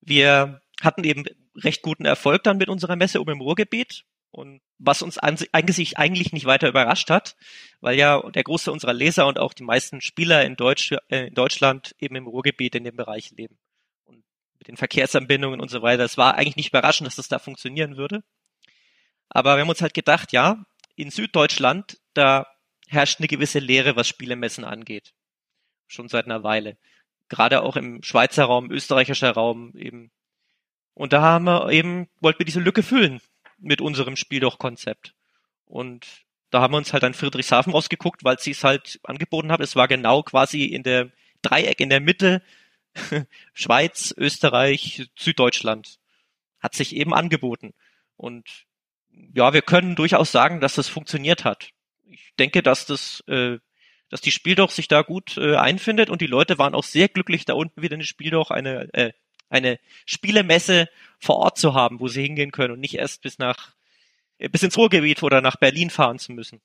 Wir hatten eben recht guten Erfolg dann mit unserer Messe um im Ruhrgebiet und was uns eigentlich, eigentlich nicht weiter überrascht hat, weil ja der Großteil unserer Leser und auch die meisten Spieler in, Deutsch, äh, in Deutschland eben im Ruhrgebiet in dem Bereich leben. Und mit den Verkehrsanbindungen und so weiter. Es war eigentlich nicht überraschend, dass das da funktionieren würde. Aber wir haben uns halt gedacht, ja, in Süddeutschland, da herrscht eine gewisse Lehre, was Spielemessen angeht. Schon seit einer Weile. Gerade auch im Schweizer Raum, österreichischer Raum eben. Und da haben wir eben, wollten wir diese Lücke füllen mit unserem Spiel doch Konzept. Und da haben wir uns halt an Friedrichshafen ausgeguckt, weil sie es halt angeboten haben. Es war genau quasi in der Dreieck in der Mitte Schweiz, Österreich, Süddeutschland. Hat sich eben angeboten. Und ja, wir können durchaus sagen, dass das funktioniert hat. Ich denke, dass das, äh, dass die Spieldoch sich da gut äh, einfindet und die Leute waren auch sehr glücklich, da unten wieder eine Spieldoch, eine, äh, eine Spielemesse vor Ort zu haben, wo sie hingehen können und nicht erst bis nach äh, bis ins Ruhrgebiet oder nach Berlin fahren zu müssen.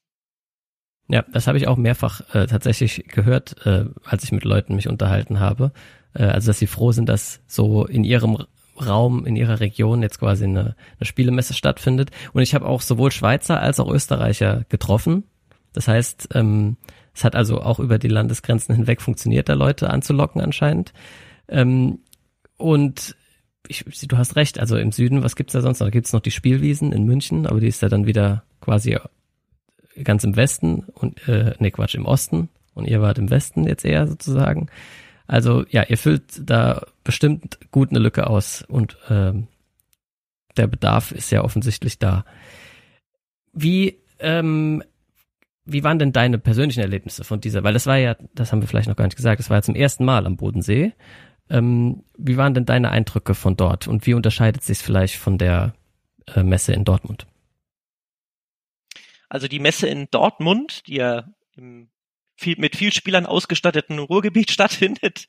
Ja, das habe ich auch mehrfach äh, tatsächlich gehört, äh, als ich mit Leuten mich unterhalten habe. Äh, also, dass sie froh sind, dass so in ihrem Raum, in ihrer Region jetzt quasi eine, eine Spielemesse stattfindet. Und ich habe auch sowohl Schweizer als auch Österreicher getroffen. Das heißt, ähm, es hat also auch über die Landesgrenzen hinweg funktioniert, da Leute anzulocken anscheinend. Ähm, und ich, du hast recht, also im Süden, was gibt's da sonst noch? Da gibt's noch die Spielwiesen in München, aber die ist ja dann wieder quasi ganz im Westen und äh, nee, Quatsch, im Osten und ihr wart im Westen jetzt eher sozusagen. Also ja, ihr füllt da bestimmt gut eine Lücke aus und ähm, der Bedarf ist ja offensichtlich da. Wie ähm, wie waren denn deine persönlichen Erlebnisse von dieser? Weil das war ja, das haben wir vielleicht noch gar nicht gesagt, das war ja zum ersten Mal am Bodensee. Ähm, wie waren denn deine Eindrücke von dort und wie unterscheidet sich vielleicht von der äh, Messe in Dortmund? Also die Messe in Dortmund, die ja im viel, mit viel Spielern ausgestatteten Ruhrgebiet stattfindet,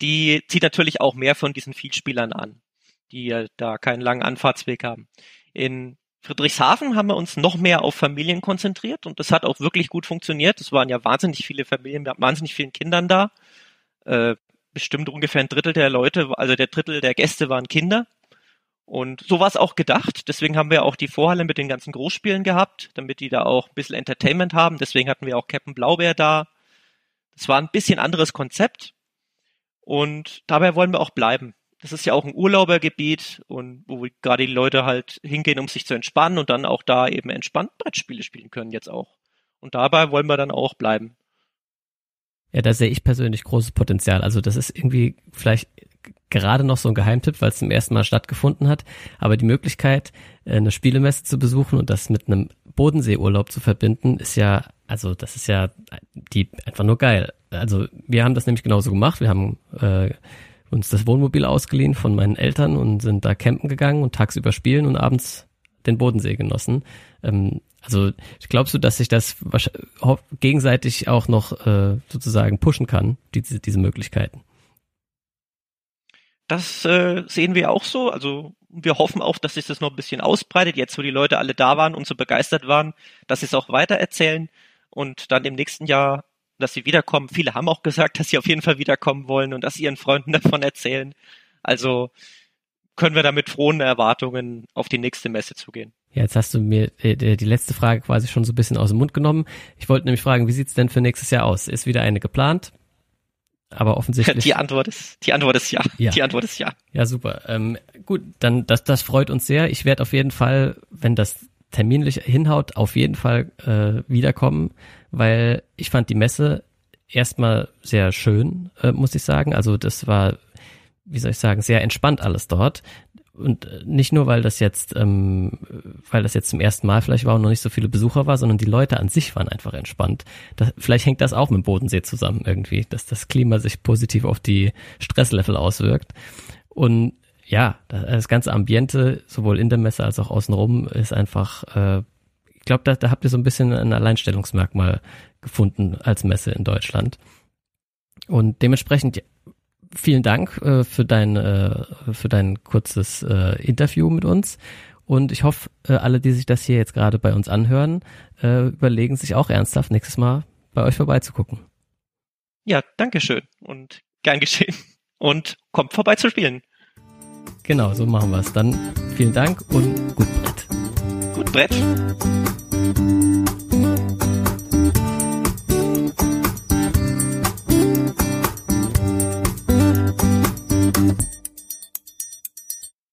die zieht natürlich auch mehr von diesen Vielspielern an, die ja da keinen langen Anfahrtsweg haben. In Friedrichshafen haben wir uns noch mehr auf Familien konzentriert und das hat auch wirklich gut funktioniert. Es waren ja wahnsinnig viele Familien mit wahnsinnig vielen Kindern da. Äh, bestimmt ungefähr ein Drittel der Leute, also der Drittel der Gäste waren Kinder. Und so war es auch gedacht. Deswegen haben wir auch die Vorhalle mit den ganzen Großspielen gehabt, damit die da auch ein bisschen Entertainment haben. Deswegen hatten wir auch Captain Blaubeer da. Das war ein bisschen anderes Konzept. Und dabei wollen wir auch bleiben. Das ist ja auch ein Urlaubergebiet und wo gerade die Leute halt hingehen, um sich zu entspannen und dann auch da eben entspannt Brettspiele spielen können jetzt auch. Und dabei wollen wir dann auch bleiben. Ja, da sehe ich persönlich großes Potenzial. Also das ist irgendwie vielleicht gerade noch so ein Geheimtipp, weil es zum ersten Mal stattgefunden hat. Aber die Möglichkeit, äh, eine Spielemesse zu besuchen und das mit einem Bodenseeurlaub zu verbinden, ist ja, also das ist ja die einfach nur geil. Also wir haben das nämlich genauso gemacht. Wir haben äh, uns das Wohnmobil ausgeliehen von meinen Eltern und sind da campen gegangen und tagsüber spielen und abends den Bodensee genossen. Ähm, also glaubst du, dass sich das gegenseitig auch noch äh, sozusagen pushen kann, diese, diese Möglichkeiten? Das äh, sehen wir auch so. Also wir hoffen auch, dass sich das noch ein bisschen ausbreitet, jetzt wo die Leute alle da waren und so begeistert waren, dass sie es auch weiter erzählen und dann im nächsten Jahr, dass sie wiederkommen. Viele haben auch gesagt, dass sie auf jeden Fall wiederkommen wollen und dass sie ihren Freunden davon erzählen. Also können wir da mit frohen Erwartungen auf die nächste Messe zugehen. Ja, jetzt hast du mir äh, die letzte Frage quasi schon so ein bisschen aus dem Mund genommen. Ich wollte nämlich fragen, wie sieht's denn für nächstes Jahr aus? Ist wieder eine geplant? Aber offensichtlich. Die Antwort ist, die Antwort ist ja. ja. Die Antwort ist ja. Ja, super. Ähm, gut, dann das, das freut uns sehr. Ich werde auf jeden Fall, wenn das terminlich hinhaut, auf jeden Fall äh, wiederkommen, weil ich fand die Messe erstmal sehr schön, äh, muss ich sagen. Also das war, wie soll ich sagen, sehr entspannt alles dort und äh, nicht nur, weil das jetzt, ähm, weil das jetzt zum ersten Mal vielleicht war und noch nicht so viele Besucher war, sondern die Leute an sich waren einfach entspannt. Das, vielleicht hängt das auch mit dem Bodensee zusammen irgendwie, dass das Klima sich positiv auf die Stresslevel auswirkt. Und ja, das ganze Ambiente, sowohl in der Messe als auch außenrum, ist einfach, äh, glaube, da, da habt ihr so ein bisschen ein Alleinstellungsmerkmal gefunden als Messe in Deutschland. Und dementsprechend vielen Dank äh, für dein äh, für dein kurzes äh, Interview mit uns. Und ich hoffe, äh, alle, die sich das hier jetzt gerade bei uns anhören, äh, überlegen sich auch ernsthaft, nächstes Mal bei euch vorbeizugucken. Ja, danke schön und gern geschehen. Und kommt vorbei zu spielen. Genau, so machen wir es. Dann vielen Dank und gut Brett. Gut Brett. Thank you.